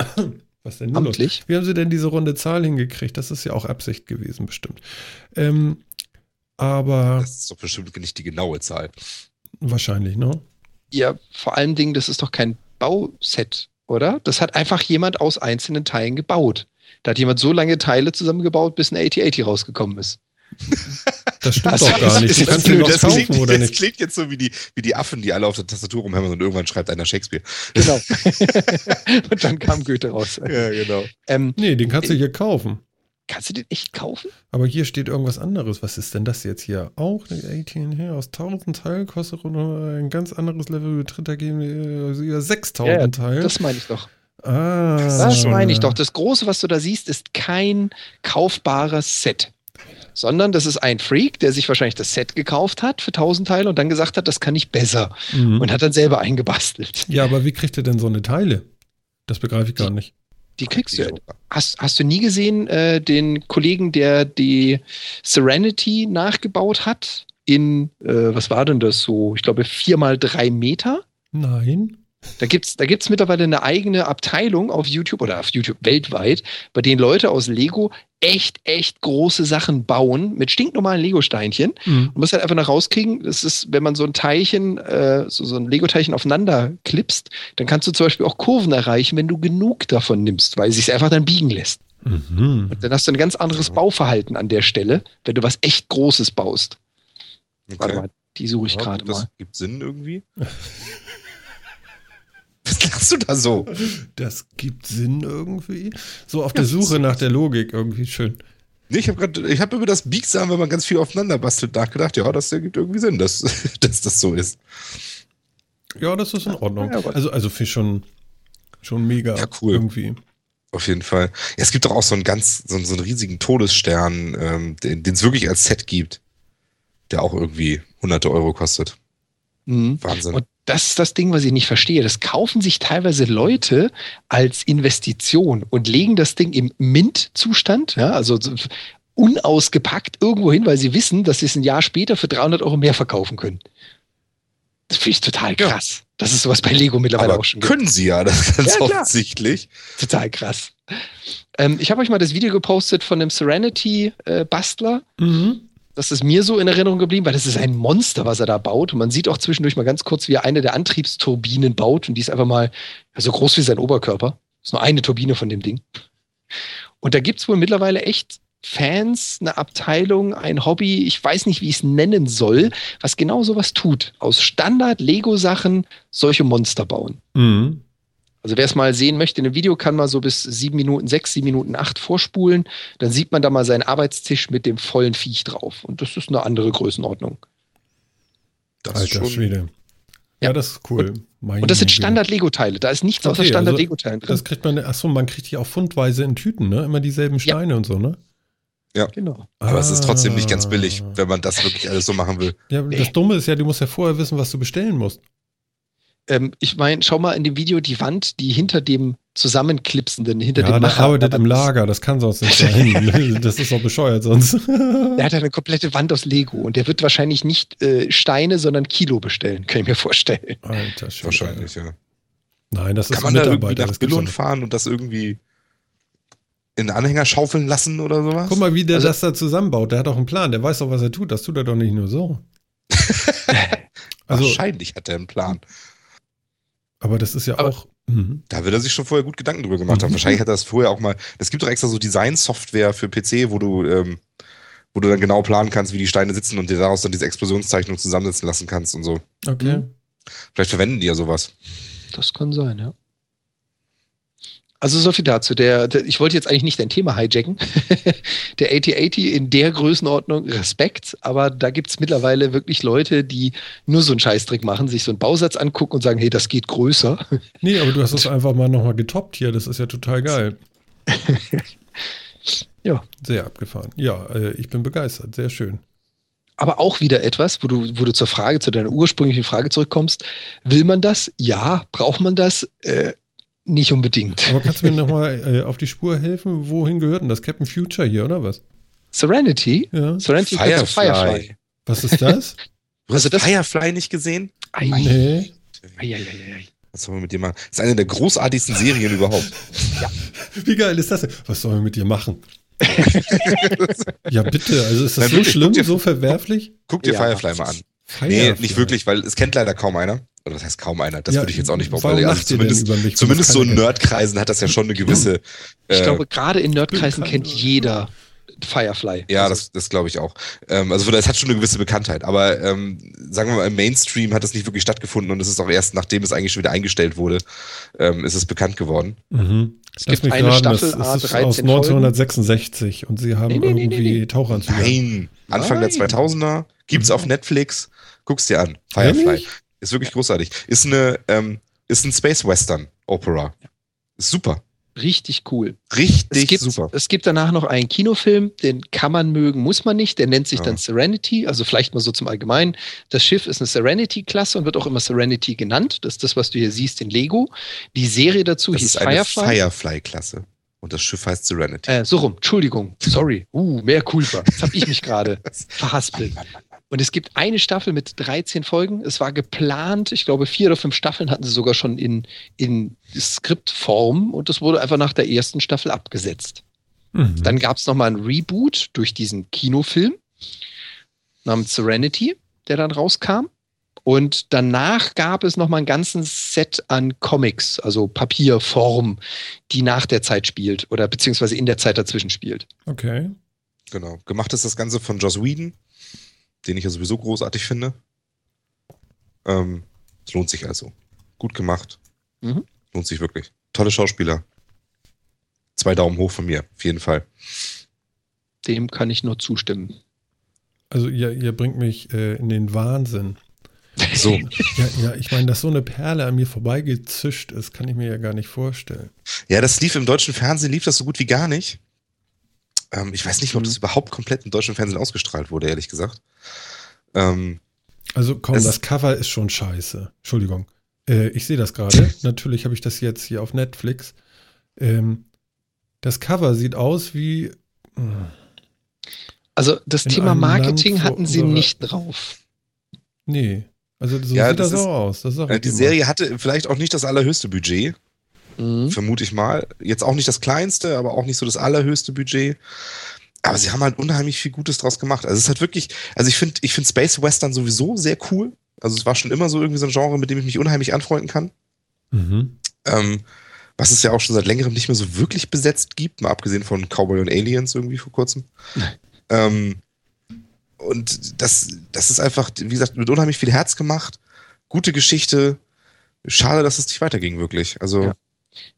Was denn nun los? Wie haben sie denn diese runde Zahl hingekriegt? Das ist ja auch Absicht gewesen, bestimmt. Ähm, aber Das ist doch bestimmt nicht die genaue Zahl. wahrscheinlich, ne? Ja, vor allen Dingen, das ist doch kein Bauset, oder? Das hat einfach jemand aus einzelnen Teilen gebaut. Da hat jemand so lange Teile zusammengebaut, bis ein 8080 rausgekommen ist. Das stimmt Also, doch gar nicht. Du das kannst blöd, doch das, kaufen, klingt, oder das nicht? klingt jetzt so wie die, wie die Affen, die alle auf der Tastatur rumhämmern und irgendwann schreibt einer Shakespeare. Genau. [laughs] Und dann kam Goethe raus. Ja, genau. Ähm, Nee, den kannst du hier kaufen. kannst du den echt kaufen? Aber hier steht irgendwas anderes. Was ist denn das jetzt hier? Auch eine 18 hier aus 1000 Teilen kostet noch ein ganz anderes Level betritt dagegen äh, über 6000 Teilen. Das meine ich doch. ah, Das meine ich doch. Das Große, was du da siehst, ist kein kaufbares Set. Sondern das ist ein Freak, der sich wahrscheinlich das Set gekauft hat für 1000 Teile und dann gesagt hat, das kann ich besser. Mhm. Und hat dann selber eingebastelt. Ja, aber wie kriegt ihr denn so eine Teile? Das begreife ich gar nicht. Die kriegst du. Hast, hast du nie gesehen, äh, den Kollegen, der die Serenity nachgebaut hat? In, äh, was war denn das so? Ich glaube, vier mal drei Meter. Nein. Da gibt's da gibt's mittlerweile eine eigene Abteilung auf YouTube oder auf YouTube weltweit, bei denen Leute aus Lego echt, echt große Sachen bauen mit stinknormalen Lego-Steinchen. Mhm. Du musst halt einfach noch rauskriegen, das ist, wenn man so ein Teilchen, äh, so, so ein Lego-Teilchen aufeinander klippst, dann kannst du zum Beispiel auch Kurven erreichen, wenn du genug davon nimmst, weil es sich einfach dann biegen lässt. Mhm. Und dann hast du ein ganz anderes Bauverhalten an der Stelle, wenn du was echt Großes baust. Warte Okay. mal, die suche ich Ja, gerade das mal. gibt Sinn irgendwie. [laughs] [laughs] Was lachst du da so? Das gibt Sinn irgendwie. So auf der Suche nach der Logik irgendwie schön. Nee, ich habe gerade, ich habe über das Biegsam, wenn man ganz viel aufeinander bastelt, nachgedacht. Ja, das ergibt irgendwie Sinn, dass, [laughs] dass das so ist. Ja, das ist in Ordnung. Ja, also, also für schon, schon mega Ja, cool. irgendwie. Auf jeden Fall. Ja, es gibt doch auch so einen ganz, so, einen- so einen riesigen Todesstern, ähm, den es wirklich als Set gibt, der auch irgendwie hunderte Euro kostet. Mhm. Wahnsinn. Und das ist das Ding, was ich nicht verstehe. Das kaufen sich teilweise Leute als Investition und legen das Ding im Mint-Zustand, ja, also so unausgepackt irgendwo hin, weil sie wissen, dass sie es ein Jahr später für 300 Euro mehr verkaufen können. Das finde ich total Ja. krass. Das ist sowas bei Lego mittlerweile Aber auch schon. gibt. können sie ja, das ist ganz Ja, offensichtlich. Total krass. Ähm, ich habe euch mal das Video gepostet von dem Serenity-Bastler. Mhm. Das ist mir so in Erinnerung geblieben, weil das ist ein Monster, was er da baut. Und man sieht auch zwischendurch mal ganz kurz, wie er eine der Antriebsturbinen baut. Und die ist einfach mal so groß wie sein Oberkörper. ist nur eine Turbine von dem Ding. Und da gibt es wohl mittlerweile echt Fans, eine Abteilung, ein Hobby, ich weiß nicht, wie ich es nennen soll, was genau sowas tut. Aus Standard-Lego-Sachen solche Monster bauen. Mhm. Also wer es mal sehen möchte in einem Video, kann mal so bis sieben Minuten sechs, sieben Minuten acht vorspulen. Dann sieht man da mal seinen Arbeitstisch mit dem vollen Viech drauf. Und das ist eine andere Größenordnung. Das Alter ist schon. Schwede. Ja, Ja. das ist cool. Meine Und das sind. Standard-Lego-Teile. Da ist nichts außer Okay, also Standard-Lego-Teilen drin. Das kriegt man, achso, man kriegt die auch fundweise in Tüten, ne? Immer dieselben Ja. Steine und so, ne? Genau. Aber es ist trotzdem nicht ganz Ah. billig, wenn man das wirklich alles so machen will. Ja, das Dumme ist ja, du musst ja vorher wissen, was du bestellen musst. Ähm, ich meine, schau mal in dem Video die Wand, die hinter dem zusammenklipsenden, hinter ja, dem der Macher- arbeitet im Lager, das kann sonst nicht [laughs] sein. das ist doch bescheuert sonst. [laughs] Der hat eine komplette Wand aus Lego und der wird wahrscheinlich nicht äh, Steine, sondern Kilo bestellen, kann ich mir vorstellen. Alter Schwede. Wahrscheinlich, ja. Nein, das Kann ist man da irgendwie Mitarbeiter. nach Billund doch fahren und das irgendwie in den Anhänger schaufeln lassen oder sowas? Guck mal, wie der Also- das da zusammenbaut. Der hat auch einen Plan. Der weiß doch, was er tut. Das tut er doch nicht nur so. [laughs] also, Wahrscheinlich hat er einen Plan. Aber das ist ja Aber- auch. Mhm. Da wird er sich schon vorher gut Gedanken drüber gemacht haben. Mhm. Wahrscheinlich hat er das vorher auch mal. Es gibt doch extra so Design-Software für PC, wo du, ähm, wo du dann genau planen kannst, wie die Steine sitzen und dir daraus dann diese Explosionszeichnung zusammensetzen lassen kannst und so. Okay. Mhm. Vielleicht verwenden die ja sowas. Das kann sein, ja. Also so viel dazu. Der, der, ich wollte jetzt eigentlich nicht dein Thema hijacken. [laughs] der 8080 in der Größenordnung Respekt, aber da gibt es mittlerweile wirklich Leute, die nur so einen Scheißtrick machen, sich so einen Bausatz angucken und sagen, hey, das geht größer. Nee, aber du hast [laughs] es einfach mal nochmal getoppt hier. Das ist ja total geil. [laughs] Ja. Sehr abgefahren. Ja, äh, ich bin begeistert. Sehr schön. Aber auch wieder etwas, wo du, wo du zur Frage, zu deiner ursprünglichen Frage zurückkommst. Will man das? Ja. Braucht man das? Äh, nicht unbedingt. Aber kannst du mir [laughs] nochmal äh, auf die Spur helfen? Wohin gehört denn das? Captain Future hier, oder was? Serenity? Ja. Serenity gehört zu Firefly. Firefly. Was ist das? [laughs] Du hast Also das- Firefly nicht gesehen? Ei, nee. ei, ei, ei, ei. Was sollen wir mit dir machen? Das ist eine der großartigsten Serien [laughs] überhaupt. Wie geil ist das denn? Was sollen wir mit dir machen? ja, bitte. Also ist das Nein, so wirklich, schlimm, guck dir- so verwerflich? Guck dir Ja. Firefly mal an. Nee, Firefly. nicht wirklich, weil es kennt leider kaum einer. Oder das heißt kaum einer, das Ja, würde ich jetzt auch nicht warum behaupten. Also zumindest über mich, wenn zumindest so in? Nerdkreisen hat das ja schon eine gewisse. [laughs] Ich äh, glaube, gerade in Nerdkreisen kennt jeder Firefly. Ja, Also, das, das glaube ich auch. Ähm, also es hat schon eine gewisse Bekanntheit. Aber ähm, sagen wir mal, im Mainstream hat das nicht wirklich stattgefunden und es ist auch erst, nachdem es eigentlich schon wieder eingestellt wurde, ähm, ist es bekannt geworden. Mhm. Es Lass gibt eine raten, Staffel, das, A, das ist 13 aus 1966 und sie haben Nee, nee, nee, irgendwie nee, nee. Tauchanzüge. Nein, Anfang Nein. der 2000er gibt's auf Netflix. Guck's dir an. Firefly. Ist wirklich großartig. Ist eine, ähm, ist ein Space Western Opera. Ist super. richtig cool. Richtig Es gibt, super. es gibt danach noch einen Kinofilm, den kann man mögen, muss man nicht. Der nennt sich Ja. dann Serenity, also vielleicht mal so zum Allgemeinen. Das Schiff ist eine Serenity-Klasse und wird auch immer Serenity genannt. Das ist das, was du hier siehst in Lego. Die Serie dazu Das hieß ist eine Firefly. Firefly-Klasse. Und das Schiff heißt Serenity. Äh, so rum, Entschuldigung, sorry. Uh, mehr Culpa. Jetzt habe ich mich gerade [laughs] verhaspelt. Und es gibt eine Staffel mit 13 Folgen. Es war geplant, ich glaube, vier oder fünf Staffeln hatten sie sogar schon in, in Skriptform und das wurde einfach nach der ersten Staffel abgesetzt. Mhm. Dann gab es nochmal ein Reboot durch diesen Kinofilm namens Serenity, der dann rauskam. Und danach gab es nochmal einen ganzen Set an Comics, also Papierform, die nach der Zeit spielt oder beziehungsweise in der Zeit dazwischen spielt. Okay. Genau. Gemacht ist das Ganze von Joss Whedon, den ich ja sowieso großartig finde. Ähm, es lohnt sich also. Gut gemacht. Mhm. Lohnt sich wirklich. Tolle Schauspieler. Zwei Daumen hoch von mir, auf jeden Fall. Dem kann ich nur zustimmen. Also ihr, ihr bringt mich äh, in den Wahnsinn. So, [laughs] Ja, ja, ich meine, dass so eine Perle an mir vorbeigezischt ist, kann ich mir ja gar nicht vorstellen. ja, das lief im deutschen Fernsehen, lief das so gut wie gar nicht. Ähm, ich weiß nicht, ob Mhm. das überhaupt komplett im deutschen Fernsehen ausgestrahlt wurde, ehrlich gesagt. Ähm, Also komm, das Cover ist schon scheiße. Entschuldigung. Äh, ich sehe das gerade. [laughs] Natürlich habe ich das jetzt hier auf Netflix. Ähm, das Cover sieht aus wie. hm, Also das In Thema Marketing hatten sie nicht drauf. Nee. Also so Ja, sieht das das, ist- auch aus. Das sag äh, die. Serie hatte vielleicht auch nicht das allerhöchste Budget. Mhm. vermute ich mal. Jetzt auch nicht das kleinste, aber auch nicht so das allerhöchste Budget. Aber sie haben halt unheimlich viel Gutes draus gemacht. Also es ist halt wirklich, also ich finde, ich finde Space Western sowieso sehr cool. Also es war schon immer so irgendwie so ein Genre, mit dem ich mich unheimlich anfreunden kann. Mhm. Ähm, was es ja auch schon seit längerem nicht mehr so wirklich besetzt gibt, mal abgesehen von Cowboy und Aliens irgendwie vor kurzem. [laughs] ähm, und das, das ist einfach, wie gesagt, mit unheimlich viel Herz gemacht. Gute Geschichte. Schade, dass es nicht weiterging, wirklich. Also, Ja.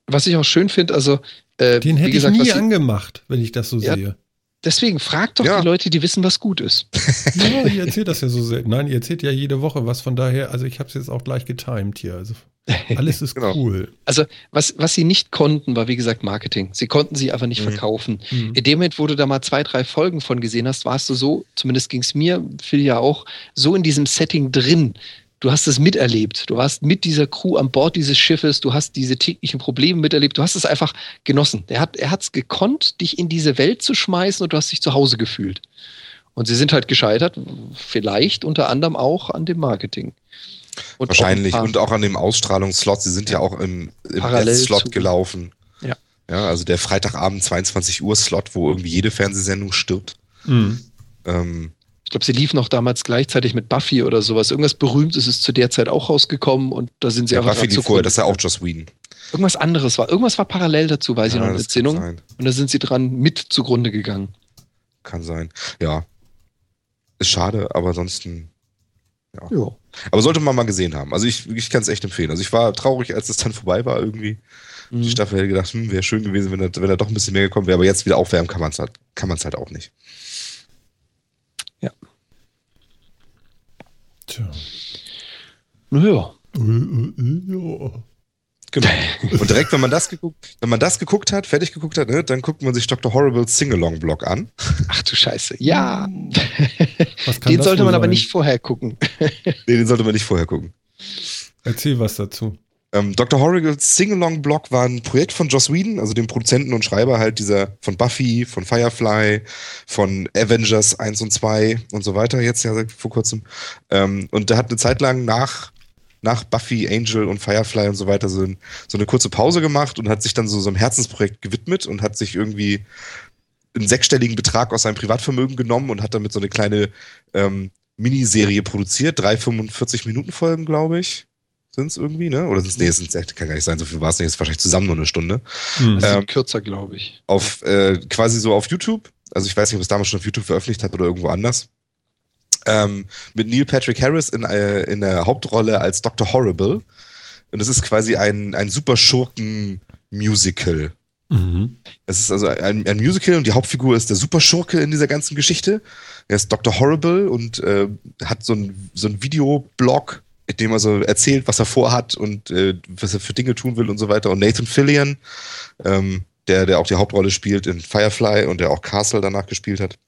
Was ich auch schön finde, also äh, Den wie hätte gesagt, ich was nie angemacht, wenn ich das so Ja. sehe. deswegen fragt doch Ja. die Leute, die wissen, was gut ist. [laughs] [laughs] Ja, ihr erzählt das ja so selten. Nein, ihr erzählt ja jede Woche was. Von daher, also ich habe es jetzt auch gleich getimed hier. Also [laughs] alles ist Genau. cool. Also was, was sie nicht konnten, war wie gesagt Marketing. Sie konnten sie einfach nicht Mhm. verkaufen. Mhm. In dem Moment, wo du da mal zwei, drei Folgen von gesehen hast, warst du so, zumindest ging es mir, Phil ja auch, so in diesem Setting drin. Du hast es miterlebt. Du warst mit dieser Crew an Bord dieses Schiffes. Du hast diese täglichen Probleme miterlebt. Du hast es einfach genossen. Er hat er hat's gekonnt, dich in diese Welt zu schmeißen und du hast dich zu Hause gefühlt. Und sie sind halt gescheitert, vielleicht unter anderem auch an dem Marketing. Und Wahrscheinlich. auch Und auch an dem Ausstrahlungsslot. Sie sind ja, auch im, im Slot gelaufen. Ja. Ja, also der Freitagabend 22 Uhr Slot, wo irgendwie jede Fernsehsendung stirbt. Mhm. Ähm, Ich glaube, sie lief noch damals gleichzeitig mit Buffy oder sowas. Irgendwas Berühmtes ist zu der Zeit auch rausgekommen und da sind sie ja, einfach Buffy lief vorher, das ist ja auch. Joss Whedon. Irgendwas anderes war. Irgendwas war parallel dazu, weiß ich noch, Ja, eine sein. Und da sind sie dran mit zugrunde gegangen. Kann sein. Ja. Ist schade, aber ansonsten. Ja. Aber sollte man mal gesehen haben. Also ich, ich kann es echt empfehlen. Also ich war traurig, als es dann vorbei war irgendwie. Die Mhm. Staffel hätte gedacht, hm, wäre schön gewesen, wenn da, wenn da doch ein bisschen mehr gekommen wäre. Aber jetzt wieder aufwärmen kann man es halt, kann man's halt auch nicht. Tja. Naja. Ja. Genau. [laughs] Und direkt, wenn man das geguckt, wenn man das geguckt hat, fertig geguckt hat, ne, dann guckt man sich Dr. Horrible's Sing-Along-Blog an. [laughs] Ach du Scheiße. Ja. [laughs] Was kann Den sollte man aber sein? nicht vorher gucken. Nee, den sollte man nicht vorher gucken. Erzähl was dazu. Ähm, Dr. Horrible's Sing-Along-Blog war ein Projekt von Joss Whedon, also dem Produzenten und Schreiber halt dieser von Buffy, von Firefly, von Avengers 1 und 2 und so weiter, jetzt ja vor kurzem. Ähm, und der hat eine Zeit lang nach, nach Buffy, Angel und Firefly und so weiter so, ein, so eine kurze Pause gemacht und hat sich dann so, so einem Herzensprojekt gewidmet und hat sich irgendwie einen sechsstelligen Betrag aus seinem Privatvermögen genommen und hat damit so eine kleine ähm, Miniserie produziert, drei 45-Minuten-Folgen, glaube ich. Sind es irgendwie, ne? Oder sind's, nee, es sind, kann gar nicht sein, so viel war es nicht, ist wahrscheinlich zusammen nur eine Stunde. Hm. Ähm, kürzer, glaube ich. Auf, äh, quasi so auf YouTube. Also ich weiß nicht, ob es damals schon auf YouTube veröffentlicht hat oder irgendwo anders. Ähm, mit Neil Patrick Harris in, äh, in der Hauptrolle als Dr. Horrible. Und es ist quasi ein, ein super Schurken-Musical. Mhm. Es ist also ein, ein, Musical und die Hauptfigur ist der Superschurke in dieser ganzen Geschichte. Er ist Dr. Horrible und äh, hat so ein, so ein Videoblog, dem er so erzählt, was er vorhat und äh, was er für Dinge tun will und so weiter. Und Nathan Fillion, ähm, der, der auch die Hauptrolle spielt in Firefly und der auch Castle danach gespielt hat,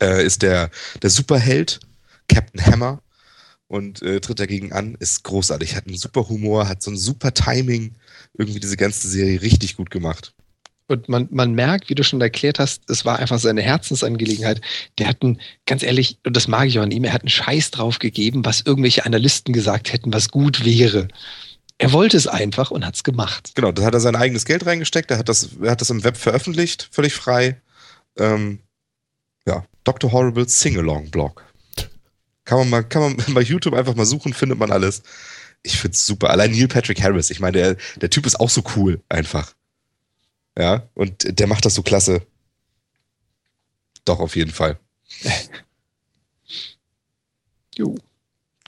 äh, ist der, der Superheld, Captain Hammer und äh, tritt dagegen an, ist großartig, hat einen super Humor, hat so ein super Timing, irgendwie diese ganze Serie richtig gut gemacht. Und man, man merkt, wie du schon erklärt hast, es war einfach seine Herzensangelegenheit. Der hat einen, ganz ehrlich, und das mag ich auch an ihm, er hat einen Scheiß drauf gegeben, was irgendwelche Analysten gesagt hätten, was gut wäre. Er wollte es einfach und hat es gemacht. Genau, da hat er sein eigenes Geld reingesteckt, er hat das, er hat das im Web veröffentlicht, völlig frei. Ähm, ja, Dr. Horrible Sing-Along-Blog. Kann man mal, kann man [laughs] bei YouTube einfach mal suchen, findet man alles. Ich find's super. Allein Neil Patrick Harris, ich meine, der, der Typ ist auch so cool, einfach. Ja, und der macht das so klasse. Doch, auf jeden Fall. [laughs] jo.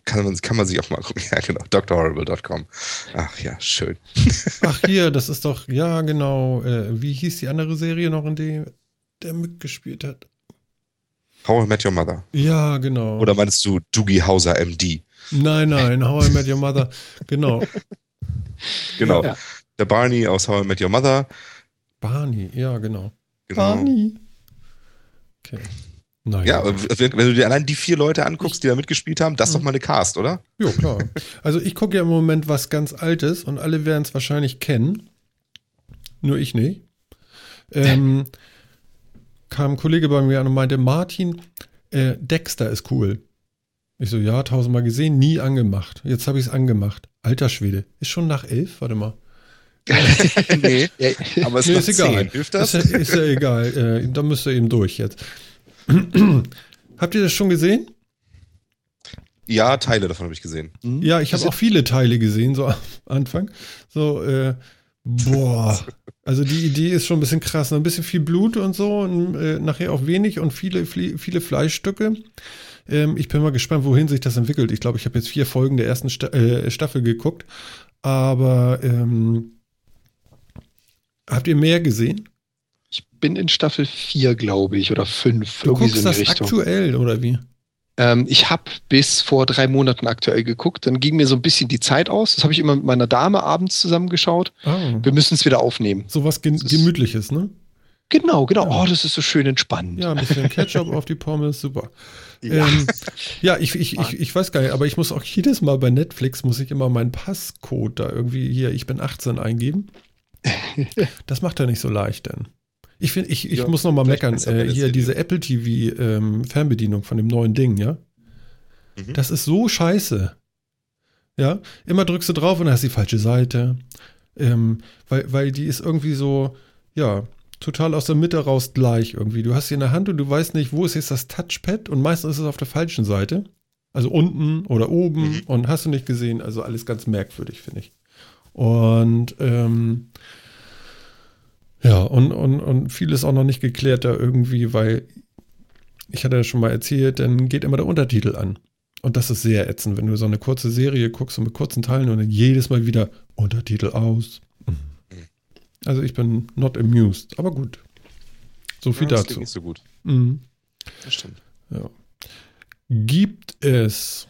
Kann man, kann man sich auch mal gucken. Ja, genau. drhorrible.com. Ach ja, schön. [laughs] Ach, hier, das ist doch, ja, genau. Äh, wie hieß die andere Serie noch, in der der mitgespielt hat? How I Met Your Mother. Ja, genau. Oder meinst du Doogie Hauser MD? Nein, nein, How I Met Your Mother. [laughs] Genau. genau. Ja. Der Barney aus How I Met Your Mother. Barney, ja, genau. genau. Barney. Okay. Naja. Ja, wenn, wenn, du dir allein die vier Leute anguckst, die da mitgespielt haben, das ist doch mal eine Cast, oder? Ja, klar. Also ich gucke ja im Moment was ganz Altes und alle werden es wahrscheinlich kennen. Nur ich nicht. Ähm, [laughs] kam ein Kollege bei mir an und meinte, Martin, äh, Dexter ist cool. Ich so, ja, tausendmal gesehen, nie angemacht. Jetzt habe ich es angemacht. Alter Schwede. Ist schon nach elf? Warte mal. [laughs] nee, aber es nee, ist egal. Hilft das? Ist, ja, ist ja egal. Äh, da müsst ihr eben durch jetzt. [clears throat] Habt ihr das schon gesehen? Ja, Teile davon habe ich gesehen. Mhm. Ja, ich habe auch viele Teile gesehen, so am Anfang. So, äh, boah. Also die Idee ist schon ein bisschen krass. Ein bisschen viel Blut und so und äh, nachher auch wenig und viele, viele Fleischstücke. Ähm, ich bin mal gespannt, wohin sich das entwickelt. Ich glaube, ich habe jetzt vier Folgen der ersten Sta äh, Staffel geguckt. Aber ähm, habt ihr mehr gesehen? Ich bin in Staffel 4, glaube ich, oder 5. Du guckst so das Richtung. aktuell, oder wie? Ähm, ich habe bis vor drei Monaten aktuell geguckt. Dann ging mir so ein bisschen die Zeit aus. Das habe ich immer mit meiner Dame abends zusammengeschaut. Oh. Wir müssen es wieder aufnehmen. So was Gen Gemütliches, ne? Genau, genau. Ja. Oh, das ist so schön entspannend. Ja, ein bisschen Ketchup auf die Pommes, super. Ja, ähm, ja ich, ich, ich, ich weiß gar nicht, aber ich muss auch jedes Mal bei Netflix, muss ich immer meinen Passcode da irgendwie hier, ich bin 18 eingeben. [laughs] Das macht er nicht so leicht denn. Ich finde, ich, ich ja, muss noch mal meckern. Äh, hier diese Apple TV ähm, Fernbedienung von dem neuen Ding, ja. Mhm. Das ist so scheiße. Ja, immer drückst du drauf und hast die falsche Seite. Ähm, weil, weil die ist irgendwie so, ja, total aus der Mitte raus gleich irgendwie. Du hast sie in der Hand und du weißt nicht, wo ist jetzt das Touchpad und meistens ist es auf der falschen Seite. Also unten oder oben mhm. und hast du nicht gesehen. Also alles ganz merkwürdig, finde ich. Und ähm, ja, und, und, und vieles auch noch nicht geklärt da irgendwie, weil ich hatte ja schon mal erzählt, dann geht immer der Untertitel an. Und das ist sehr ätzend, wenn du so eine kurze Serie guckst und mit kurzen Teilen und dann jedes Mal wieder Untertitel aus. Also ich bin not amused, aber gut. So viel ja, das dazu. Nicht so gut. Mhm. Das stimmt. Ja. Gibt es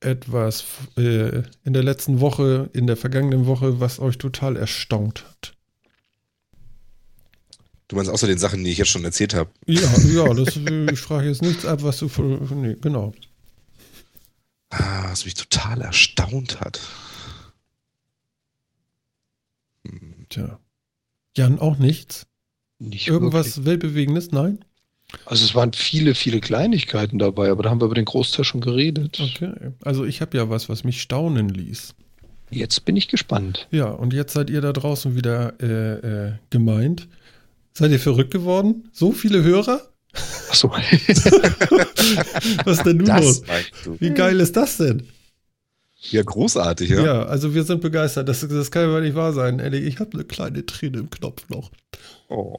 etwas äh, in der letzten Woche, in der vergangenen Woche, was euch total erstaunt hat? Du meinst außer den Sachen, die ich jetzt schon erzählt habe? Ja, ja, das, ich frage jetzt nichts ab, was du. Nee, genau. Ah, was mich total erstaunt hat. Hm. Tja. Jan, auch nichts? Nicht Irgendwas wirklich. Weltbewegendes? Nein? Also es waren viele, viele Kleinigkeiten dabei, aber da haben wir über den Großteil schon geredet. Okay. Also ich habe ja was, was mich staunen ließ. Jetzt bin ich gespannt. Ja, und jetzt seid ihr da draußen wieder äh, äh, gemeint. Seid ihr verrückt geworden? So viele Hörer? Achso. [laughs] Was denn nun los? Wie geil ist das denn? Ja, großartig, ja. Ja, also wir sind begeistert. Das, das kann ja nicht wahr sein. Ehrlich, ich habe eine kleine Träne im Knopf noch. Oh.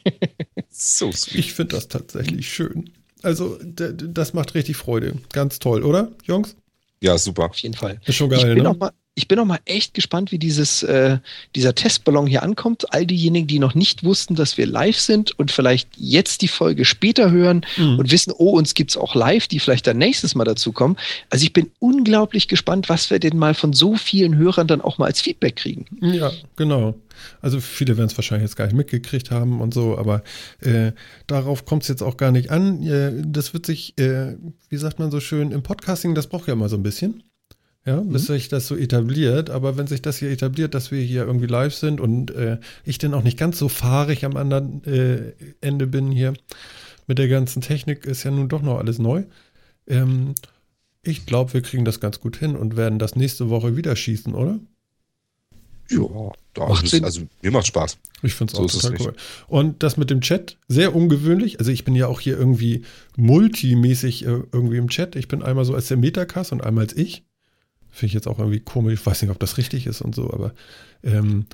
[laughs] so sweet. Ich finde das tatsächlich schön. Also, das macht richtig Freude. Ganz toll, oder, Jungs? Ja, super. Auf jeden Fall. Ist schon geil, ich bin ne? Auch mal, ich bin auch mal echt gespannt, wie dieses, äh, dieser Testballon hier ankommt. All diejenigen, die noch nicht wussten, dass wir live sind und vielleicht jetzt die Folge später hören Mhm. und wissen, oh, uns gibt's auch live, die vielleicht dann nächstes Mal dazukommen. Also ich bin unglaublich gespannt, was wir denn mal von so vielen Hörern dann auch mal als Feedback kriegen. Ja, genau. Also viele werden es wahrscheinlich jetzt gar nicht mitgekriegt haben und so, aber äh, darauf kommt es jetzt auch gar nicht an. Äh, das wird sich, äh, wie sagt man so schön, im Podcasting, das braucht ja immer so ein bisschen. Ja, bis sich das so etabliert. Aber wenn sich das hier etabliert, dass wir hier irgendwie live sind und äh, ich dann auch nicht ganz so fahrig am anderen äh, Ende bin hier mit der ganzen Technik, ist ja nun doch noch alles neu. Ähm, ich glaube, wir kriegen das ganz gut hin und werden das nächste Woche wieder schießen, oder? Ja, da Macht ist- Sinn. also mir macht Spaß. Ich finde es auch total cool. Und das mit dem Chat, sehr ungewöhnlich. Also ich bin ja auch hier irgendwie multimäßig äh, irgendwie im Chat. Ich bin einmal so als der Metacast und einmal als ich. Finde ich jetzt auch irgendwie komisch. Ich weiß nicht, ob das richtig ist und so, aber ähm,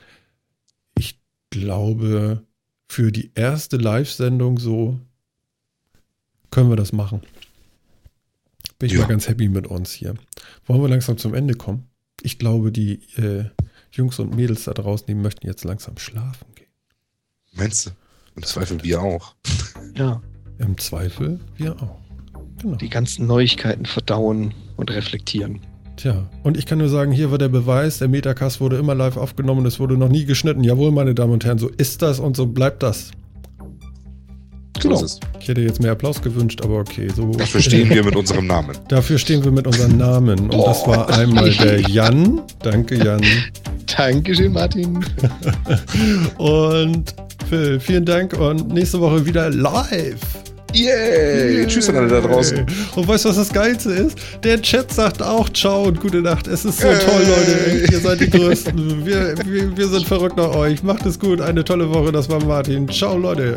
ich glaube, für die erste Live-Sendung so können wir das machen. Bin ich Ja. mal ganz happy mit uns hier. Wollen wir langsam zum Ende kommen? Ich glaube, die äh, Jungs und Mädels da draußen, die möchten jetzt langsam schlafen gehen. Meinst du? Im Zweifel wir auch. Ja, Im Zweifel wir auch. Genau. die ganzen Neuigkeiten verdauen und reflektieren. Tja, und ich kann nur sagen, hier war der Beweis, der Metacast wurde immer live aufgenommen es wurde noch nie geschnitten. Jawohl, meine Damen und Herren, so ist das und so bleibt das. Genau. Ich hätte jetzt mehr Applaus gewünscht, aber okay, so. Dafür stehen wir mit unserem Namen. [laughs] Dafür stehen wir mit unserem Namen. Und das war einmal [laughs] der Jan. Danke, Jan. Dankeschön, Martin. [laughs] Und Phil, vielen Dank und nächste Woche wieder live. Yay! Tschüss an alle da draußen. Und weißt du, was das Geilste ist? Der Chat sagt auch Ciao und gute Nacht. Es ist so Yay. toll, Leute. Ihr seid die Größten. Wir, wir, wir sind verrückt nach euch. Macht es gut. Eine tolle Woche. Das war Martin. Ciao, Leute.